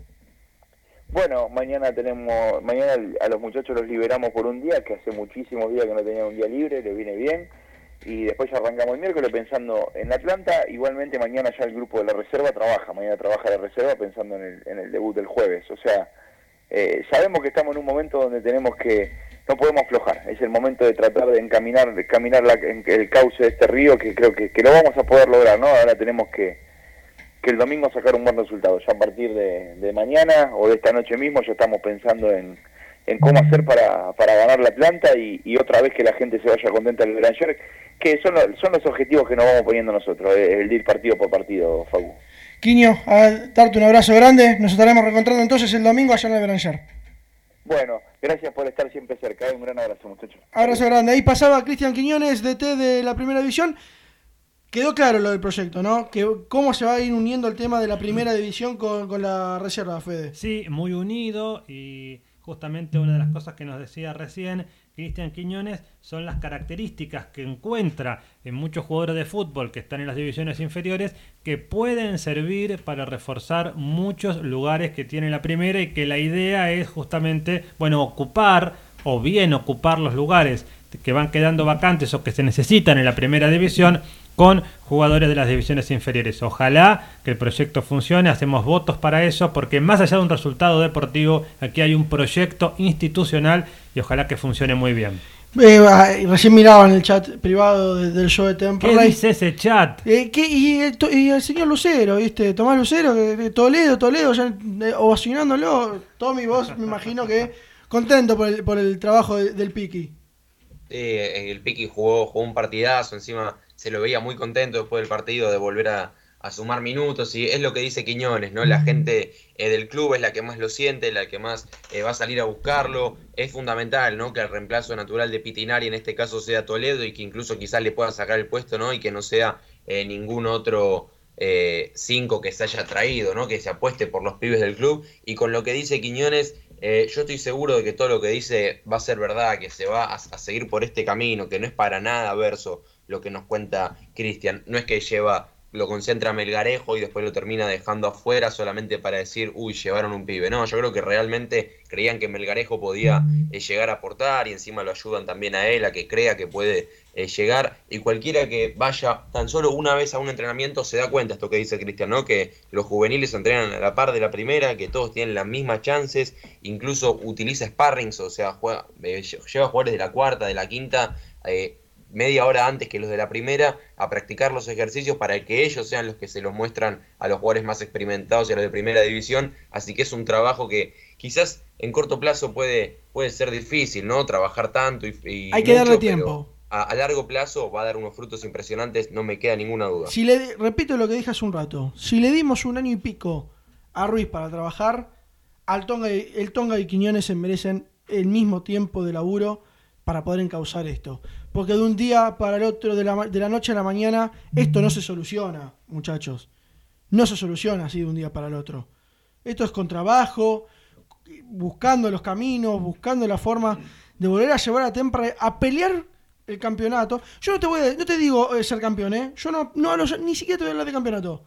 Bueno, mañana tenemos, mañana a los muchachos los liberamos por un día, que hace muchísimos días que no tenían un día libre, les viene bien. Y después ya arrancamos el miércoles pensando en Atlanta. Igualmente mañana ya el grupo de la reserva trabaja, mañana trabaja la reserva pensando en el, en el debut del jueves. O sea, eh, sabemos que estamos en un momento donde tenemos que, no podemos aflojar, es el momento de tratar de encaminar, caminar la, en- el cauce de este río que creo que, que lo vamos a poder lograr, ¿no? Ahora tenemos que, que el domingo sacar un buen resultado, ya a partir de, de mañana o de esta noche mismo ya estamos pensando en, en cómo hacer para, para ganar la planta y, y otra vez que la gente se vaya contenta del Gran York, que son, los- son los objetivos que nos vamos poniendo nosotros, eh, el de ir partido por partido, Facu.
Quiño, a darte un abrazo grande. Nos estaremos reencontrando entonces el domingo allá en el Beranger.
Bueno, gracias por estar siempre cerca, eh, un gran abrazo muchachos.
Abrazo grande. Ahí pasaba Cristian Quiñones, DT de la primera división. Quedó claro lo del proyecto, ¿no? Que cómo se va a ir uniendo el tema de la primera división con, con la reserva, Fede.
Sí, muy unido y justamente una de las cosas que nos decía recién Cristian Quiñones son las características que encuentra en muchos jugadores de fútbol que están en las divisiones inferiores que pueden servir para reforzar muchos lugares que tiene la primera y que la idea es justamente, bueno, ocupar o bien ocupar los lugares que van quedando vacantes o que se necesitan en la primera división con jugadores de las divisiones inferiores. Ojalá que el proyecto funcione, hacemos votos para eso, porque más allá de un resultado deportivo, aquí hay un proyecto institucional y ojalá que funcione muy bien.
Eh, ah, recién miraba en el chat privado de- del show de
¿Qué
Temperley.
dice ese chat?
Eh, ¿qué- y, el, to- y el señor Lucero, ¿viste? Tomás Lucero, que, que Toledo, Toledo, ya eh, ovacionándolo. Tommy, vos me imagino que contento por el, por el trabajo de- del Piki.
Sí, el Piqui jugó, jugó un partidazo, encima se lo veía muy contento después del partido de volver a, a sumar minutos y es lo que dice Quiñones, ¿no? La gente eh, del club es la que más lo siente, la que más eh, va a salir a buscarlo. Es fundamental, ¿no? Que el reemplazo natural de Pitinari en este caso sea Toledo y que incluso quizás le pueda sacar el puesto, ¿no? Y que no sea eh, ningún otro eh, cinco que se haya traído, ¿no? Que se apueste por los pibes del club. Y con lo que dice Quiñones, yo estoy seguro de que todo lo que dice va a ser verdad, que se va a, a seguir por este camino, que no es para nada verso lo que nos cuenta Cristian. No es que lleva, lo concentra Melgarejo y después lo termina dejando afuera solamente para decir, uy, llevaron un pibe. No, yo creo que realmente creían que Melgarejo podía eh, llegar a aportar y encima lo ayudan también a él, a que crea que puede eh, llegar. Y cualquiera que vaya tan solo una vez a un entrenamiento se da cuenta esto que dice Cristian, ¿no? Que los juveniles entrenan a la par de la primera, que todos tienen las mismas chances, incluso utiliza sparrings, o sea, juega, eh, lleva jugadores de la cuarta, de la quinta. eh, media hora antes que los de la primera a practicar los ejercicios para que ellos sean los que se los muestran a los jugadores más experimentados y a los de primera división. Así que es un trabajo que quizás en corto plazo puede, puede ser difícil, ¿no? Trabajar tanto y, y
Hay que
mucho,
darle tiempo.
A, a largo plazo va a dar unos frutos impresionantes, no me queda ninguna duda.
Si le, repito lo que dije hace un rato, si le dimos un año y pico a Ruiz para trabajar, al Tonga y, el Tonga y Quiñones se merecen el mismo tiempo de laburo para poder encauzar esto. Porque de un día para el otro, de la, de la noche a la mañana, esto no se soluciona, muchachos. No se soluciona así de un día para el otro. Esto es con trabajo, buscando los caminos, buscando la forma de volver a llevar a Temperley a pelear el campeonato. Yo no te voy a- no te digo eh, ser campeón, ¿eh? Yo no, no hablo- ni siquiera te voy a hablar de campeonato.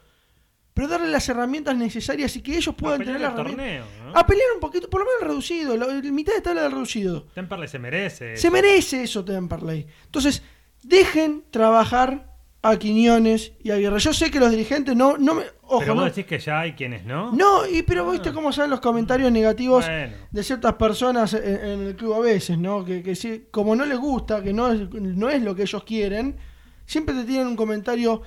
Pero darle las herramientas necesarias y que ellos puedan tener las
el
herramientas.
torneo, ¿no?
A pelear un poquito, por lo menos reducido, la, la mitad de tabla del reducido.
Temperley se merece.
Se merece eso Temperley. Entonces, dejen trabajar a Quiñones y a Aguirre. Yo sé que los dirigentes no, no me. Ojo,
Pero vos
no,
decís que ya hay quienes no.
no, y pero viste cómo salen los comentarios negativos
Bueno.
de ciertas personas en, en el club a veces, ¿no? Que, que como no les gusta, que no es, no es lo que ellos quieren, siempre te tienen un comentario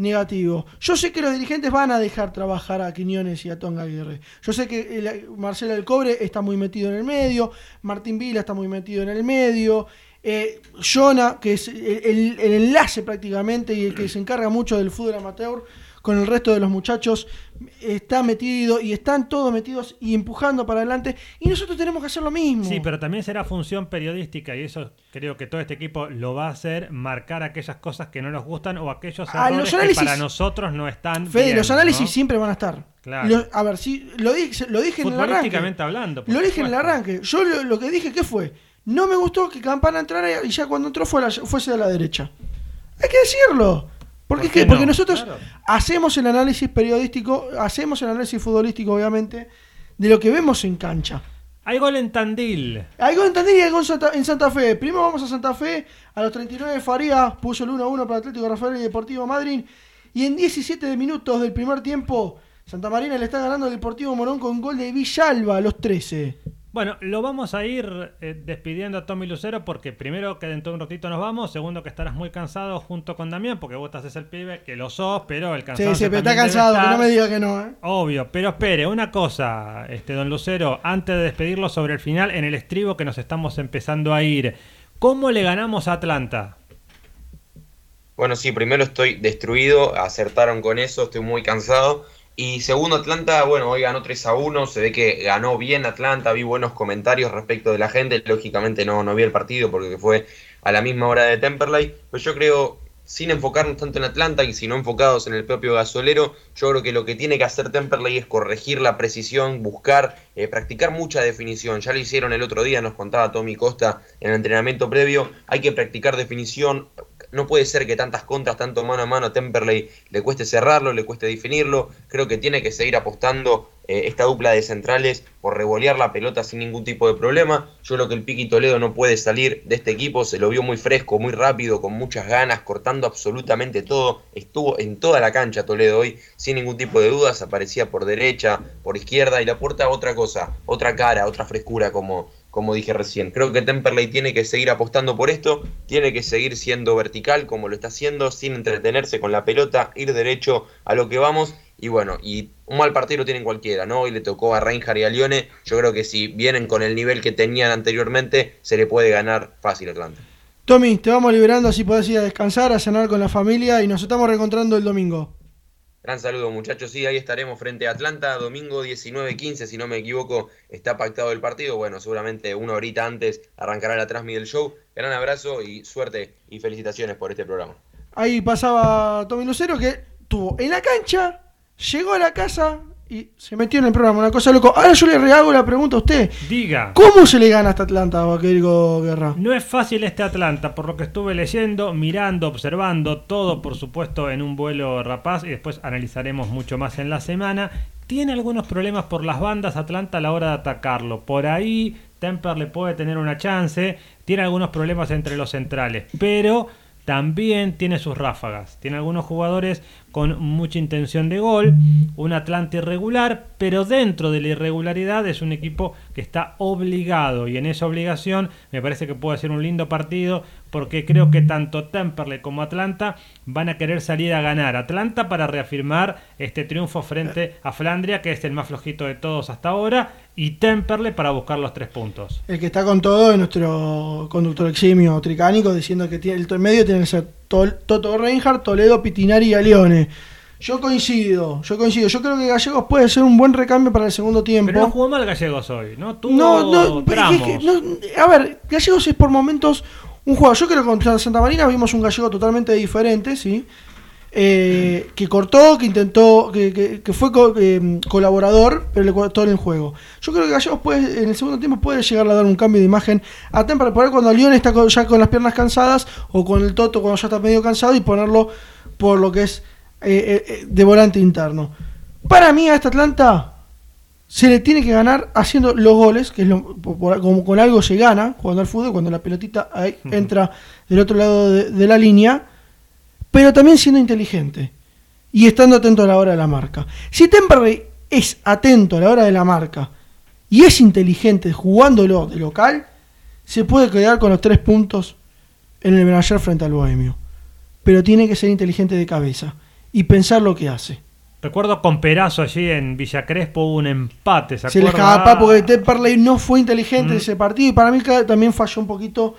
negativo. Yo sé que los dirigentes van a dejar trabajar a Quiñones y a Tonga Aguirre. Yo sé que el- Marcelo del Cobre está muy metido en el medio, Martín Vila está muy metido en el medio, eh, Jonah, que es el, enlace prácticamente y el que se encarga mucho del fútbol amateur con el resto de los muchachos, está metido y están todos metidos y empujando para adelante. Y nosotros tenemos que hacer lo mismo.
Sí, pero también será función periodística y eso creo que todo este equipo lo va a hacer, marcar aquellas cosas que no nos gustan o aquellos
Ah,
errores
los
que
análisis-
para nosotros no están
Fede,
bien,
los análisis
¿no?
siempre van a estar.
Claro.
Lo- a ver, sí, lo dije, lo dije en el arranque.
Hablando.
Lo dije en el arranque. Yo lo, lo que dije, ¿qué fue? No me gustó que Campana entrara y ya cuando entró fue la- fuese a la derecha. Hay que decirlo. Porque,
¿Por qué
porque
no?
nosotros
Claro.
hacemos el análisis periodístico, hacemos el análisis futbolístico, obviamente, de lo que vemos en cancha.
Hay gol en Tandil.
Hay gol en Tandil y hay gol en Santa, en Santa Fe. Primero vamos a Santa Fe. A los 39 Faría puso el 1-1 para Atlético Rafael y Deportivo Madrid. Y en 17 minutos del primer tiempo, Santa Marina le está ganando al Deportivo Morón con gol de Villalba a los 13.
Bueno, lo vamos a ir eh, despidiendo a Tommy Lucero porque primero que dentro de un ratito nos vamos, segundo que estarás muy cansado junto con Damián porque vos haces el pibe, que lo sos, pero el
Sí,
cansado
sí, pero está cansado, que no me diga que no, ¿eh?
Obvio, pero espere, una cosa, este don Lucero, antes de despedirlo sobre el final, en el estribo que nos estamos empezando a ir, ¿cómo le ganamos a Atlanta?
Bueno, sí, primero estoy destruido, acertaron con eso, estoy muy cansado. Y segundo, Atlanta, bueno, hoy ganó 3 a 1, se ve que ganó bien Atlanta, vi buenos comentarios respecto de la gente, lógicamente no, no vi el partido porque fue a la misma hora de Temperley, pero yo creo, sin enfocarnos tanto en Atlanta y sino enfocados en el propio gasolero, yo creo que lo que tiene que hacer Temperley es corregir la precisión, buscar, eh, practicar mucha definición, ya lo hicieron el otro día, nos contaba Tommy Costa en el entrenamiento previo, hay que practicar definición, no puede ser que tantas contras, tanto mano a mano a Temperley le cueste cerrarlo, le cueste definirlo. Creo que tiene que seguir apostando eh, esta dupla de centrales por revolear la pelota sin ningún tipo de problema. Yo creo que el Piqui Toledo no puede salir de este equipo, se lo vio muy fresco, muy rápido, con muchas ganas, cortando absolutamente todo. Estuvo en toda la cancha Toledo hoy, sin ningún tipo de dudas, aparecía por derecha, por izquierda y le aporta otra cosa, otra cara, otra frescura como, como dije recién. Creo que Temperley tiene que seguir apostando por esto, tiene que seguir siendo vertical como lo está haciendo, sin entretenerse con la pelota, ir derecho a lo que vamos. Y bueno, y un mal partido lo tienen cualquiera, ¿no? Hoy le tocó a Reinhardt y a Lione. Yo creo que si vienen con el nivel que tenían anteriormente, se le puede ganar fácil a Atlanta.
Tommy, te vamos liberando así podés ir a descansar, a cenar con la familia y nos estamos reencontrando el domingo.
Gran saludo muchachos, sí, ahí estaremos frente a Atlanta, domingo 19.15, si no me equivoco, está pactado el partido, bueno, seguramente una horita antes arrancará la transmisión del show. Gran abrazo y suerte y felicitaciones por este programa.
Ahí pasaba Tommy Lucero que tuvo en la cancha, llegó a la casa y se metió en el programa, una cosa loco. Ahora yo le rehago la pregunta a usted.
Diga.
¿Cómo se le gana a esta Atlanta, Vaquerico Guerra?
No es fácil este Atlanta, por lo que estuve leyendo, mirando, observando, todo por supuesto en un vuelo rapaz y después analizaremos mucho más en la semana. Tiene algunos problemas por las bandas Atlanta a la hora de atacarlo. Por ahí Temper le puede tener una chance, tiene algunos problemas entre los centrales, pero también tiene sus ráfagas. Tiene algunos jugadores con mucha intención de gol, un Atlanta irregular, pero dentro de la irregularidad es un equipo que está obligado y en esa obligación me parece que puede ser un lindo partido porque creo que tanto Temperley como Atlanta van a querer salir a ganar. Atlanta para reafirmar este triunfo frente a Flandria, que es el más flojito de todos hasta ahora, y Temperley para buscar los tres puntos.
El que está con todo es nuestro conductor eximio tricánico diciendo que tiene, el medio tiene que ser Tol- Toto Reinhardt, Toledo, Pitinari y Alione. Yo coincido, yo coincido. Yo creo que Gallegos puede ser un buen recambio para el segundo tiempo.
Pero no jugó mal Gallegos hoy, ¿no? Tuvo
No, no, es que- no, a ver, Gallegos es por momentos un jugador. Yo creo que contra Santa Marina vimos un Gallego totalmente diferente, ¿sí? Eh, que cortó, que intentó, que, que- fue eh, colaborador, pero le cortó en el juego. Yo creo que Gallegos puede, en el segundo tiempo puede llegar a dar un cambio de imagen a Temper, por ahí cuando León está ya con las piernas cansadas, o con el Toto cuando ya está medio cansado, y ponerlo por lo que es eh, de volante interno. Para mí a esta Atlanta se le tiene que ganar haciendo los goles, que es lo, por- como con algo se gana jugando al fútbol, cuando la pelotita ahí entra del otro lado de, de la línea, pero también siendo inteligente y estando atento a la hora de la marca. Si Temperley es atento a la hora de la marca y es inteligente jugándolo de local, se puede quedar con los tres puntos en el Benayer frente al Bohemio. Pero tiene que ser inteligente de cabeza y pensar lo que hace.
Recuerdo con Perazo allí en Villa Crespo hubo un empate, ¿se,
Se le
acuerda?
escapa porque Temperley no fue inteligente
Mm.
en ese partido y para mí también falló un poquito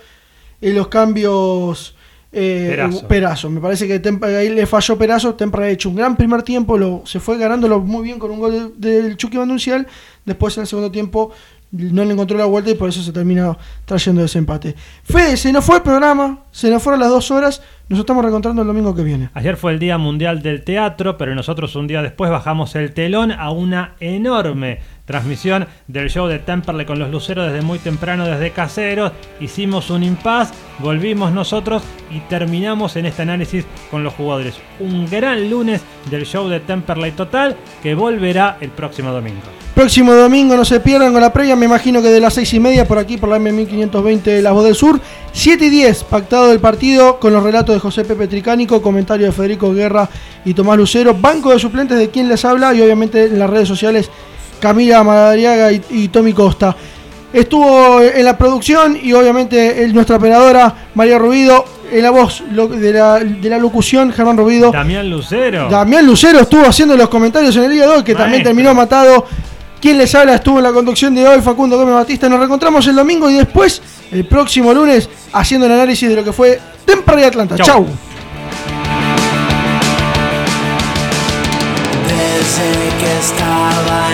en los cambios eh,
Perazo.
Perazo. Me parece que ahí le falló Perazo. Temperley ha hecho un gran primer tiempo, lo, se fue ganándolo muy bien con un gol de- del Chucky Banduncial. Después en el segundo tiempo no le encontró la vuelta y por eso se termina trayendo ese empate. Fede, se nos fue el programa, se nos fueron las dos horas. Nos estamos reencontrando el domingo que viene.
Ayer fue el Día Mundial del Teatro, pero nosotros un día después bajamos el telón a una enorme transmisión del show de Temperley con los luceros desde muy temprano, desde caseros. Hicimos un impas, volvimos nosotros y terminamos en este análisis con los jugadores. Un gran lunes del show de Temperley Total que volverá el próximo domingo.
Próximo domingo no se pierdan con la previa, me imagino que de las 6 y media por aquí por la M1520 de La Voz del Sur. 7 y 10, pactado el partido con los relatos de José Pepe Tricánico, comentario de Federico Guerra y Tomás Lucero, banco de suplentes de quien les habla y obviamente en las redes sociales Camila Madariaga y, y Tommy Costa. Estuvo en la producción y obviamente el- nuestra operadora María Rubido, en la voz lo- de la, de la locución Germán Rubido.
Damián Lucero.
Damián Lucero estuvo haciendo los comentarios en el día de hoy, que también terminó matado. Quien les habla estuvo en la conducción de hoy, Facundo Gómez Batista. Nos reencontramos el domingo y después, el próximo lunes, haciendo el análisis de lo que fue Temperley Atlanta.
Chau.
Chau.
Desde que estaba en